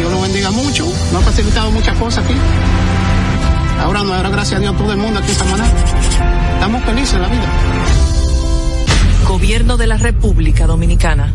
Speaker 22: Dios lo bendiga mucho, nos ha facilitado muchas cosas aquí. Ahora nos dará gracias a Dios todo el mundo aquí en Samaná. Estamos felices en la vida.
Speaker 23: Gobierno de la República Dominicana.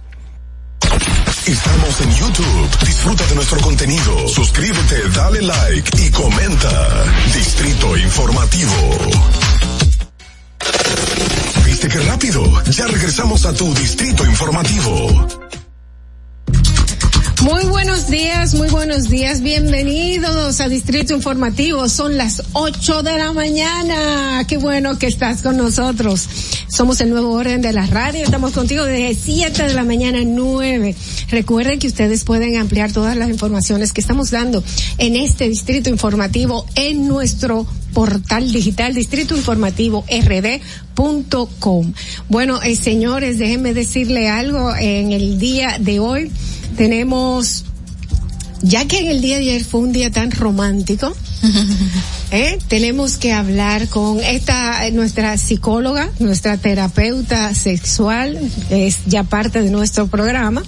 Speaker 9: Estamos en YouTube. Disfruta de nuestro contenido. Suscríbete, dale like y comenta. Distrito Informativo. ¿Viste qué rápido? Ya regresamos a tu Distrito Informativo.
Speaker 6: Muy buenos días, muy buenos días, bienvenidos a Distrito Informativo. Son las 8 de la mañana. Qué bueno que estás con nosotros. Somos el nuevo orden de la radio. Estamos contigo desde 7 de la mañana a 9. Recuerden que ustedes pueden ampliar todas las informaciones que estamos dando en este Distrito Informativo en nuestro portal digital Distrito Informativo rd.com. Bueno, eh, señores, déjenme decirle algo en el día de hoy tenemos, ya que en el día de ayer fue un día tan romántico, ¿eh? tenemos que hablar con esta, nuestra psicóloga, nuestra terapeuta sexual, es ya parte de nuestro programa,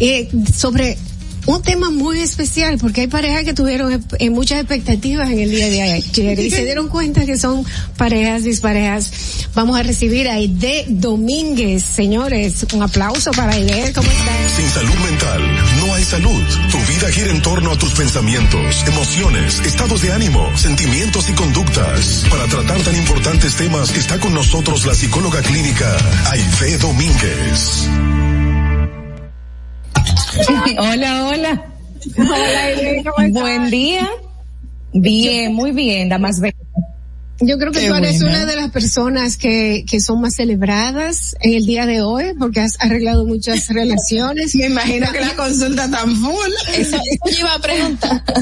Speaker 6: eh, sobre un tema muy especial porque hay parejas que tuvieron eh, muchas expectativas en el día de ayer y se dieron cuenta que son parejas disparejas. Vamos a recibir a Aide Domínguez, señores. Un aplauso para Aide. ¿Cómo estás?
Speaker 9: Sin salud mental no hay salud. Tu vida gira en torno a tus pensamientos, emociones, estados de ánimo, sentimientos y conductas. Para tratar tan importantes temas está con nosotros la psicóloga clínica Aide Domínguez.
Speaker 24: hola, hola.
Speaker 6: Hola, Aide, ¿cómo estás?
Speaker 24: Buen día. Bien, muy bien, damas bellas.
Speaker 6: Yo creo que
Speaker 24: Qué
Speaker 6: tú eres
Speaker 24: bueno.
Speaker 6: una de las personas que, que son más celebradas en el día de hoy porque has arreglado muchas relaciones.
Speaker 24: Me imagino que la
Speaker 6: consulta tan full.
Speaker 10: Eso, eso yo iba a preguntar.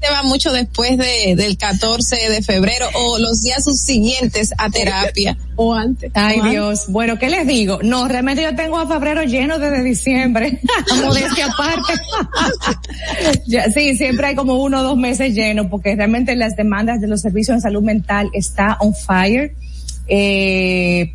Speaker 10: ¿Te va mucho después de, del 14 de febrero o los días subsiguientes a terapia?
Speaker 6: O antes.
Speaker 24: Ay
Speaker 10: O antes.
Speaker 24: Dios, bueno, ¿qué les digo? No, realmente yo tengo a febrero lleno desde diciembre, modestia aparte. Sí, siempre hay como uno o dos meses llenos porque realmente las demandas de los servicios de salud mental está on fire. Eh,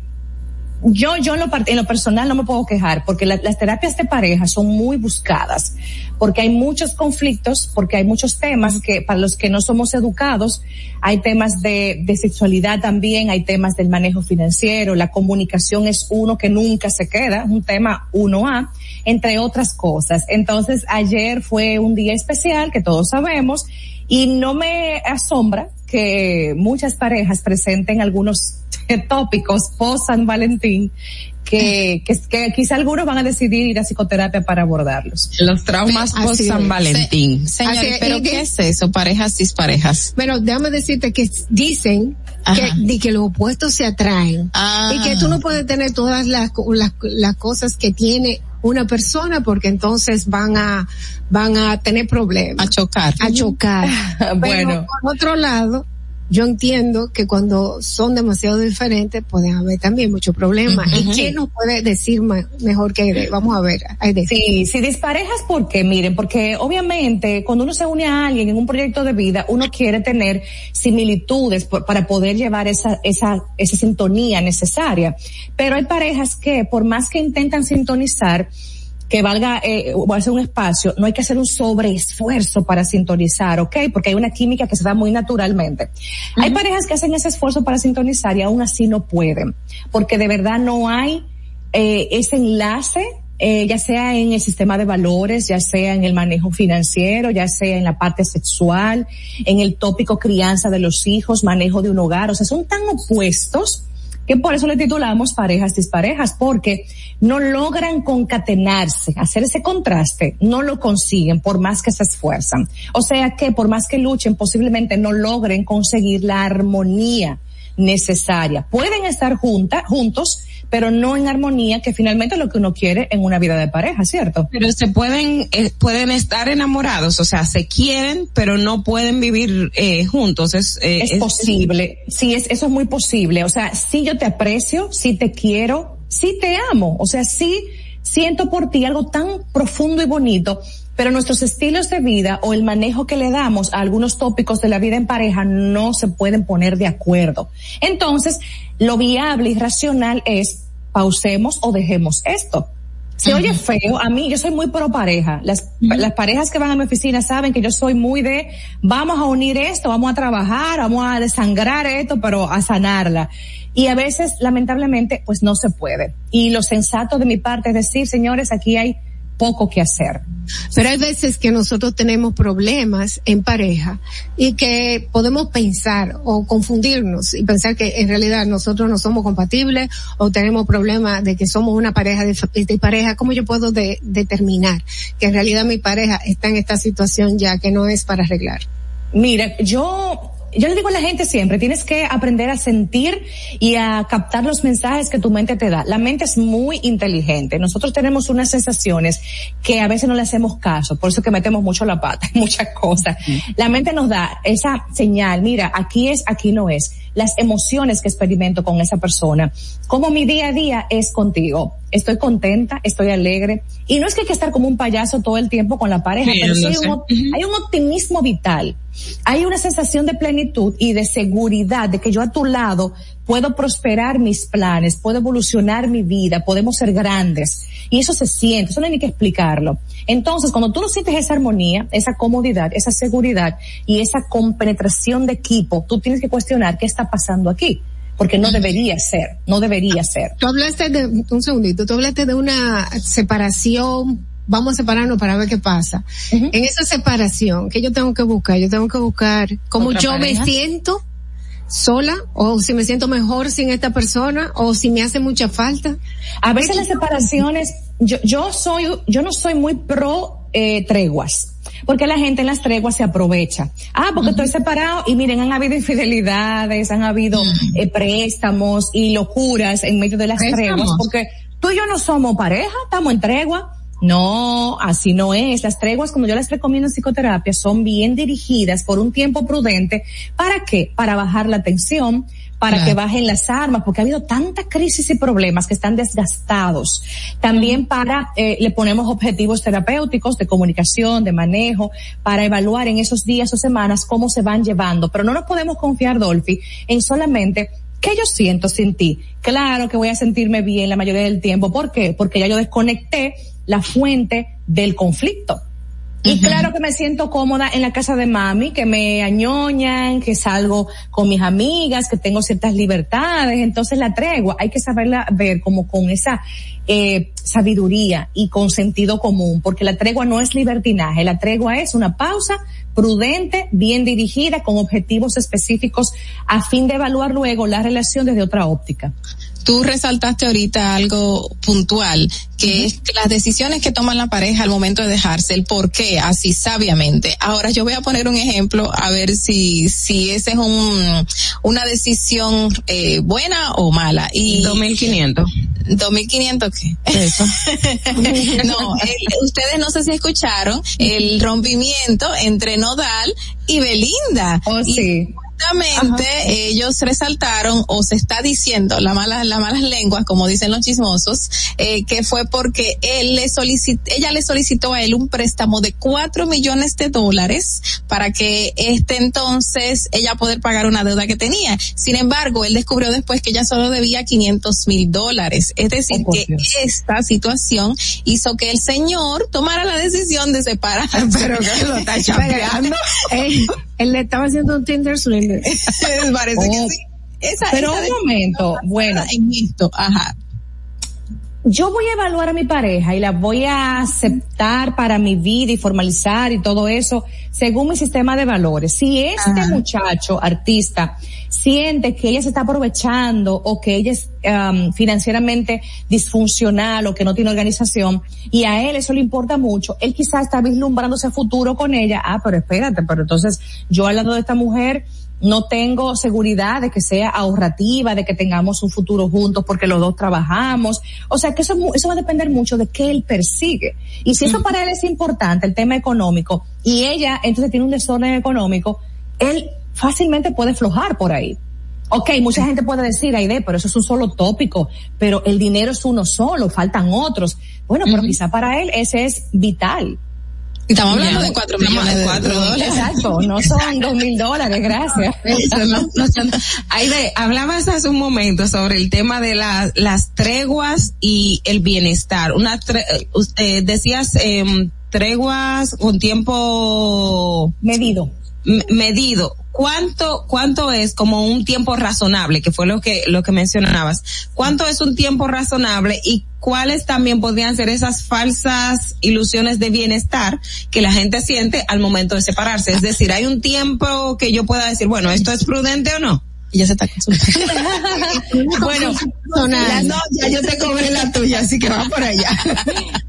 Speaker 24: yo, yo en lo, en personal no me puedo quejar porque la- las terapias de pareja son muy buscadas porque hay muchos conflictos, porque hay muchos temas que para los que no somos educados, hay temas de, de sexualidad también, hay temas del manejo financiero, la comunicación es uno que nunca se queda, un tema 1A, entre otras cosas. Entonces ayer fue un día especial que todos sabemos y no me asombra que muchas parejas presenten algunos tópicos post San Valentín que, que, que quizá algunos van a decidir ir a psicoterapia para abordarlos.
Speaker 11: Los traumas
Speaker 6: Así
Speaker 11: post. San Valentín.
Speaker 10: Señores,
Speaker 6: Así es,
Speaker 10: pero
Speaker 6: y
Speaker 10: ¿qué
Speaker 6: que-
Speaker 10: es eso? Parejas disparejas.
Speaker 6: Bueno, déjame decirte que dicen que,
Speaker 10: Ajá.
Speaker 6: de que los opuestos se atraen.
Speaker 10: Ah.
Speaker 6: Y que tú no puedes tener todas las, las, las cosas que tiene una persona porque entonces van a, van a tener problemas.
Speaker 10: A chocar.
Speaker 6: A chocar.
Speaker 24: Bueno.
Speaker 6: Pero por otro lado, yo entiendo que cuando son demasiado diferentes pueden haber también muchos problemas. ¿Y quién nos puede decir mejor que Aide? Vamos a ver. Aide.
Speaker 24: Sí, si disparejas, ¿por qué? Miren, porque obviamente cuando uno se une a alguien en un proyecto de vida, uno quiere tener similitudes por- para poder llevar esa, esa, esa sintonía necesaria. Pero hay parejas que por más que intentan sintonizar, que valga eh, o hacer un espacio, no hay que hacer un sobreesfuerzo para sintonizar, ¿ok? Porque hay una química que se da muy naturalmente. Hay parejas que hacen ese esfuerzo para sintonizar y aún así no pueden, porque de verdad no hay eh, ese enlace eh, ya sea en el sistema de valores, ya sea en el manejo financiero, ya sea en la parte sexual, en el tópico crianza de los hijos, manejo de un hogar, o sea, son tan opuestos que por eso le titulamos parejas disparejas, porque no logran concatenarse, hacer ese contraste, no lo consiguen por más que se esfuerzan. O sea que por más que luchen, posiblemente no logren conseguir la armonía necesaria. Pueden estar junta, juntos, pero no en armonía, que finalmente es lo que uno quiere en una vida de pareja, ¿cierto?
Speaker 11: Pero se pueden, eh, pueden estar enamorados, o sea, se quieren, pero no pueden vivir eh, juntos. Es, eh,
Speaker 24: es, posible. Sí, es, eso es muy posible. O sea, sí yo te aprecio, sí te quiero, sí te amo. O sea, sí siento por ti algo tan profundo y bonito, pero nuestros estilos de vida o el manejo que le damos a algunos tópicos de la vida en pareja no se pueden poner de acuerdo. Entonces, lo viable y racional es pausemos o dejemos esto. Se oye feo, a mí yo soy muy pro pareja. Las, las parejas que van a mi oficina saben que yo soy muy de vamos a unir esto, vamos a trabajar, vamos a desangrar esto, pero a sanarla. Y a veces, lamentablemente, pues no se puede. Y lo sensato de mi parte es decir, señores, aquí hay poco que hacer.
Speaker 6: Pero hay veces que nosotros tenemos problemas en pareja y que podemos pensar o confundirnos y pensar que en realidad nosotros no somos compatibles o tenemos problemas de que somos una pareja de, de pareja. ¿Cómo yo puedo de- determinar que en realidad mi pareja está en esta situación ya que no es para arreglar?
Speaker 24: Mira, yo, yo le digo a la gente siempre, tienes que aprender a sentir y a captar los mensajes que tu mente te da. La mente es muy inteligente. Nosotros tenemos unas sensaciones que a veces no le hacemos caso, por eso que metemos mucho la pata en muchas cosas. La mente nos da esa señal, mira, aquí es, aquí no es. Las emociones que experimento con esa persona. Como mi día a día es contigo. Estoy contenta, estoy alegre. Y no es que hay que estar como un payaso todo el tiempo con la pareja, pero sí hay un, hay un optimismo vital. Hay una sensación de plenitud y de seguridad de que yo a tu lado puedo prosperar mis planes, puedo evolucionar mi vida, podemos ser grandes. Y eso se siente, eso no hay ni que explicarlo. Entonces, cuando tú no sientes esa armonía, esa comodidad, esa seguridad y esa compenetración de equipo, tú tienes que cuestionar qué está pasando aquí. Porque no debería ser, no debería ser.
Speaker 6: Tú hablaste de, un segundito, tú hablaste de una separación, vamos a separarnos para ver qué pasa. En esa separación, ¿qué yo tengo que buscar? Yo tengo que buscar cómo
Speaker 24: ¿Otra
Speaker 6: yo
Speaker 24: pareja?
Speaker 6: me siento sola o si me siento mejor sin esta persona o si me hace mucha falta.
Speaker 24: A veces las separaciones, yo, yo soy, yo no soy muy pro eh, treguas. Porque la gente en las treguas se aprovecha. Ah, porque estoy separado y miren, han habido infidelidades, han habido eh, préstamos y locuras en medio de las
Speaker 6: ¿Préstamos?
Speaker 24: treguas, porque tú y yo no somos pareja, estamos en tregua. No, así no es. Las treguas, como yo les recomiendo en psicoterapia, son bien dirigidas por un tiempo prudente. ¿Para qué? Para bajar la tensión, para
Speaker 25: Claro.
Speaker 24: que bajen las armas, porque ha habido tanta crisis y problemas que están desgastados. También para, eh, le ponemos objetivos terapéuticos de comunicación, de manejo, para evaluar en esos días o semanas cómo se van llevando. Pero no nos podemos confiar, Dolphy, en solamente ¿Qué yo siento sin ti? Claro que voy a sentirme bien la mayoría del tiempo. ¿Por qué? Porque ya yo desconecté la fuente del conflicto. Y claro que me siento cómoda en la casa de mami, que me añoñan, que salgo con mis amigas, que tengo ciertas libertades. Entonces la tregua hay que saberla ver como con esa eh, sabiduría y con sentido común, porque la tregua no es libertinaje, la tregua es una pausa prudente, bien dirigida, con objetivos específicos a fin de evaluar luego la relación desde otra óptica.
Speaker 10: Tú resaltaste ahorita algo puntual, que es que las decisiones que toman la pareja al momento de dejarse, el por qué, así sabiamente. Ahora yo voy a poner un ejemplo a ver si, si ese es un, una decisión eh, buena o mala. Y
Speaker 11: 2500.
Speaker 10: 2500 qué? Eso. no, el- ustedes no sé si escucharon el rompimiento entre Nodal y Belinda.
Speaker 24: Oh,
Speaker 10: Y
Speaker 24: sí.
Speaker 10: Justamente ellos resaltaron o se está diciendo la mala, las malas lenguas, como dicen los chismosos, eh, que fue porque él le solicitó, ella le solicitó a él un préstamo de cuatro millones de dólares para que este entonces ella poder pagar una deuda que tenía. Sin embargo, él descubrió después que ella solo debía 500 mil dólares. Es decir, que esta situación hizo que el señor tomara la decisión de separar.
Speaker 6: Pero que lo está. él, le estaba haciendo un Tinder.
Speaker 10: Parece que sí. Esa-
Speaker 24: Pero
Speaker 10: esa
Speaker 24: un momento, bueno.
Speaker 10: En esto, ajá.
Speaker 24: Yo voy a evaluar a mi pareja y la voy a aceptar para mi vida y formalizar y todo eso según mi sistema de valores. Si este muchacho, artista, siente que ella se está aprovechando o que ella es um, financieramente disfuncional o que no tiene organización y a él eso le importa mucho, él quizás está vislumbrándose a futuro con ella. Ah, pero espérate, pero entonces yo al lado de esta mujer no tengo seguridad de que sea ahorrativa, de que tengamos un futuro juntos porque los dos trabajamos. O sea que eso, eso va a depender mucho de qué él persigue. Y si eso para él es importante, el tema económico, y ella entonces tiene un desorden económico, él fácilmente puede flojar por ahí. Ok, mucha gente puede decir, Aide, pero eso es un solo tópico, pero el dinero es uno solo, faltan otros. Bueno, pero quizá para él ese es vital.
Speaker 10: Estamos hablando de cuatro millones de
Speaker 24: dólares. Exacto, no son dos mil dólares, gracias.
Speaker 11: Eso no, no son- Aide, hablabas hace un momento sobre el tema de la- las treguas y el bienestar. Una tre- eh, usted decías em, treguas con tiempo
Speaker 24: medido.
Speaker 11: M- medido. ¿Cuánto, cuánto es como un tiempo razonable? Que fue lo que, lo que mencionabas. ¿Cuánto es un tiempo razonable y cuáles también podrían ser esas falsas ilusiones de bienestar que la gente siente al momento de separarse? Es decir, hay un tiempo que yo pueda decir, bueno, esto es prudente o no. Y ya se está consultando. bueno,
Speaker 6: Personal.
Speaker 11: no, ya yo te cobré la tuya, así que va por allá.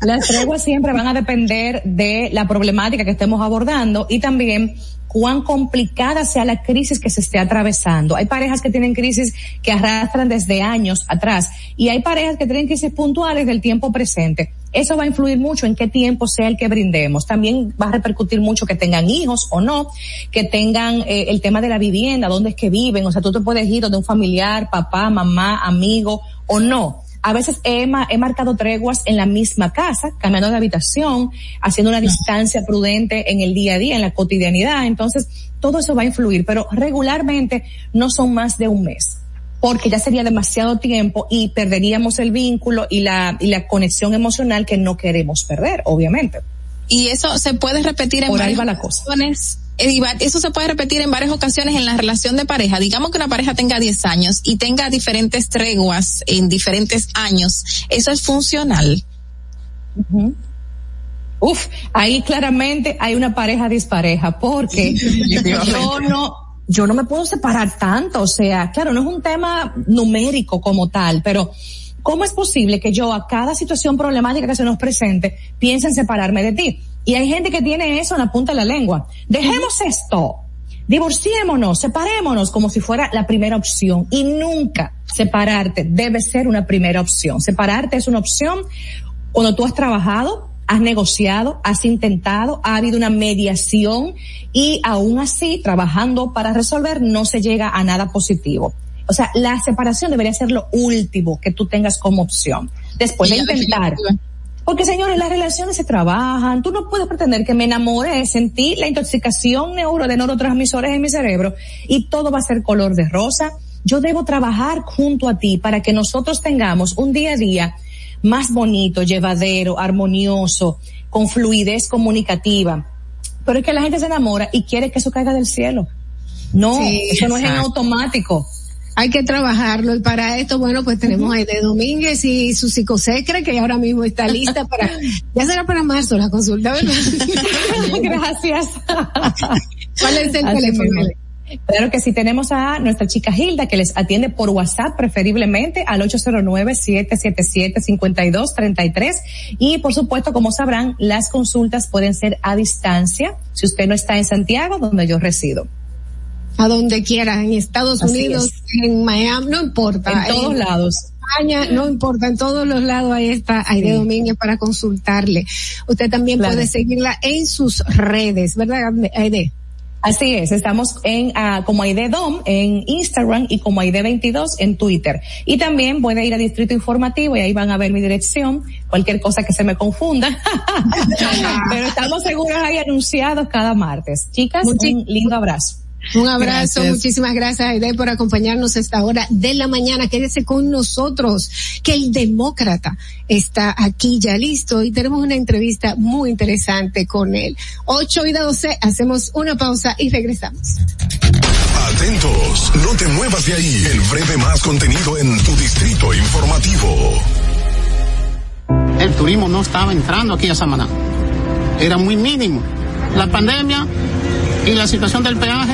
Speaker 24: Las treguas siempre van a depender de la problemática que estemos abordando y también cuán complicada sea la crisis que se esté atravesando. Hay parejas que tienen crisis que arrastran desde años atrás y hay parejas que tienen crisis puntuales del tiempo presente. Eso va a influir mucho en qué tiempo sea el que brindemos. También va a repercutir mucho que tengan hijos o no, que tengan eh, el tema de la vivienda, dónde es que viven. O sea, tú te puedes ir donde un familiar, papá, mamá, amigo o no. A veces he, he marcado treguas en la misma casa, cambiando de habitación, haciendo una distancia prudente en el día a día, en la cotidianidad. Entonces, todo eso va a influir, pero regularmente no son más de un mes porque ya sería demasiado tiempo y perderíamos el vínculo y la, y la conexión emocional que no queremos perder, obviamente.
Speaker 10: Y eso se puede repetir en
Speaker 24: Por ahí
Speaker 10: varias
Speaker 24: va la cosa.
Speaker 10: ocasiones. Eh, Eso se puede repetir en varias ocasiones en la relación de pareja. Digamos que una pareja tenga 10 años y tenga diferentes treguas en diferentes años. Eso es funcional.
Speaker 24: Uf, ahí claramente hay una pareja dispareja, porque yo no, yo no me puedo separar tanto, o sea, claro, no es un tema numérico como tal, pero ¿cómo es posible que yo a cada situación problemática que se nos presente piense en separarme de ti? Y hay gente que tiene eso en la punta de la lengua. Dejemos esto. Divorciémonos, separémonos como si fuera la primera opción y nunca separarte debe ser una primera opción. Separarte es una opción cuando tú has trabajado, has negociado, has intentado, ha habido una mediación y aún así, trabajando para resolver, no se llega a nada positivo. O sea, la separación debería ser lo último que tú tengas como opción. Después de intentar.
Speaker 10: definitiva.
Speaker 24: Porque señores, las relaciones se trabajan. Tú no puedes pretender que me enamore, sentí la intoxicación neuro de neurotransmisores en mi cerebro y todo va a ser color de rosa. Yo debo trabajar junto a ti para que nosotros tengamos un día a día más bonito, llevadero, armonioso, con fluidez comunicativa. Pero es que la gente se enamora y quiere que eso caiga del cielo. No,
Speaker 6: Sí,
Speaker 24: eso no es en automático.
Speaker 6: Hay que trabajarlo y para esto, bueno, pues tenemos a Aide Domínguez y su psicosecre que ahora mismo está lista para, ya será para marzo la consulta, ¿verdad?
Speaker 24: Gracias.
Speaker 6: ¿Cuál es el
Speaker 24: Así
Speaker 6: teléfono?
Speaker 24: Claro que sí, tenemos a nuestra chica Hilda que les atiende por WhatsApp preferiblemente al 809-777-5233 y por supuesto, como sabrán, las consultas pueden ser a distancia si usted no está en Santiago, donde yo resido.
Speaker 6: A donde quiera, en Estados
Speaker 24: Así
Speaker 6: Unidos, en Miami, no importa.
Speaker 24: En todos lados.
Speaker 6: España, no importa, en todos los lados ahí está Aide
Speaker 24: Sí.
Speaker 6: Domínguez para consultarle. Usted también
Speaker 24: Claro.
Speaker 6: puede seguirla en sus redes, ¿verdad, Aide?
Speaker 24: Así es, estamos en ah, como Dom en Instagram y como ID22 en Twitter. Y también puede ir a Distrito Informativo y ahí van a ver mi dirección, cualquier cosa que se me confunda. Pero estamos seguros ahí anunciados cada martes. Chicas,
Speaker 6: Muchi-
Speaker 24: un lindo abrazo.
Speaker 6: Un abrazo,
Speaker 24: Gracias.
Speaker 6: muchísimas gracias Aide por acompañarnos a esta hora de la mañana. Quédese con nosotros, que el demócrata está aquí ya listo y tenemos una entrevista muy interesante con él. 8 y 12, hacemos una pausa y regresamos.
Speaker 9: Atentos, no te muevas de ahí. El breve más contenido en tu distrito informativo.
Speaker 22: El turismo no estaba entrando aquí a Samaná. Era muy mínimo. La pandemia y la situación del peaje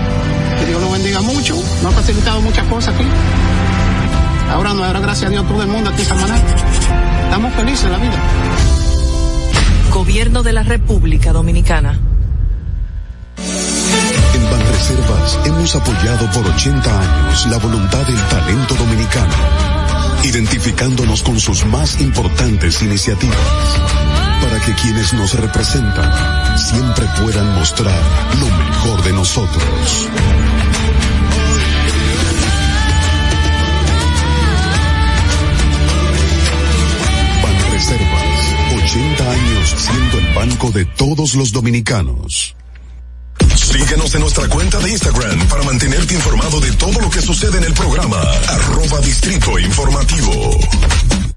Speaker 22: Dios lo bendiga mucho, nos ha facilitado muchas cosas aquí. Ahora no, ahora gracias a Dios todo el mundo aquí está manera. Estamos felices en la vida.
Speaker 23: Gobierno de la República Dominicana.
Speaker 9: En Banreservas hemos apoyado por 80 años la voluntad del talento dominicano, identificándonos con sus más importantes iniciativas, para que quienes nos representan siempre puedan mostrar lo mejor de nosotros. Banreservas, 80 años siendo el banco de todos los dominicanos. Síguenos en nuestra cuenta de Instagram para mantenerte informado de todo lo que sucede en el programa. Arroba Distrito Informativo.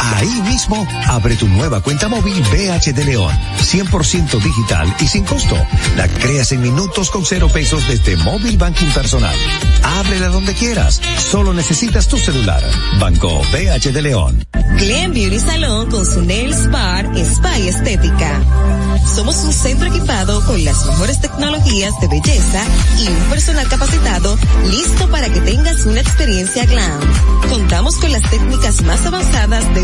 Speaker 26: Ahí mismo, abre tu nueva cuenta móvil BH de León. 100% digital y sin costo. La creas en minutos con cero pesos desde Móvil Banking Personal. Ábrela donde quieras. Solo necesitas tu celular. Banco BH de León.
Speaker 19: Glen Beauty Salón con su Nails Bar Spa y Estética. Somos un centro equipado con las mejores tecnologías de belleza y un personal capacitado listo para que tengas una experiencia glam. Contamos con las técnicas más avanzadas de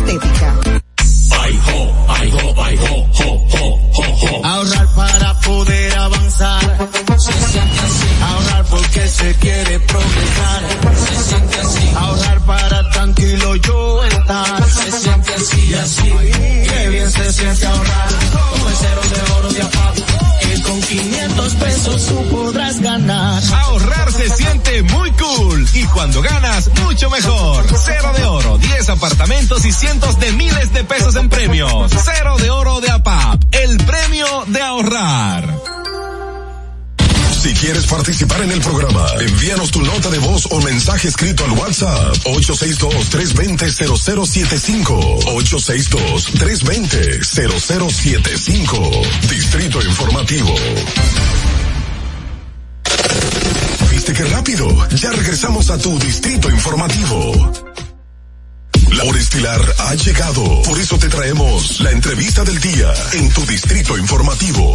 Speaker 19: Estética.
Speaker 21: Ay, ho, ay, ho, ay, ho, ho, ho, ho, ho. Ahorrar para poder avanzar. Se siente así. Ahorrar porque se quiere progresar. Se siente así. Ahorrar para tranquilo yo estar. Se siente así y así. Qué bien se siente ahorrar. Con el cero de oro de APAP. Que con 500 pesos tú podrás ganar.
Speaker 20: Ahorrar muy cool y cuando ganas, mucho mejor. Cero de oro, 10 apartamentos y cientos de miles de pesos en premios. Cero de oro de APAP, el premio de ahorrar.
Speaker 9: Si quieres participar en el programa, envíanos tu nota de voz o mensaje escrito al WhatsApp 862-320-0075. 862-320-0075. Distrito Informativo. ¿Viste qué rápido? Ya regresamos a tu Distrito Informativo. La hora estilar ha llegado. Por eso te traemos la entrevista del día en tu Distrito Informativo.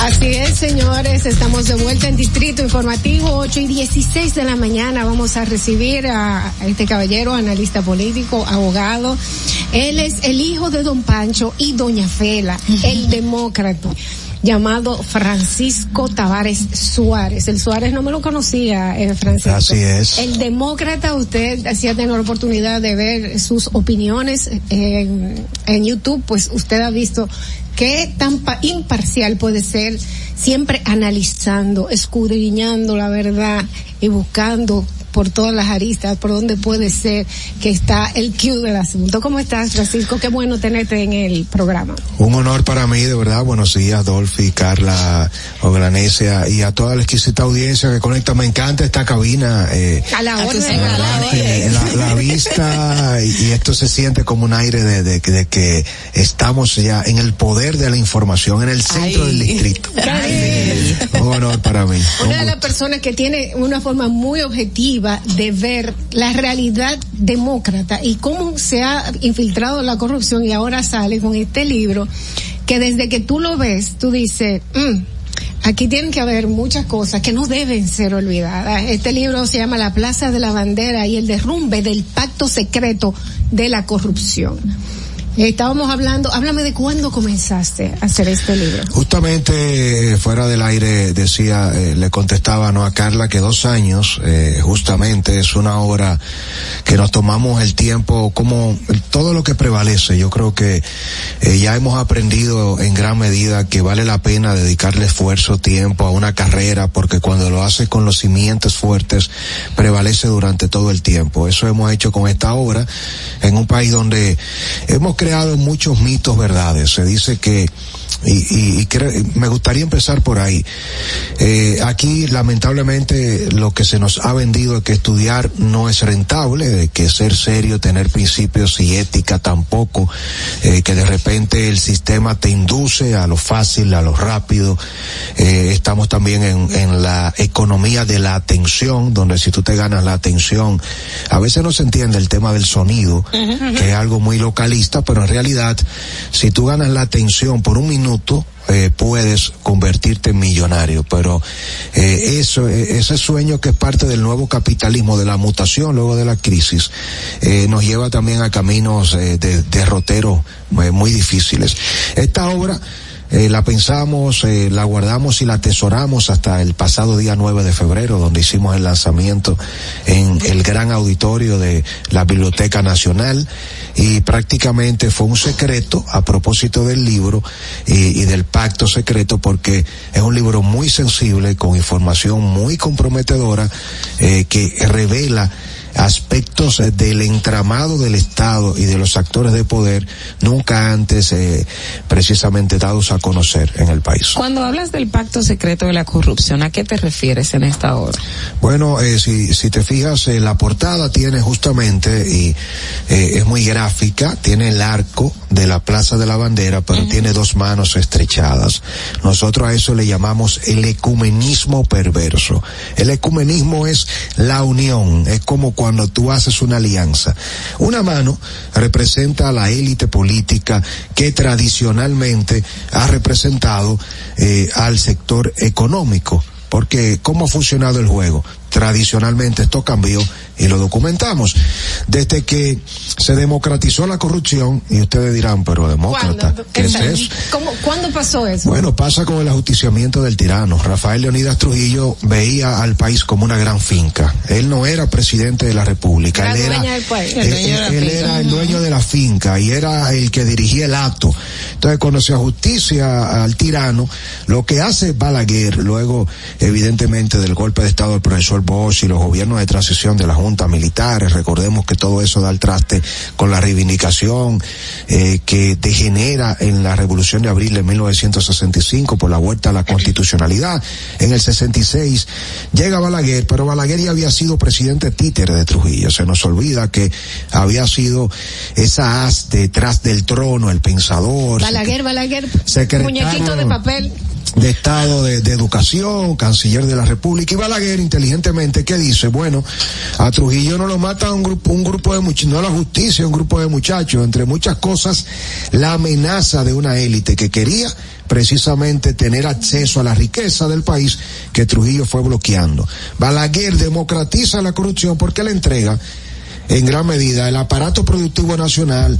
Speaker 6: Así es, señores, estamos de vuelta en Distrito Informativo, 8 y 16 de la mañana. Vamos a recibir a este caballero, analista político, abogado. Él es el hijo de don Pancho y doña Fela, el demócrata llamado Francisco Tavares Suárez. El Suárez no me lo conocía, eh, Francisco.
Speaker 25: Así es.
Speaker 6: El demócrata, usted hacía tener la oportunidad de ver sus opiniones en, en YouTube, pues usted ha visto qué tan pa- imparcial puede ser, siempre analizando, escudriñando la verdad y buscando por todas las aristas, por donde puede ser que está el Q del asunto. ¿Cómo estás, Francisco? Qué bueno tenerte en el programa.
Speaker 25: Un honor para mí, de verdad. Buenos días, Dolphy, Carla, Oglanesia y a toda la exquisita audiencia que conecta. Me encanta esta cabina. Eh,
Speaker 6: A la
Speaker 25: de vista y, y esto se siente como un aire de, de- de que estamos ya en el poder de la información, en el centro del distrito. Un honor para mí.
Speaker 6: Una de las personas que tiene una forma muy objetiva de ver la realidad demócrata y cómo se ha infiltrado la corrupción y ahora sale con este libro que desde que tú lo ves, tú dices, "Mm, Aquí tienen que haber muchas cosas que no deben ser olvidadas. Este libro se llama La Plaza de la Bandera y el derrumbe del pacto secreto de la corrupción. Estábamos hablando, háblame de cuándo comenzaste a hacer este libro.
Speaker 25: Justamente eh, fuera del aire decía, eh, le contestaba no a Carla que dos años, eh, justamente es una obra que nos tomamos el tiempo como todo lo que prevalece. Yo creo que eh, ya hemos aprendido en gran medida que vale la pena dedicarle esfuerzo, tiempo a una carrera, porque cuando lo haces con los cimientos fuertes prevalece durante todo el tiempo. Eso hemos hecho con esta obra. en un país donde hemos creado muchos mitos, verdades. Se dice que y, y, y cre- me gustaría empezar por ahí. Eh, aquí, lamentablemente, lo que se nos ha vendido es que estudiar no es rentable, de que ser serio, tener principios y ética tampoco, eh, que de repente el sistema te induce a lo fácil, a lo rápido. Eh, estamos también en, en la economía de la atención, donde si tú te ganas la atención, a veces no se entiende el tema del sonido, que es algo muy localista, pero en realidad, si tú ganas la atención por un minuto, eh, puedes convertirte en millonario, pero eh, eso, eh, ese sueño que es parte del nuevo capitalismo, de la mutación luego de la crisis, nos lleva también a caminos de derroteros muy difíciles. Esta obra eh, la pensamos, eh, la guardamos y la atesoramos hasta el pasado día 9 de febrero, donde hicimos el lanzamiento en el gran auditorio de la Biblioteca Nacional. Y prácticamente fue un secreto a propósito del libro y, y del pacto secreto porque es un libro muy sensible con información muy comprometedora eh, que revela aspectos eh, del entramado del Estado y de los actores de poder nunca antes eh, precisamente dados a conocer en el país.
Speaker 11: Cuando hablas del pacto secreto de la corrupción, ¿a qué te refieres en esta hora?
Speaker 25: Bueno, eh, si, si te fijas, eh, la portada tiene justamente, y eh, es muy gráfica, tiene el arco de la Plaza de la Bandera, pero tiene dos manos estrechadas. Nosotros a eso le llamamos el ecumenismo perverso. El ecumenismo es la unión, es como cuando tú haces una alianza. Una mano representa a la élite política que tradicionalmente ha representado eh, al sector económico. Porque, ¿cómo ha funcionado el juego? Tradicionalmente esto cambió y lo documentamos. Desde que se democratizó la corrupción, y ustedes dirán, pero demócrata, ¿qué es eso?
Speaker 6: ¿Cómo, ¿Cuándo pasó eso?
Speaker 25: Bueno, pasa con el ajusticiamiento del tirano. Rafael Leonidas Trujillo veía al país como una gran finca. Él no era presidente de la República. Él era,
Speaker 6: del país.
Speaker 25: él, él- él era el dueño de la finca y era el que dirigía el acto. Entonces, cuando se ajusticia al tirano, lo que hace Balaguer, luego, evidentemente, del golpe de Estado del profesor Bosch y los gobiernos de transición de la Junta Militares, recordemos que todo eso da el traste con la reivindicación eh, que degenera en la Revolución de Abril de 1965 por la vuelta a la constitucionalidad. En el 66 llega Balaguer, pero Balaguer ya había sido presidente títere de Trujillo. Se nos olvida que había sido esa as detrás del trono, el pensador,
Speaker 6: Balaguer, Balaguer,
Speaker 25: Secretario-
Speaker 6: muñequito de papel.
Speaker 25: De Estado de, de Educación, canciller de la República, y Balaguer inteligentemente que dice, bueno, a Trujillo no lo mata un grupo, un grupo de muchachos, no la justicia, un grupo de muchachos, entre muchas cosas, la amenaza de una élite que quería precisamente tener acceso a la riqueza del país que Trujillo fue bloqueando. Balaguer democratiza la corrupción porque le entrega en gran medida el aparato productivo nacional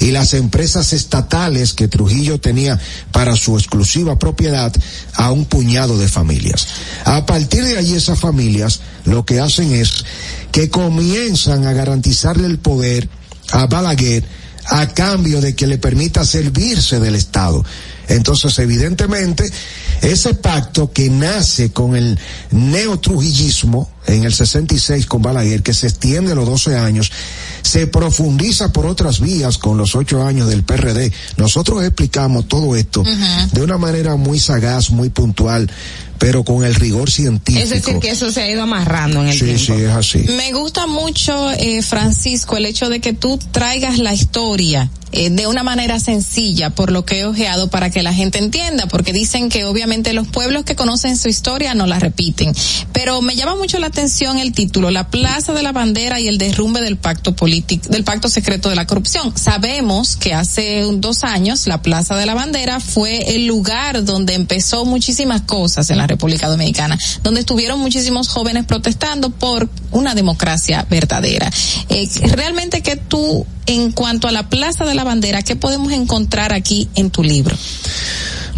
Speaker 25: y las empresas estatales que Trujillo tenía para su exclusiva propiedad a un puñado de familias. A partir de allí esas familias lo que hacen es que comienzan a garantizarle el poder a Balaguer a cambio de que le permita servirse del Estado. Entonces, evidentemente, ese pacto que nace con el neotrujillismo en el 66 con Balaguer, que se extiende a los 12 años, se profundiza por otras vías con los ocho años del PRD. Nosotros explicamos todo esto de una manera muy sagaz, muy puntual, pero con el rigor científico.
Speaker 11: Es decir, que eso se ha ido amarrando en el
Speaker 25: sí,
Speaker 11: tiempo.
Speaker 25: sí, es así.
Speaker 10: Me gusta mucho, eh, Francisco, el hecho de que tú traigas la historia eh, de una manera sencilla, por lo que he ojeado, para que la gente entienda, porque dicen que obviamente los pueblos que conocen su historia no la repiten. Pero me llama mucho la atención el título, La Plaza de la Bandera y el derrumbe del pacto político, del pacto secreto de la corrupción. Sabemos que hace dos años la Plaza de la Bandera fue el lugar donde empezó muchísimas cosas en la República Dominicana, donde estuvieron muchísimos jóvenes protestando por una democracia verdadera. Eh, realmente que tú, en cuanto a la Plaza de la Bandera, ¿qué podemos encontrar aquí en tu libro?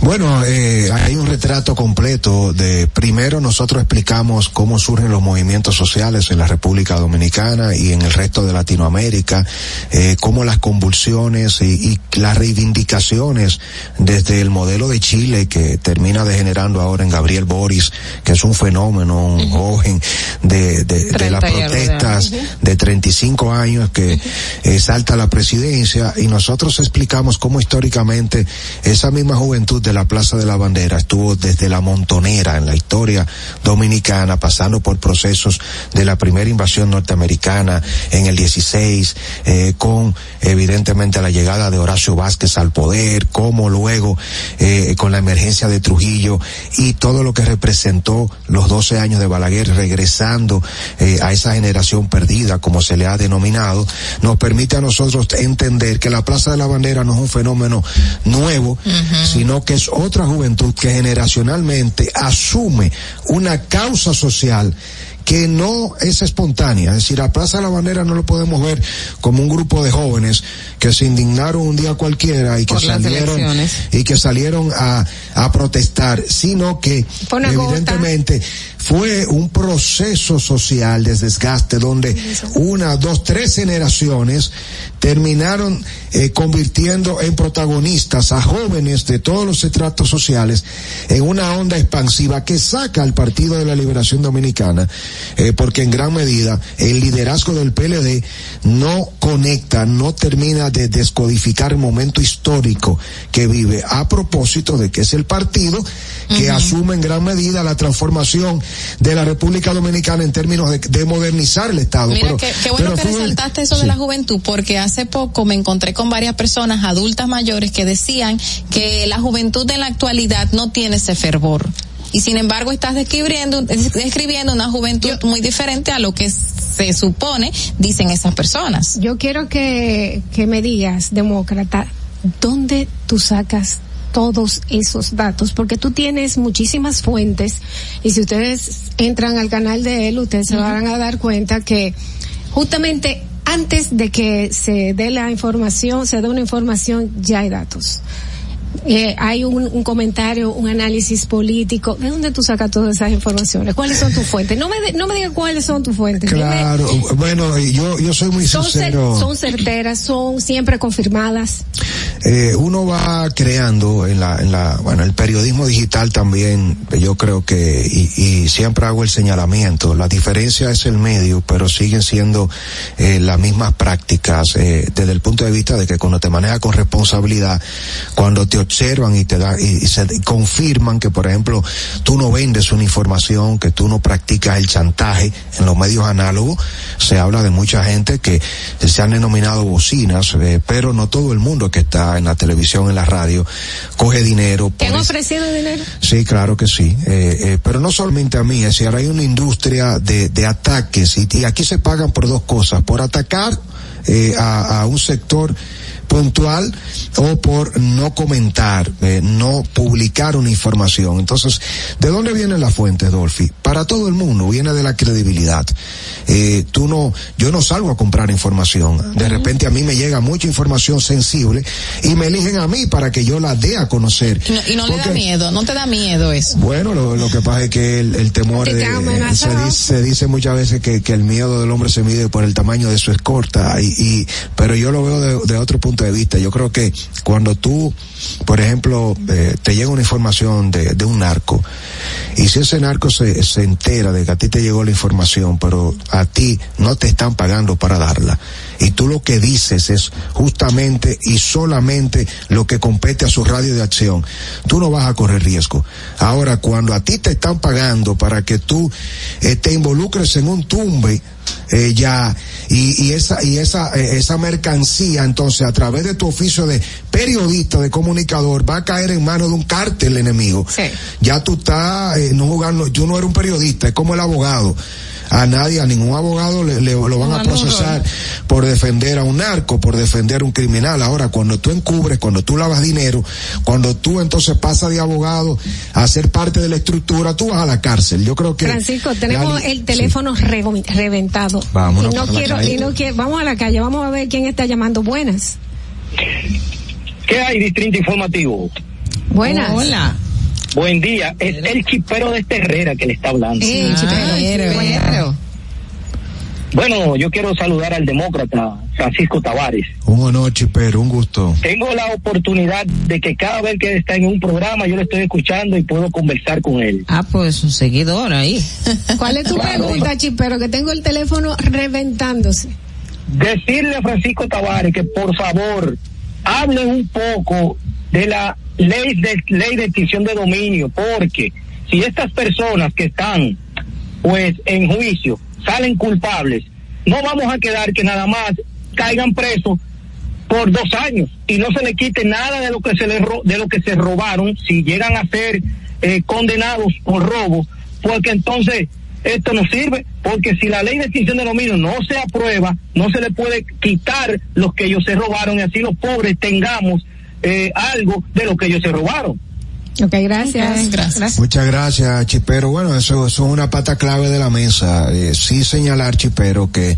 Speaker 25: Bueno, eh, hay un retrato completo de, primero nosotros explicamos cómo surgen los movimientos sociales en la República Dominicana y en el resto de Latinoamérica, eh, cómo las convulsiones y, y las reivindicaciones desde el modelo de Chile que termina degenerando ahora en Gabriel Boris, que es un fenómeno, un joven de, de, de las
Speaker 11: 30 y algo de
Speaker 25: protestas
Speaker 11: años.
Speaker 25: de 35 años que eh, salta a la presidencia y nosotros explicamos cómo históricamente esa misma juventud de la Plaza de la Bandera estuvo desde la montonera en la historia dominicana, pasando por procesos de la primera invasión norteamericana en el 16, eh, con evidentemente la llegada de Horacio Vázquez al poder, como luego eh, con la emergencia de Trujillo y todo lo que representó los 12 años de Balaguer regresando eh, a esa generación perdida, como se le ha denominado, nos permite a nosotros entender que la Plaza de la Bandera no es un fenómeno nuevo, sino que es otra juventud que generacionalmente asume una causa social que no es espontánea, es decir, a Plaza de la Bandera no lo podemos ver como un grupo de jóvenes que se indignaron un día cualquiera y que
Speaker 11: Por
Speaker 25: salieron y que salieron a, a protestar, sino que
Speaker 6: gota.
Speaker 25: evidentemente fue un proceso social de desgaste donde una, dos, tres generaciones terminaron eh, convirtiendo en protagonistas a jóvenes de todos los estratos sociales en una onda expansiva que saca al Partido de la Liberación Dominicana, eh, porque en gran medida el liderazgo del PLD no conecta, no termina de descodificar el momento histórico que vive, a propósito de que es el partido que asume en gran medida la transformación de la República Dominicana en términos de, de modernizar el Estado.
Speaker 10: Mira,
Speaker 25: Pero-
Speaker 10: qué, qué bueno
Speaker 25: pero
Speaker 10: que resaltaste eso de
Speaker 25: sí.
Speaker 10: la juventud, porque hace poco me encontré con varias personas adultas mayores que decían que la juventud en la actualidad no tiene ese fervor. Y sin embargo estás describiendo, describiendo una juventud muy diferente a lo que se supone, dicen esas personas.
Speaker 6: Yo quiero que, que me digas, demócrata, ¿dónde tú sacas todos esos datos? Porque tú tienes muchísimas fuentes y si ustedes entran al canal de él, ustedes se van a dar cuenta que justamente antes de que se dé la información, se dé una información, ya hay datos. Eh, hay un, un comentario, un análisis político. ¿De dónde tú sacas todas esas informaciones? ¿Cuáles son tus fuentes? No me, de- no me digas cuáles son tus fuentes. Dime
Speaker 25: Claro, bueno, y yo, yo soy muy
Speaker 6: son, cer-
Speaker 25: sincero.
Speaker 6: son certeras, son siempre confirmadas.
Speaker 25: Eh, uno va creando en la, en la, bueno, el periodismo digital también, yo creo que, y, y siempre hago el señalamiento, la diferencia es el medio, pero siguen siendo eh, las mismas prácticas, eh, desde el punto de vista de que cuando te manejas con responsabilidad, cuando te observan y te da, y, se confirman que, por ejemplo, tú no vendes una información, que tú no practicas el chantaje en los medios análogos, se habla de mucha gente que se han denominado bocinas, eh, pero no todo el mundo que está en la televisión, en la radio, coge dinero.
Speaker 6: ¿Te han ofrecido dinero?
Speaker 25: Sí, claro que sí. Eh, eh, pero no solamente a mí, es decir, hay una industria de, de ataques y, y aquí se pagan por dos cosas, por atacar eh, a, a un sector puntual o por no comentar, eh, no publicar una información. Entonces, ¿de dónde vienen las fuentes, Dolphy? Para todo el mundo, viene de la credibilidad. Eh, tú no, yo no salgo a comprar información. De repente a mí me llega mucha información sensible y me eligen a mí para que yo la dé a conocer.
Speaker 10: Y no, y no le da miedo, no te da miedo eso.
Speaker 25: bueno, lo, lo que pasa es que el, el temor
Speaker 10: Te
Speaker 25: de, eh, se, dice, se dice muchas veces que, que el miedo del hombre se mide por el tamaño de su escorta y, y pero yo lo veo de, de otro punto de vista. Yo creo que cuando tú, por ejemplo, eh, te llega una información de, un narco y si ese narco se, se entera de que a ti te llegó la información, pero a ti no te están pagando para darla y tú lo que dices es justamente y solamente lo que compete a su radio de acción, tú no vas a correr riesgo. Ahora, cuando a ti te están pagando para que tú eh, te involucres en un tumbe, eh, ya y, y esa y esa eh, esa mercancía entonces a través de tu oficio de periodista de comunicador va a caer en manos de un cártel enemigo. Ya tú estás eh, no jugando tú no eres un periodista es como el abogado a nadie, a ningún abogado le, le- lo van a procesar por defender a un narco, por defender a un criminal. Ahora, cuando tú encubres, cuando tú lavas dinero, cuando tú entonces pasas de abogado a ser parte de la estructura, tú vas a la cárcel. Yo creo que...
Speaker 6: Francisco, tenemos
Speaker 25: la-
Speaker 6: el teléfono reventado.
Speaker 25: Vámonos
Speaker 6: y no quiero, y no quiero, vamos a la calle, vamos a ver quién está llamando. Buenas.
Speaker 27: ¿Qué hay, Distrito Informativo?
Speaker 6: Buenas.
Speaker 11: Hola.
Speaker 27: Buen día. Es el chipero de este Herrera que le está hablando.
Speaker 11: Sí, chipero.
Speaker 27: Bueno, yo quiero saludar al demócrata Francisco Tavares.
Speaker 25: Un honor, chipero, un gusto.
Speaker 27: Tengo la oportunidad de que cada vez que está en un programa yo lo estoy escuchando y puedo conversar con él.
Speaker 11: Ah, pues un seguidor ahí.
Speaker 6: ¿Cuál es tu pregunta, Chipero? Que tengo el teléfono reventándose.
Speaker 27: Decirle a Francisco Tavares que por favor hable un poco de la ley de ley de extinción de dominio, porque si estas personas que están pues en juicio salen culpables, no vamos a quedar que nada más caigan presos por dos años y no se le quite nada de lo que se le de lo que se robaron si llegan a ser eh, condenados por robo, porque entonces esto no sirve, porque si la ley de extinción de dominio no se aprueba, no se le puede quitar los que ellos se robaron y así los pobres tengamos eh, algo de lo que ellos se robaron.
Speaker 6: Ok, gracias.
Speaker 25: Muchas gracias, Chipero. Bueno, eso, eso es una pata clave de la mesa. Eh, sí señalar, Chipero, que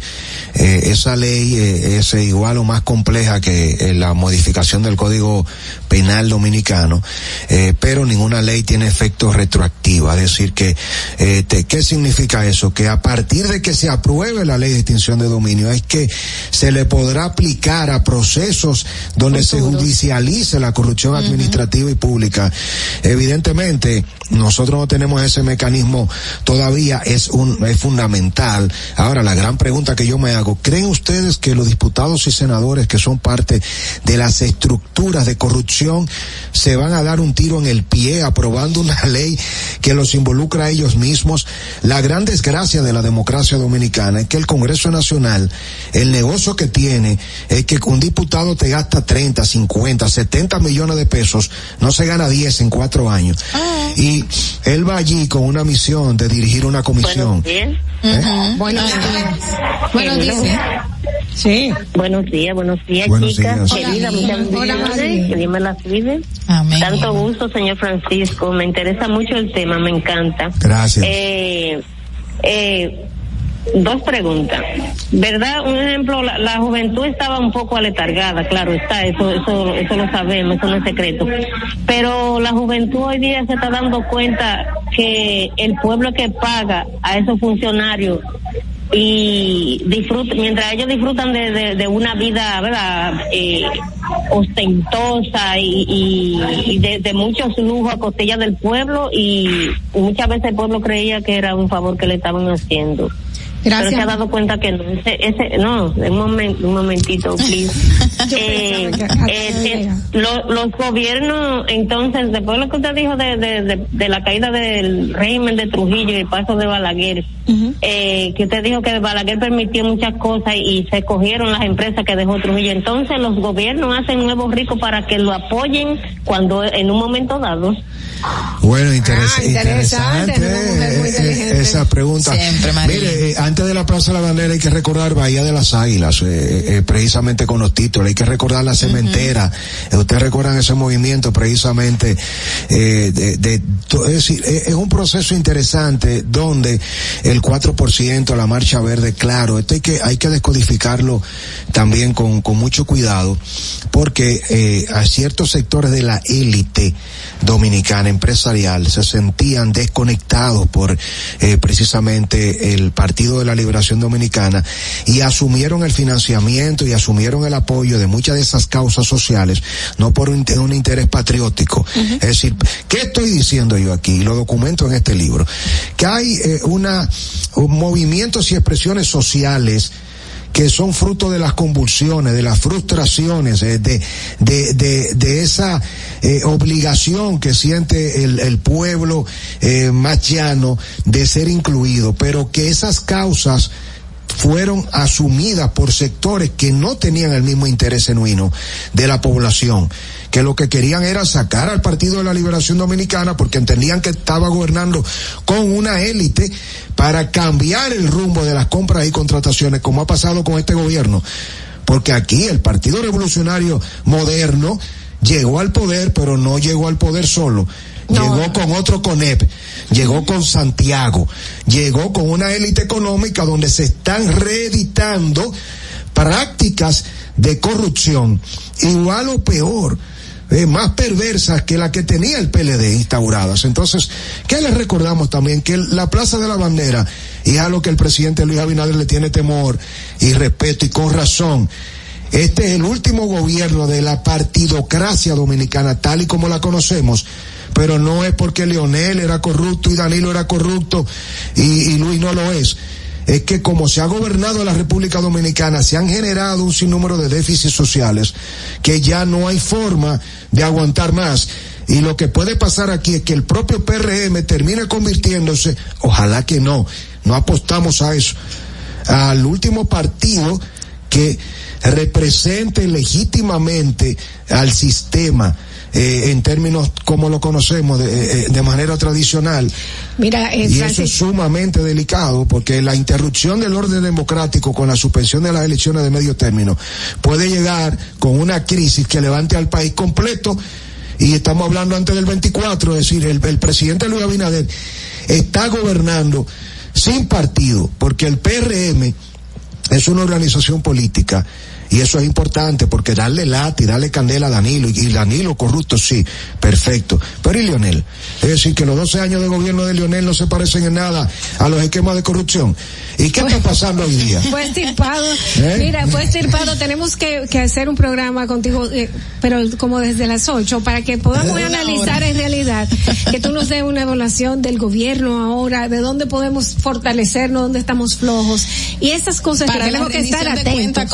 Speaker 25: eh, esa ley eh, es igual o más compleja que eh, la modificación del Código Penal Dominicano, eh, pero ninguna ley tiene efecto retroactivo. Es decir, que, eh, te- ¿qué significa eso? Que a partir de que se apruebe la ley de extinción de dominio, es que se le podrá aplicar a procesos donde se judicialice la corrupción administrativa y pública. Evidentemente, nosotros no tenemos ese mecanismo todavía, es un, es fundamental. Ahora, la gran pregunta que yo me hago, ¿creen ustedes que los diputados y senadores que son parte de las estructuras de corrupción se van a dar un tiro en el pie aprobando una ley que los involucra a ellos mismos? La gran desgracia de la democracia dominicana es que el Congreso Nacional, el negocio que tiene es que un diputado te gasta 30, 50, 70 millones de pesos, no se gana 10 en cuatro años. Y él va allí con una misión de dirigir una comisión.
Speaker 28: Bien.
Speaker 6: Buenos días. Buenos días.
Speaker 11: Sí.
Speaker 28: Buenos días, buenos días,
Speaker 25: Buenos
Speaker 28: chicas.
Speaker 25: días.
Speaker 28: Querida,
Speaker 6: Hola,
Speaker 28: muchas. Que Dios me las cuide.
Speaker 10: Amén.
Speaker 28: Tanto gusto, señor Francisco. Me interesa mucho el tema, me encanta.
Speaker 25: Gracias.
Speaker 28: Eh, eh, dos preguntas. ¿Verdad? Un ejemplo, la, la juventud estaba un poco aletargada, claro está, eso, eso, eso lo sabemos, eso no es secreto. Pero la juventud hoy día se está dando cuenta que el pueblo que paga a esos funcionarios y disfruta, mientras ellos disfrutan de, de, de una vida, ¿verdad? Eh, ostentosa y, y, de, de muchos lujos a costilla del pueblo y muchas veces el pueblo creía que era un favor que le estaban haciendo.
Speaker 6: Gracias.
Speaker 28: Pero se ha dado cuenta que no, ese, ese, no, un momento, un momentito, please. Eh, eh, lo- los gobiernos, entonces, después de lo que usted dijo de, de, de, de la caída del régimen de Trujillo y el paso de Balaguer, eh, que usted dijo que Balaguer permitió muchas cosas y se cogieron las empresas que dejó Trujillo. Entonces, los gobiernos hacen nuevos ricos para que lo apoyen cuando en un momento dado.
Speaker 25: Bueno, interes-
Speaker 6: Ah, interesante,
Speaker 25: interesante
Speaker 6: una mujer muy
Speaker 25: eh, eh,
Speaker 6: inteligente.
Speaker 25: esa pregunta.
Speaker 10: Siempre, María.
Speaker 25: Mire, eh, antes de la Plaza de la Bandera hay que recordar Bahía de las Águilas, eh, eh, precisamente con los títulos. Hay que recordar la cementera. Eh, Ustedes recuerdan ese movimiento precisamente eh, de, de- es decir, eh, es un proceso interesante donde el 4%, la marcha verde, claro, esto hay que hay que descodificarlo también con, con mucho cuidado, porque eh, a ciertos sectores de la élite dominicana empresarial se sentían desconectados por eh, precisamente el Partido de la Liberación Dominicana y asumieron el financiamiento y asumieron el apoyo de muchas de esas causas sociales, no por un, un interés patriótico. Es decir, ¿qué estoy diciendo yo aquí? Lo documento en este libro. Que hay eh, una un movimientos y expresiones sociales que son fruto de las convulsiones, de las frustraciones, eh, de, de, de, esa eh, obligación que siente el, el pueblo eh, más de ser incluido, pero que esas causas fueron asumidas por sectores que no tenían el mismo interés genuino de la población, que lo que querían era sacar al Partido de la Liberación Dominicana porque entendían que estaba gobernando con una élite para cambiar el rumbo de las compras y contrataciones, como ha pasado con este gobierno. Porque aquí el Partido Revolucionario Moderno llegó al poder, pero no llegó al poder solo. Llegó con otro CONEP, llegó con Santiago, llegó con una élite económica donde se están reeditando prácticas de corrupción, igual o peor. Eh, más perversas que la que tenía el PLD instauradas. Entonces, ¿qué les recordamos también? Que la Plaza de la Bandera, y a lo que el presidente Luis Abinader le tiene temor y respeto y con razón, este es el último gobierno de la partidocracia dominicana tal y como la conocemos pero no es porque Leonel era corrupto y Danilo era corrupto y, y Luis no lo es. Es que como se ha gobernado la República Dominicana, se han generado un sinnúmero de déficits sociales que ya no hay forma de aguantar más. Y lo que puede pasar aquí es que el propio PRM termine convirtiéndose, ojalá que no, no apostamos a eso, al último partido que represente legítimamente al sistema eh, en términos como lo conocemos de, eh, de manera tradicional.
Speaker 6: Mira, eh,
Speaker 25: y eso es sumamente delicado porque la interrupción del orden democrático con la suspensión de las elecciones de medio término puede llegar con una crisis que levante al país completo. Y estamos hablando antes del 24, es decir, el, el presidente Luis Abinader está gobernando sin partido porque el PRM es una organización política y eso es importante porque darle lata y darle candela a Danilo y, Danilo corrupto sí, perfecto. Pero y Lionel, es decir que los 12 años de gobierno de Lionel no se parecen en nada a los esquemas de corrupción. ¿Y qué está pasando hoy día?
Speaker 6: Fue estirpado.
Speaker 25: ¿Eh?
Speaker 6: Mira, fue estirpado. Tenemos que, que hacer un programa contigo, eh, pero como desde las 8, para que podamos analizar
Speaker 25: hora.
Speaker 6: en realidad, que tú nos des una evaluación del gobierno ahora, de dónde podemos fortalecernos, dónde estamos flojos. Y esas cosas
Speaker 10: Para
Speaker 6: que tenemos que estar
Speaker 10: de cuenta
Speaker 6: atentos.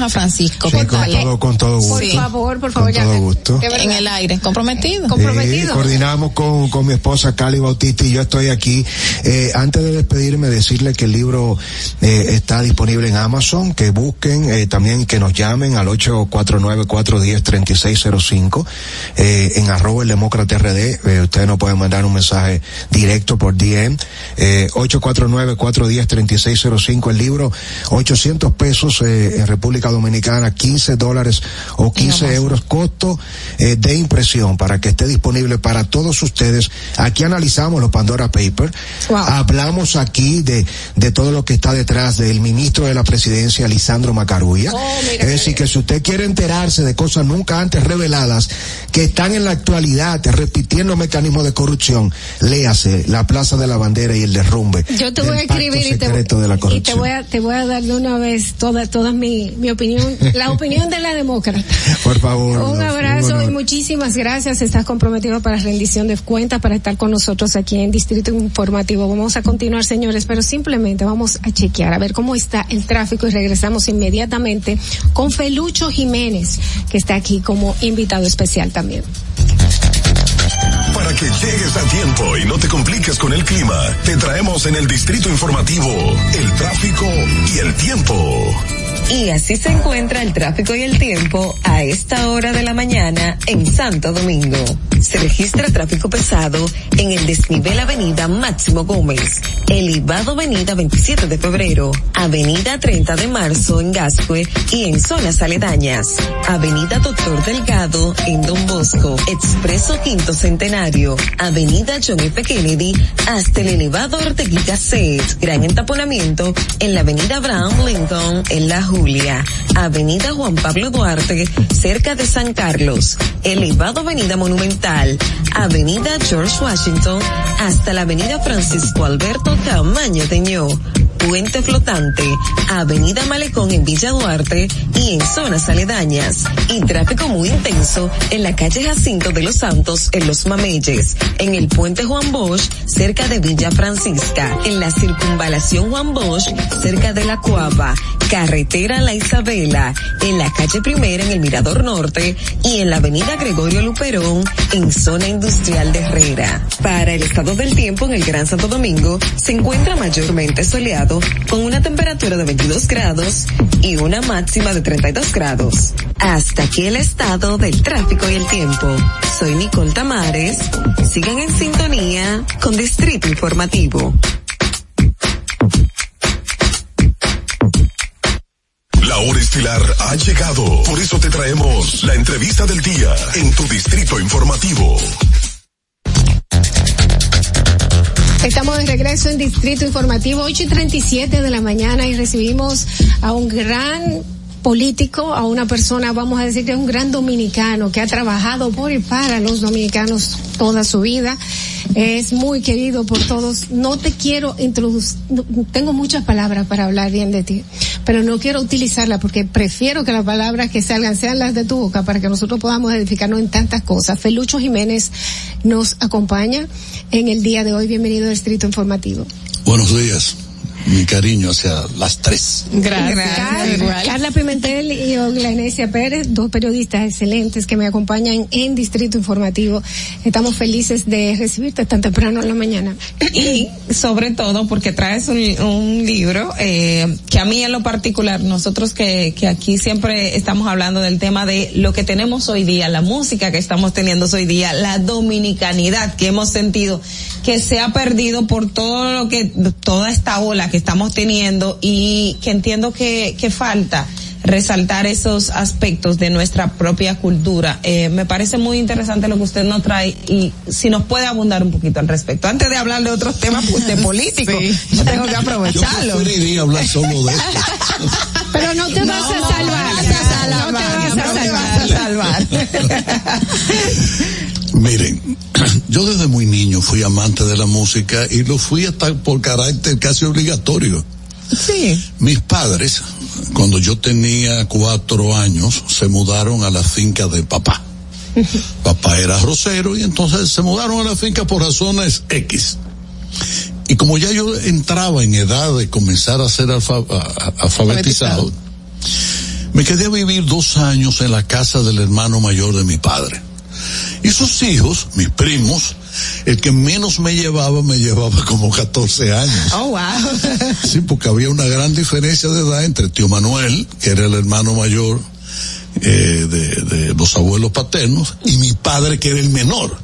Speaker 10: A Francisco.
Speaker 25: Sí, con todo, con todo gusto.
Speaker 6: Por favor, por favor,
Speaker 25: Con todo gusto.
Speaker 10: En el aire, comprometido.
Speaker 25: Coordinamos con, con mi esposa Cali Bautista y yo estoy aquí. Eh, antes de despedirme, decirle que el libro eh, está disponible en Amazon, que busquen, eh, también que nos llamen al 849-410-3605, eh, en arroba el demócrata RD. Eh, ustedes nos pueden mandar un mensaje directo por DM. Eh, 849-410-3605. El libro, 800 pesos eh, en República Dominicana, 15 dólares o 15 euros costo eh, de impresión para que esté disponible para todos ustedes. Aquí analizamos los Pandora Papers. Hablamos aquí de, de todo lo que está detrás del ministro de la presidencia, Lisandro Macarulla. es decir, que si usted quiere enterarse de cosas nunca antes reveladas que están en la actualidad repitiendo mecanismos de corrupción, léase La Plaza de la Bandera y el derrumbe.
Speaker 6: Yo te voy a escribir y te,
Speaker 25: de la
Speaker 6: y te voy a te voy a dar de una vez toda toda mi, mi opinión, la opinión de la demócrata.
Speaker 25: Por favor.
Speaker 6: Un
Speaker 25: no,
Speaker 6: abrazo y muchísimas gracias. Estás comprometido para rendición de cuentas, para estar con nosotros aquí en Distrito Informativo. Vamos a continuar, señores, pero simplemente vamos a chequear a ver cómo está el tráfico y regresamos inmediatamente con Felucho Jiménez, que está aquí como invitado especial también.
Speaker 9: Para que llegues a tiempo y no te compliques con el clima, te traemos en el Distrito Informativo el tráfico y el tiempo.
Speaker 19: Y así se encuentra el tráfico y el tiempo a esta hora de la mañana en Santo Domingo. Se registra tráfico pesado en el desnivel Avenida Máximo Gómez, elevado Avenida 27 de Febrero, Avenida 30 de Marzo en Gascue y en zonas aledañas, Avenida Doctor Delgado en Don Bosco, Expreso Quinto Centenario, Avenida John F. Kennedy hasta el elevado Ortegui Gasset, gran entaponamiento en la Avenida Abraham Lincoln en La Julia, Avenida Juan Pablo Duarte cerca de San Carlos, elevado Avenida Monumental, Avenida George Washington hasta la Avenida Francisco Alberto Camaño Teñó, Puente Flotante, Avenida Malecón en Villa Duarte y en zonas aledañas. Y tráfico muy intenso en la calle Jacinto de los Santos en Los Mameyes, en el Puente Juan Bosch cerca de Villa Francisca, en la circunvalación Juan Bosch cerca de la Cuava, carretera La Isabela, en la calle Primera en el Mirador Norte y en la avenida Gregorio Luperón en zona industrial de Herrera. Para el estado del tiempo en el Gran Santo Domingo se encuentra mayormente soleado con una temperatura de 22 grados y una máxima de 32 grados. Hasta aquí el estado del tráfico y el tiempo. Soy Nicole Tamares. Sigan en sintonía con Distrito Informativo.
Speaker 9: La hora estilar ha llegado. Por eso te traemos la entrevista del día en tu Distrito Informativo.
Speaker 6: Estamos de regreso en Distrito Informativo, 8 y 37 de la mañana y recibimos a un gran político, a una persona, vamos a decir que es un gran dominicano que ha trabajado por y para los dominicanos toda su vida. Es muy querido por todos. No te quiero introducir, tengo muchas palabras para hablar bien de ti, pero no quiero utilizarlas porque prefiero que las palabras que salgan sean las de tu boca para que nosotros podamos edificarnos en tantas cosas. Felucho Jiménez nos acompaña en el día de hoy. Bienvenido al Distrito Informativo.
Speaker 29: Buenos días, mi cariño hacia las tres.
Speaker 6: Carla, Carla Pimentel y Ogla Enesia Pérez, dos periodistas excelentes que me acompañan en Distrito Informativo. Estamos felices de recibirte tan temprano en la mañana.
Speaker 11: y sobre todo porque traes un, un libro eh, que a mí en lo particular, nosotros que, que aquí siempre estamos hablando del tema de lo que tenemos hoy día, la música que estamos teniendo hoy día, la dominicanidad que hemos sentido que se ha perdido por todo lo que, toda esta ola que estamos teniendo y que entiendo que, que falta resaltar esos aspectos de nuestra propia cultura. Eh, me parece muy interesante lo que usted nos trae y si nos puede abundar un poquito al respecto. Antes de hablar de otros temas pues, de políticos, yo tengo que aprovecharlo.
Speaker 29: Yo preferiría hablar solo de esto.
Speaker 6: Pero no te vas a salvar. No te vas a salvar.
Speaker 29: Miren, yo desde muy niño fui amante de la música y lo fui hasta por carácter casi obligatorio.
Speaker 11: Sí.
Speaker 29: Mis padres, cuando yo tenía cuatro años, se mudaron a la finca de papá. Papá era rosero y entonces se mudaron a la finca por razones X. Y como ya yo entraba en edad de comenzar a ser alfa- a- alfabetizado, me quedé a vivir dos años en la casa del hermano mayor de mi padre. Y sus hijos, mis primos, el que menos me llevaba, me llevaba como 14 años.
Speaker 11: Oh, wow.
Speaker 29: Sí, porque había una gran diferencia de edad entre tío Manuel, que era el hermano mayor eh, de, de los abuelos paternos, y mi padre, que era el menor.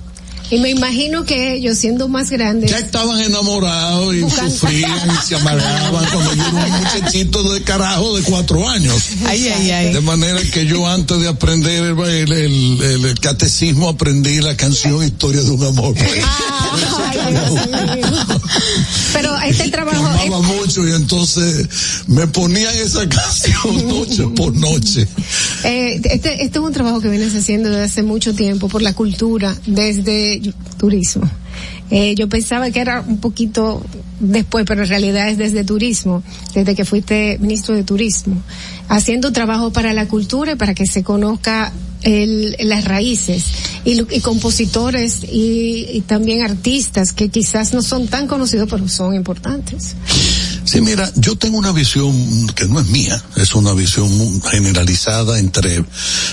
Speaker 6: Y me imagino que ellos siendo más grandes.
Speaker 29: Ya estaban enamorados y sufrían y se amargaban cuando yo era un muchachito de carajo de cuatro años.
Speaker 11: Ay, ay, ay.
Speaker 29: De manera que yo antes de aprender el, el- el- el- el catecismo aprendí la canción Historia de un amor.
Speaker 6: Ay, Dios mío. Pero este
Speaker 29: Me
Speaker 6: trabajo.
Speaker 29: amaba mucho y entonces me ponían esa canción noche por noche.
Speaker 6: Eh, este, este es un trabajo que vienes haciendo desde hace mucho tiempo por la cultura, desde turismo. Eh, yo pensaba que era un poquito después, pero en realidad es desde turismo, desde que fuiste ministro de turismo, haciendo trabajo para la cultura y para que se conozca el, las raíces y, y compositores y, y también artistas que quizás no son tan conocidos pero son importantes.
Speaker 29: Sí, mira, yo tengo una visión que no es mía, es una visión generalizada entre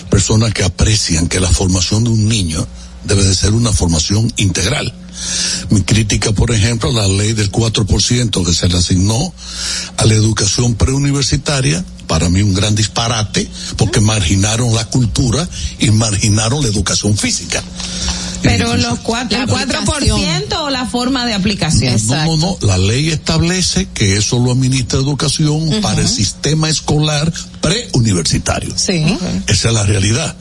Speaker 29: personas que aprecian que la formación de un niño debe de ser una formación integral. Mi crítica, por ejemplo, a la ley del 4% que se le asignó a la educación preuniversitaria, para mí un gran disparate, porque marginaron la cultura y marginaron la educación física.
Speaker 11: Pero los cuatro, el 4% o la forma de aplicación.
Speaker 29: No, no, no. La ley establece que eso lo administra educación para el sistema escolar preuniversitario.
Speaker 11: Sí.
Speaker 29: Esa es la realidad.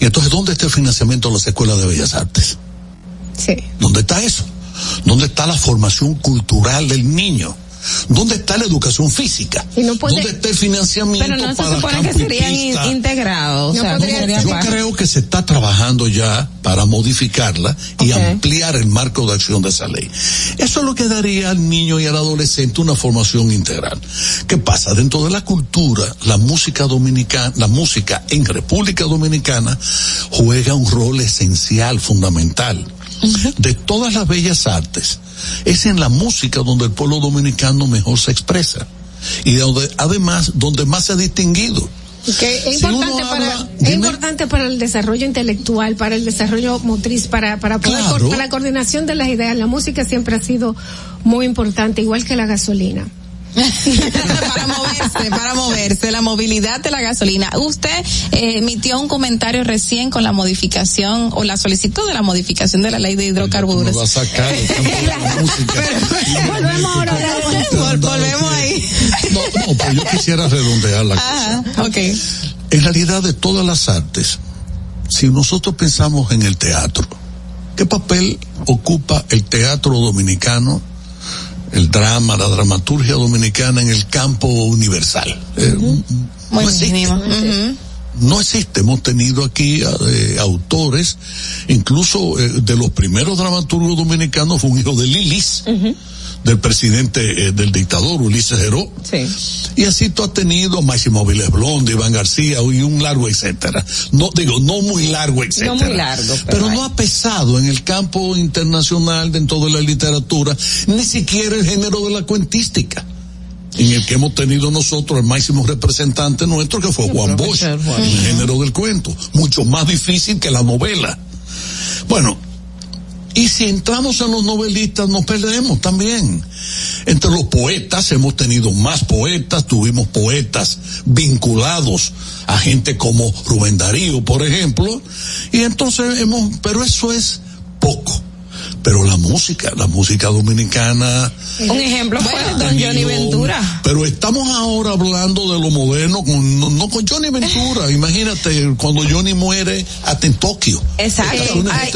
Speaker 29: Y entonces, ¿dónde está el financiamiento de las escuelas de bellas artes?
Speaker 6: Sí.
Speaker 29: ¿Dónde está eso? ¿Dónde está la formación cultural del niño? ¿Dónde está la educación física?
Speaker 6: puede-
Speaker 29: ¿Dónde está el financiamiento
Speaker 11: Pero no se
Speaker 29: para
Speaker 11: supone que serían integrados. o sea, no sería
Speaker 29: Yo creo que se está trabajando ya para modificarla y ampliar el marco de acción de esa ley. Eso es lo que daría al niño y al adolescente una formación integral. ¿Qué pasa? Dentro de la cultura, la música dominicana, la música en República Dominicana juega un rol esencial, fundamental. De todas las bellas artes, es en la música donde el pueblo dominicano mejor se expresa. Y donde, además, donde más se ha distinguido.
Speaker 6: Que es
Speaker 29: Si
Speaker 6: importante para
Speaker 29: habla-
Speaker 6: es importante para el desarrollo intelectual, para el desarrollo motriz, para para poder
Speaker 29: Claro.
Speaker 6: para la coordinación de las ideas. La música siempre ha sido muy importante, igual que la gasolina.
Speaker 10: Para moverse, para moverse, la movilidad de la gasolina. Usted eh, emitió un comentario recién con la modificación o la solicitud de la modificación de la ley de hidrocarburos.
Speaker 29: A sacar.
Speaker 6: Volvemos ahora.
Speaker 10: Vol- volvemos ahí.
Speaker 29: No, no, pero yo quisiera redondear la cosa.
Speaker 10: Ajá, ok.
Speaker 29: En realidad, de todas las artes, si nosotros pensamos en el teatro, ¿qué papel ocupa el teatro dominicano, el drama, la dramaturgia dominicana en el campo universal? Eh, no existe. No existe. Hemos tenido aquí eh, autores, incluso eh, de los primeros dramaturgos dominicanos fue un hijo de Lilis, del presidente eh, del dictador Ulises Heró. Y así tú has tenido Máximo Viles Blonde, Iván García y un largo etcétera. No digo, no muy largo etcétera.
Speaker 11: muy largo, pero
Speaker 29: no ha pesado en el campo internacional dentro de la literatura, ni siquiera el género de la cuentística. En el que hemos tenido nosotros el máximo representante nuestro que fue Juan Bosch, el género del cuento. Mucho más difícil que la novela. Bueno, y si entramos en los novelistas nos perdemos también. Entre los poetas hemos tenido más poetas, tuvimos poetas vinculados a gente como Rubén Darío, por ejemplo, y entonces hemos, pero eso es poco. Pero la música, la música dominicana,
Speaker 11: Un ejemplo fue don Johnny Ventura.
Speaker 29: pero estamos ahora hablando de lo moderno, con, no, no con Johnny Ventura. Imagínate cuando Johnny muere hasta en Tokio.
Speaker 11: Exacto. Ay,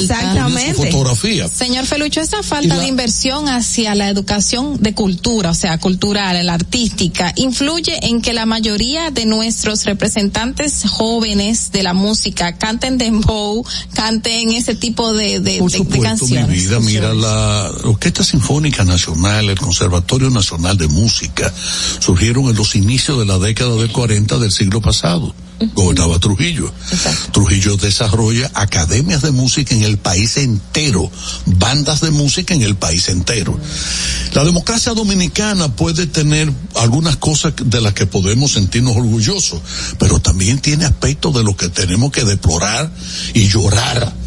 Speaker 11: exactamente.
Speaker 29: fotografía.
Speaker 10: Señor Felucho, esa falta de inversión hacia la educación de cultura, o sea, cultural, la artística, influye en que la mayoría de nuestros representantes jóvenes de la música canten dembow, canten ese tipo de, de- de
Speaker 29: supuesto, mi vida, mira la Orquesta Sinfónica Nacional, el Conservatorio Nacional de Música, surgieron en los inicios de la década del 40 del siglo pasado. Gobernaba Trujillo. Trujillo desarrolla academias de música en el país entero, bandas de música en el país entero. La democracia dominicana puede tener algunas cosas de las que podemos sentirnos orgullosos, pero también tiene aspectos de los que tenemos que deplorar y llorar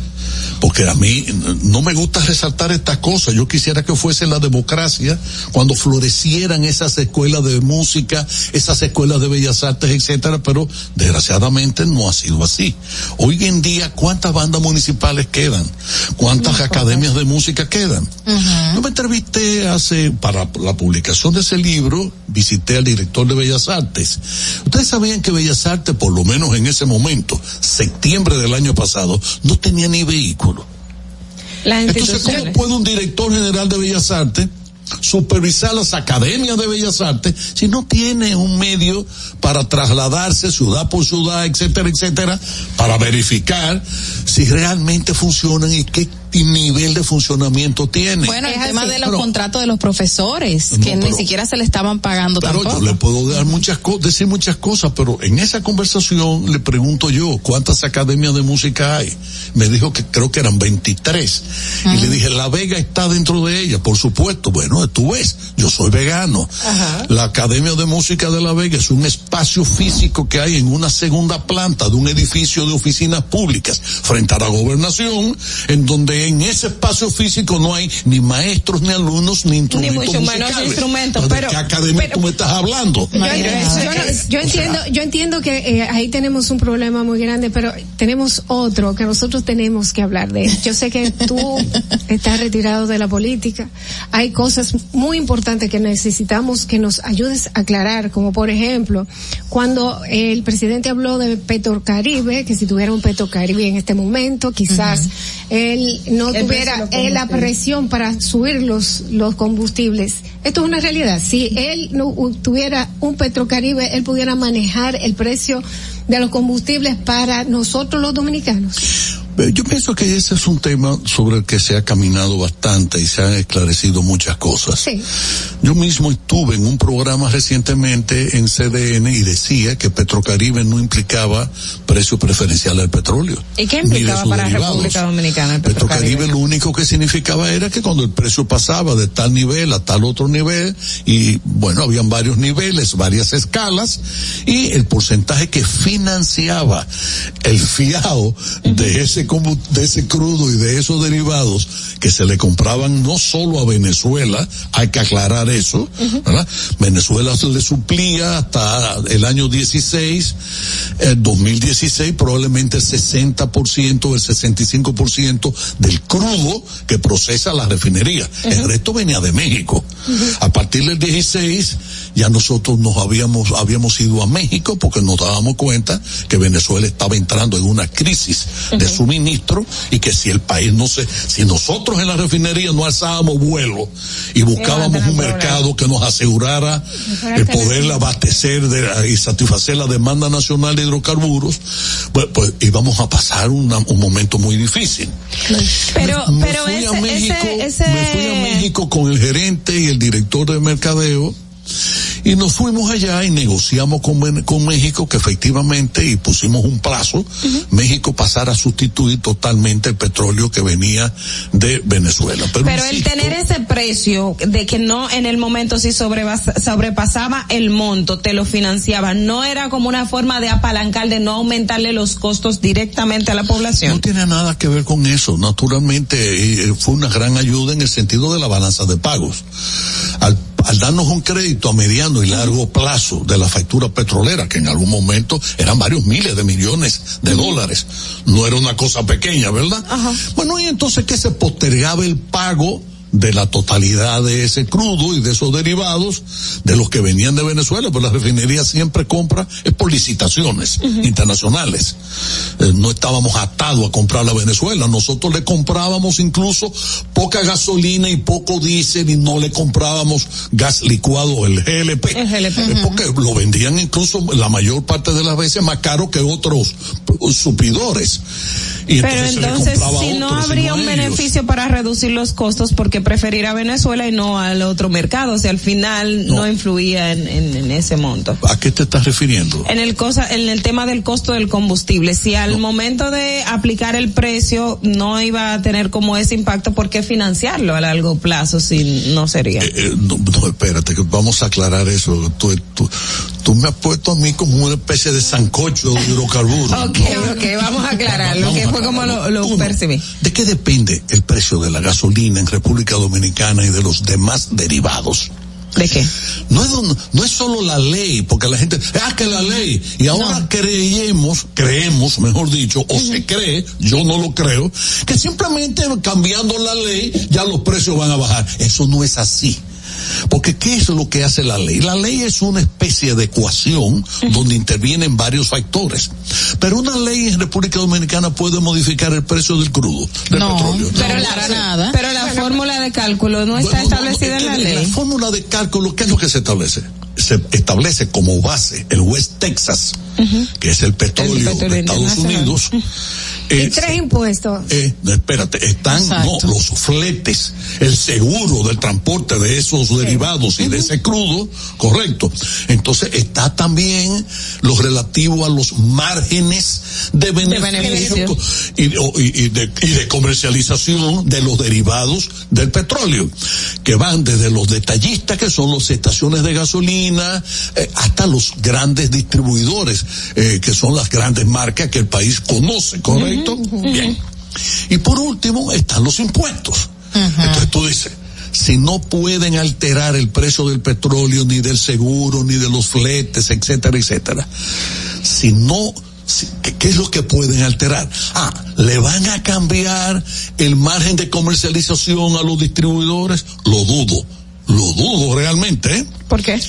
Speaker 29: porque a mí no me gusta resaltar estas cosas. Yo quisiera que fuese la democracia cuando florecieran esas escuelas de música, esas escuelas de bellas artes, etcétera, pero desgraciadamente no ha sido así. Hoy en día, ¿cuántas bandas municipales quedan? ¿Cuántas academias de música quedan? Yo me entrevisté hace, para la publicación de ese libro, visité al director de Bellas Artes. Ustedes sabían que Bellas Artes, por lo menos en ese momento, septiembre del año pasado, no tenía ni vehículo. Entonces, ¿cómo puede un director general de Bellas Artes supervisar las academias de Bellas Artes si no tiene un medio para trasladarse ciudad por ciudad, etcétera, etcétera, para verificar si realmente funcionan y qué nivel de funcionamiento tienen?
Speaker 10: Bueno, el
Speaker 11: Es
Speaker 10: tema
Speaker 11: así.
Speaker 10: de los
Speaker 29: Pero-
Speaker 10: contratos de los profesores,
Speaker 29: No,
Speaker 10: que ni siquiera se le estaban pagando
Speaker 29: Claro,
Speaker 10: tampoco.
Speaker 29: yo le puedo dar muchas cosas, decir muchas cosas, pero en esa conversación le pregunto yo, ¿cuántas academias de música hay? Me dijo que creo que eran 23. Y le dije, La Vega está dentro de ella, por supuesto. Bueno, tú ves, yo soy vegano. La Academia de Música de La Vega es un espacio físico que hay en una segunda planta de un edificio de oficinas públicas frente a la gobernación, en donde en ese espacio físico no hay ni maestros, ni alumnos, ni instrumentos
Speaker 11: mucho menos instrumentos,
Speaker 29: ¿De
Speaker 11: pero-
Speaker 29: qué academia
Speaker 11: pero-
Speaker 29: tú me estás hablando?
Speaker 6: Yo, yo- yo entiendo, yo entiendo que eh, ahí tenemos un problema muy grande, pero tenemos otro que nosotros tenemos que hablar de. Yo sé que tú estás retirado de la política. Hay cosas muy importantes que necesitamos que nos ayudes a aclarar, como por ejemplo, cuando el presidente habló de Petrocaribe, que si tuviera un Petrocaribe en este momento, quizás él no
Speaker 11: El
Speaker 6: tuviera eh, la presión para subir los, los combustibles. Esto es una realidad. Si él no tuviera un Petrocaribe, él pudiera manejar el precio de los combustibles para nosotros los dominicanos.
Speaker 29: Yo pienso que ese es un tema sobre el que se ha caminado bastante y se han esclarecido muchas cosas.
Speaker 6: Sí.
Speaker 29: Yo mismo estuve en un programa recientemente en CDN y decía que Petrocaribe no implicaba precio preferencial del petróleo.
Speaker 11: ¿Y qué implicaba para
Speaker 29: derivados.
Speaker 11: República Dominicana el
Speaker 29: Petrocaribe
Speaker 11: Petrocaribe?
Speaker 29: lo único que significaba era que cuando el precio pasaba de tal nivel a tal otro nivel, y bueno, habían varios niveles, varias escalas, y el porcentaje que financiaba el fiado de ese de ese crudo y de esos derivados que se le compraban no solo a Venezuela, hay que aclarar eso, ¿verdad? Venezuela se le suplía hasta el año 16, el 2016 probablemente el 60% o el 65% del crudo que procesa la refinería. El resto venía de México. A partir del 16 ya nosotros nos habíamos habíamos ido a México porque nos dábamos cuenta que Venezuela estaba entrando en una crisis de suministro y que si el país no se, si nosotros en la refinería no alzábamos vuelo y buscábamos un mercado que nos asegurara el poder abastecer de- y satisfacer la demanda nacional de hidrocarburos, pues, pues íbamos a pasar una- un momento muy difícil.
Speaker 11: Pero,
Speaker 29: Me
Speaker 11: pero
Speaker 29: fui
Speaker 11: ese,
Speaker 29: a México,
Speaker 11: ese, ese-
Speaker 29: me fui a México con el gerente y el director de mercadeo y nos fuimos allá y negociamos con, con México que efectivamente y pusimos un plazo, México pasara a sustituir totalmente el petróleo que venía de Venezuela. Pero,
Speaker 11: Pero el tener ese precio de que no en el momento si sobrepasaba el monto, te lo financiaba, no era como una forma de apalancar, de no aumentarle los costos directamente a la población.
Speaker 29: No tiene nada que ver con eso. Naturalmente eh, fue una gran ayuda en el sentido de la balanza de pagos. Al, al darnos un crédito a mediano y largo plazo de la factura petrolera, que en algún momento eran varios miles de millones de dólares, no era una cosa pequeña, ¿verdad? Bueno, y entonces que se postergaba el pago de la totalidad de ese crudo y de esos derivados de los que venían de Venezuela, pues la refinería siempre compra es por licitaciones internacionales. Eh, no estábamos atados a comprar a Venezuela, nosotros le comprábamos incluso poca gasolina y poco diésel y no le comprábamos gas licuado, el GLP. Eh, Porque lo vendían incluso la mayor parte de las veces más caro que otros supidores. Y
Speaker 11: Pero
Speaker 29: entonces, se le
Speaker 11: entonces, si no habría un
Speaker 29: ellos.
Speaker 11: beneficio para reducir los costos, porque preferir a Venezuela y no al otro mercado? O sea, al final no, influía en, en- en ese monto.
Speaker 29: ¿A qué te estás refiriendo?
Speaker 11: En el cosa, en el tema del costo del combustible, si al momento de aplicar el precio no iba a tener como ese impacto, ¿por qué financiarlo a largo plazo si no sería?
Speaker 29: Eh, no, no, espérate, que vamos a aclarar eso. Tú, tú, tú me has puesto a mí como una especie de sancocho de hidrocarburos.
Speaker 11: Ok, ok, vamos a aclararlo, que fue como lo, lo percibí.
Speaker 29: ¿De qué depende el precio de la gasolina en República Dominicana y de los demás derivados?
Speaker 11: ¿De qué?
Speaker 29: No es, no es solo la ley, porque la gente, ah, que la ley, y ahora creemos, creemos, mejor dicho, o se cree, yo no lo creo, que simplemente cambiando la ley ya los precios van a bajar. Eso no es así. Porque ¿qué es lo que hace la ley? La ley es una especie de ecuación donde intervienen varios factores. Pero una ley en República Dominicana puede modificar el precio del crudo, del petróleo.
Speaker 11: Pero la, Pero la fórmula de cálculo no está
Speaker 29: no, no,
Speaker 11: establecida
Speaker 29: es
Speaker 11: en la ley.
Speaker 29: La fórmula de cálculo, ¿qué es lo que se establece? Se establece como base el West Texas, que es el petróleo,
Speaker 6: petróleo
Speaker 29: de Estados. Unidos.
Speaker 6: Y
Speaker 29: Eh,
Speaker 6: tres impuestos.
Speaker 29: eh, no, espérate, están no, los fletes, el seguro del transporte de esos derivados y de ese crudo, correcto. Entonces está también lo relativo a los márgenes de beneficio,
Speaker 11: beneficio.
Speaker 29: y, de- o- y- y de, y de comercialización de los derivados del petróleo, que van desde los detallistas, que son las estaciones de gasolina, eh, hasta los grandes distribuidores, eh, que son las grandes marcas que el país conoce, ¿correcto? Bien. Y por último están los impuestos. Entonces tú dices, si no pueden alterar el precio del petróleo, ni del seguro, ni de los fletes, etcétera, etcétera, si no, si- ¿qué, qué es lo que pueden alterar? Ah, ¿le van a cambiar el margen de comercialización a los distribuidores? Lo dudo, lo dudo realmente, ¿eh?
Speaker 11: ¿Por qué?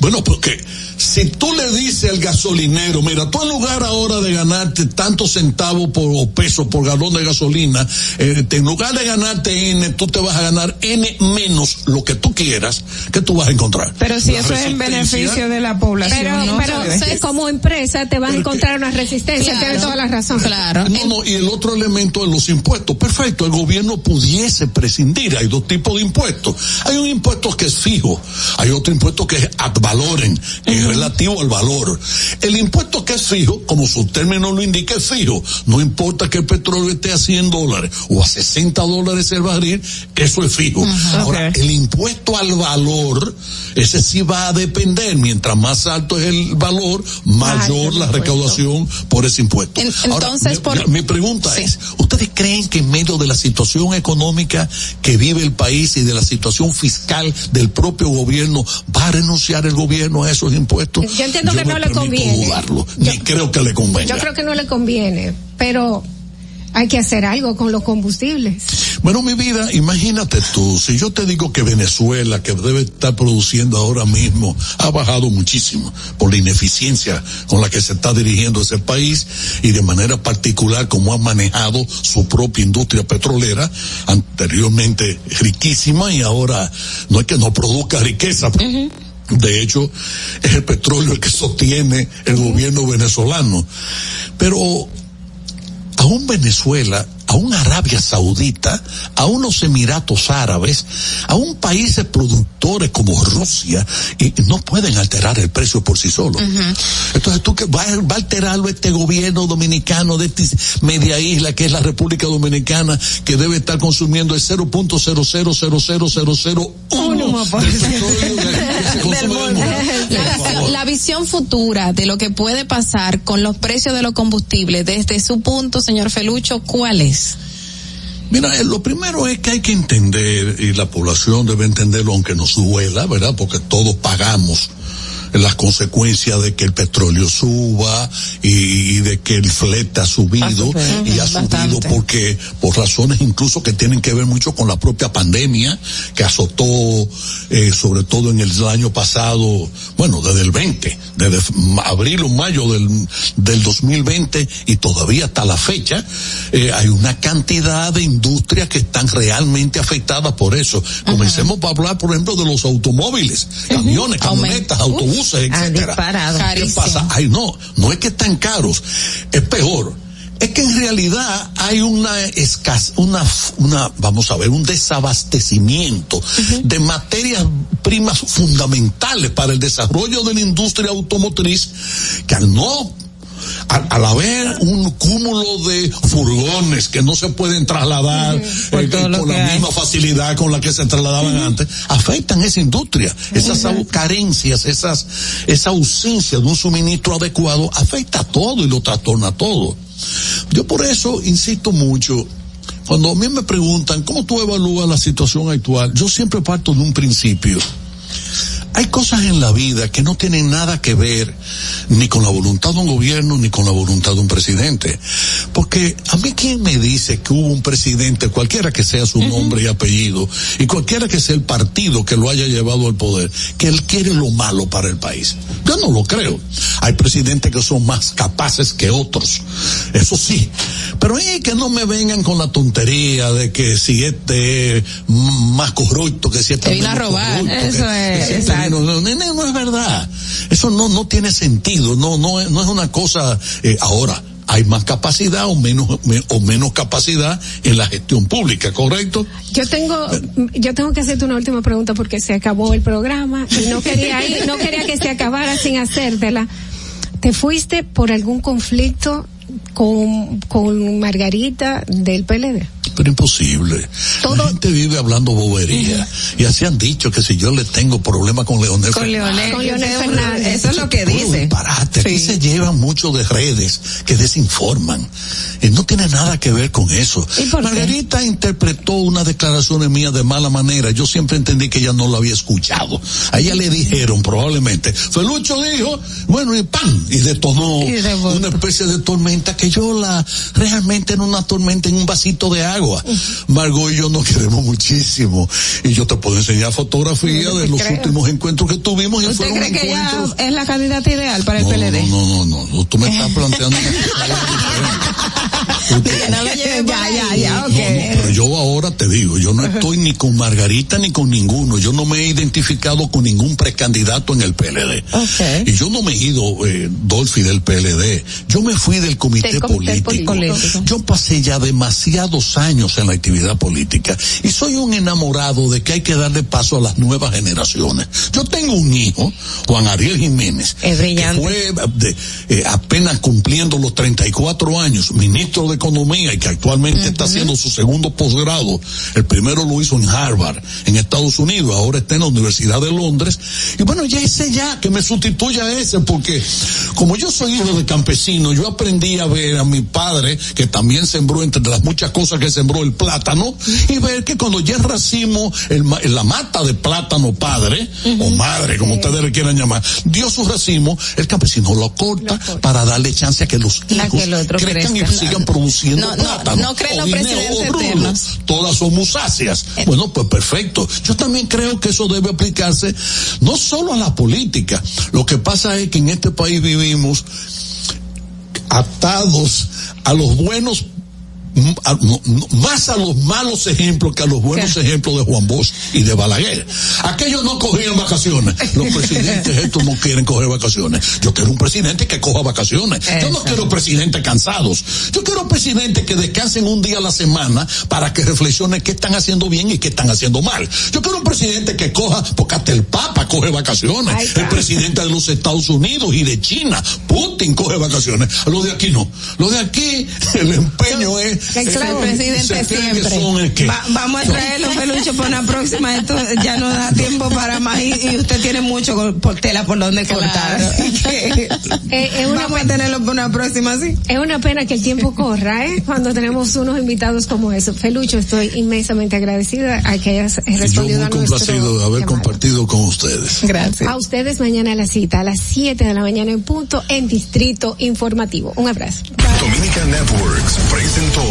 Speaker 29: Bueno, porque si tú le dices al gasolinero, mira, tú en lugar ahora de ganarte tantos centavos por, o pesos por galón de gasolina, eh, en lugar de ganarte N, tú te vas a ganar N menos lo que tú quieras, que tú vas a encontrar.
Speaker 11: Pero si
Speaker 29: La
Speaker 11: eso es en beneficio de la población,
Speaker 6: Pero,
Speaker 11: ¿no?
Speaker 6: pero
Speaker 11: ¿sabes?
Speaker 6: como empresa te vas a encontrar una resistencia,
Speaker 11: Claro.
Speaker 6: tienes toda la razón.
Speaker 10: Claro.
Speaker 29: No, no, y el otro elemento de los impuestos. Perfecto, el gobierno pudiese prescindir. Hay dos tipos de impuestos. Hay un impuesto que es fijo, hay otro impuesto que es ad valorem, que relativo al valor. El impuesto que es fijo, como su término lo indica, es fijo. No importa que el petróleo esté a 100 dólares o a 60 dólares el barril, eso es fijo. Ahora, el impuesto al valor, ese sí va a depender. Mientras más alto es el valor, mayor la recaudación por ese impuesto.
Speaker 10: En-
Speaker 29: Ahora,
Speaker 10: entonces,
Speaker 29: mi-
Speaker 10: por-
Speaker 29: mi pregunta es, ¿ustedes creen que en medio de la situación económica que vive el país y de la situación fiscal del propio gobierno, va a renunciar el gobierno a esos impuestos?
Speaker 6: Yo entiendo que no le conviene.
Speaker 29: dudarlo, ni creo que le convenga.
Speaker 6: Yo creo que no le conviene, pero hay que hacer algo con los combustibles.
Speaker 29: Bueno, mi vida, imagínate tú, si yo te digo que Venezuela, que debe estar produciendo ahora mismo, ha bajado muchísimo por la ineficiencia con la que se está dirigiendo ese país y de manera particular como ha manejado su propia industria petrolera, anteriormente riquísima y ahora no es que no produzca riqueza. De hecho, es el petróleo el que sostiene el gobierno venezolano. Pero aún Venezuela, aún Arabia Saudita, a unos Emiratos Árabes, aún países productores como Rusia, y no pueden alterar el precio por sí solos. Entonces tú que va, va a alterarlo este gobierno dominicano de esta media isla que es la República Dominicana que debe estar consumiendo el 0.0000001 del petróleo que se consume del mundo.
Speaker 10: La, la visión futura de lo que puede pasar con los precios de los combustibles desde su punto, señor Felucho, ¿cuál es?
Speaker 29: Mira, eh, lo primero es que hay que entender, y la población debe entenderlo aunque nos duela, ¿verdad? Porque todos pagamos las consecuencias de que el petróleo suba y, y de que el flete ha subido y ha subido porque por razones incluso que tienen que ver mucho con la propia pandemia que azotó eh, sobre todo en el año pasado, bueno, desde el 20, desde abril o mayo del, del 2020 y todavía hasta la fecha, eh, hay una cantidad de industrias que están realmente afectadas por eso. Comencemos a hablar, por ejemplo, de los automóviles, camiones, camionetas, autobuses, etcétera.
Speaker 11: disparado.
Speaker 29: ¿Qué pasa? Ay, no, no es que están caros, es peor. Es que en realidad hay una escasez, una, una, vamos a ver, un desabastecimiento de materias primas fundamentales para el desarrollo de la industria automotriz que al no al, al haber un cúmulo de furgones que no se pueden trasladar eh, con la misma facilidad con la que se trasladaban antes, afectan esa industria. Esas carencias, esas, esa ausencia de un suministro adecuado afecta a todo y lo trastorna todo. Yo por eso insisto mucho, cuando a mí me preguntan cómo tú evalúas la situación actual, yo siempre parto de un principio. Hay cosas en la vida que no tienen nada que ver ni con la voluntad de un gobierno ni con la voluntad de un presidente. Porque a mí quién me dice que hubo un presidente, cualquiera que sea su nombre y apellido, y cualquiera que sea el partido que lo haya llevado al poder, que él quiere lo malo para el país. Yo no lo creo. Hay presidentes que son más capaces que otros. Eso sí. Pero es que no me vengan con la tontería de que si este es más corrupto, que si este
Speaker 10: Te
Speaker 29: es menos corrupto, que
Speaker 10: es, exacto.
Speaker 29: no, no, no, es verdad. Eso no, no tiene sentido. No, no, es- no es una cosa, eh, ahora, hay más capacidad o menos, me- o menos capacidad en la gestión pública, ¿correcto?
Speaker 6: Yo tengo, yo tengo que hacerte una última pregunta porque se acabó el programa y no quería ir, no quería que se acabara sin hacértela. ¿Te fuiste por algún conflicto con, con Margarita del PLD?
Speaker 29: Pero imposible. La gente vive hablando bobería. Y así han dicho que si yo le tengo problema con Leonel
Speaker 11: Con Leonel,
Speaker 6: Con Leonel Fernández.
Speaker 11: Eso es lo que dice.
Speaker 29: disparate. Aquí se llevan mucho de redes que desinforman. Y no tiene nada que ver con eso. Margarita interpretó unas declaraciones mías de mala manera. Yo siempre entendí que ella no lo había escuchado. A ella le dijeron probablemente. Felucho dijo, bueno, y ¡pam! Y detonó una especie de tormenta que yo la, realmente era una tormenta en un vasito de agua. Margot y yo nos queremos muchísimo. Y yo te puedo enseñar fotografías de los
Speaker 11: creo.
Speaker 29: últimos encuentros que tuvimos y
Speaker 11: ¿Usted
Speaker 29: fueron
Speaker 11: cree que ella
Speaker 29: encuentros
Speaker 11: es la candidata ideal para el PLD?
Speaker 29: no, no, no, no, tú me estás planteando
Speaker 11: lleve ya, ya, ya,
Speaker 29: pero yo ahora te digo, yo no estoy ni con Margarita ni con ninguno. Yo no me he identificado con ningún precandidato en el PLD. Y yo no me he ido, eh, Dolphy, del PLD. Yo me fui del comité,
Speaker 11: Del comité
Speaker 29: político.
Speaker 11: político.
Speaker 29: Yo pasé ya demasiados años en la actividad política y soy un enamorado de que hay que darle paso a las nuevas generaciones. Yo tengo un hijo, Juan Ariel Jiménez,
Speaker 11: Es brillante.
Speaker 29: que fue de- eh, apenas cumpliendo los 34 años, ministro de Economía y que actualmente está haciendo su segundo posgrado, el primero lo hizo en Harvard, en Estados Unidos, ahora está en la Universidad de Londres. Y bueno, ya ese ya, que me sustituya a ese, porque como yo soy hijo de campesino, yo aprendí a ver a mi padre, que también sembró entre las muchas cosas que sembró el plátano, y ver que cuando ya racimo el, la mata de plátano padre, o madre, como ustedes le quieran llamar, dio su racimo, el campesino lo corta para darle chance a que los hijos
Speaker 10: que
Speaker 29: crezcan
Speaker 10: crezca,
Speaker 29: y sigan produciendo
Speaker 10: No, no,
Speaker 29: plátano.
Speaker 10: no creen
Speaker 29: o
Speaker 10: los presidentes.
Speaker 29: Todas son musáceas. Bueno, pues perfecto. Yo también creo que eso debe aplicarse no solo a la política. Lo que pasa es que en este país vivimos atados a los buenos no- no- más a los malos ejemplos que a los buenos ejemplos de Juan Bosch y de Balaguer. Aquellos no cogían vacaciones. Los presidentes estos no quieren coger vacaciones. Yo quiero un presidente que coja vacaciones. Yo no quiero presidentes cansados. Yo quiero presidentes que descansen un día a la semana para que reflexionen qué están haciendo bien y qué están haciendo mal. Yo quiero un presidente que coja, porque hasta el Papa coge vacaciones. El presidente de los Estados Unidos y de China, Putin coge vacaciones. Lo de aquí no. Lo de aquí, el empeño es
Speaker 11: El presidente
Speaker 29: que
Speaker 11: siempre. Va- vamos a traerlo, Pelucho, para una próxima. Esto ya no da tiempo para más y, y usted tiene mucho por tela por donde cortar.
Speaker 6: Eh, es una
Speaker 11: Vamos a tenerlo para una próxima, sí.
Speaker 6: Es una pena que el tiempo corra, ¿eh? Cuando tenemos unos invitados como eso. Felucho, estoy inmensamente agradecida a que hayas
Speaker 29: Y yo
Speaker 6: respondido
Speaker 29: muy
Speaker 6: a nuestro
Speaker 29: complacido de haber
Speaker 6: llamado.
Speaker 29: compartido con ustedes.
Speaker 6: Gracias. A ustedes mañana la cita, a las 7 de la mañana en punto, en Distrito Informativo. Un abrazo.
Speaker 9: Dominica Networks presentó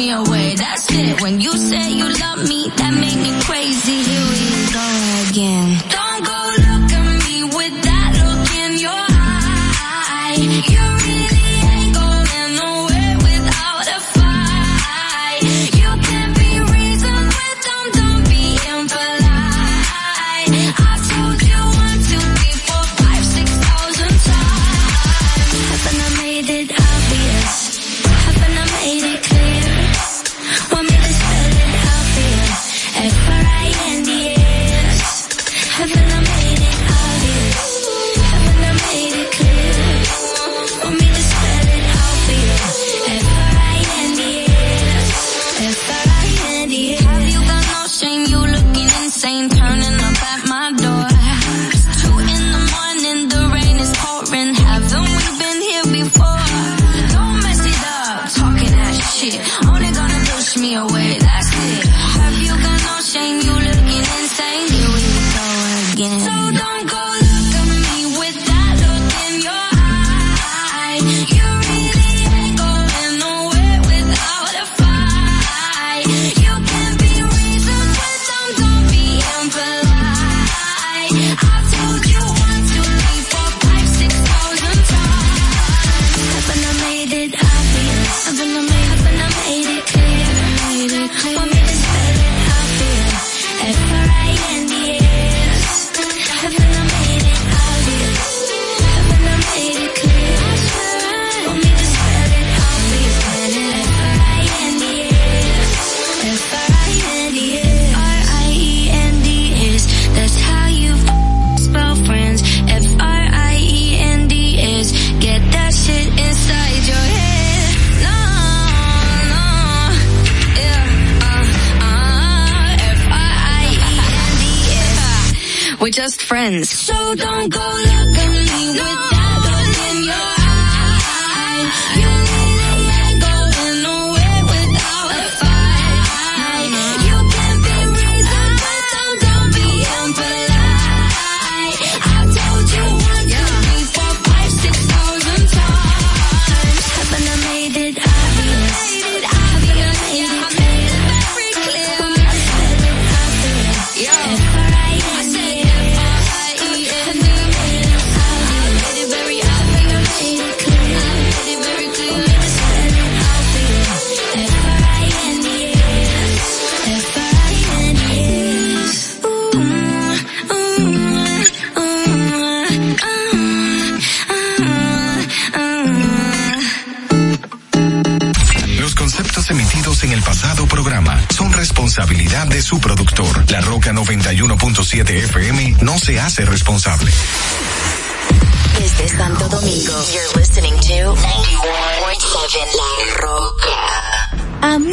Speaker 30: me away, that's it. When you say you love me, that made me crazy. Here we go again.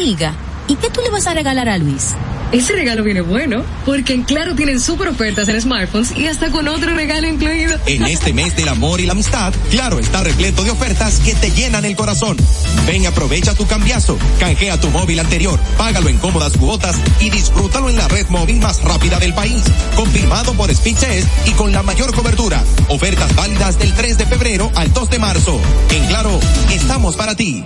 Speaker 31: Amiga, ¿y qué tú le vas a regalar a Luis?
Speaker 32: Ese regalo viene bueno, porque en Claro tienen super ofertas en smartphones y hasta con otro regalo incluido.
Speaker 33: En este mes del amor y la amistad, Claro está repleto de ofertas que te llenan el corazón. Ven y aprovecha tu cambiazo, canjea tu móvil anterior, págalo en cómodas cuotas y disfrútalo en la red móvil más rápida del país. Confirmado por Speedtest y con la mayor cobertura. Ofertas válidas del 3 de febrero al 2 de marzo. En Claro, estamos para ti.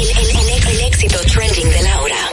Speaker 26: El, el, éxito trending de Laura.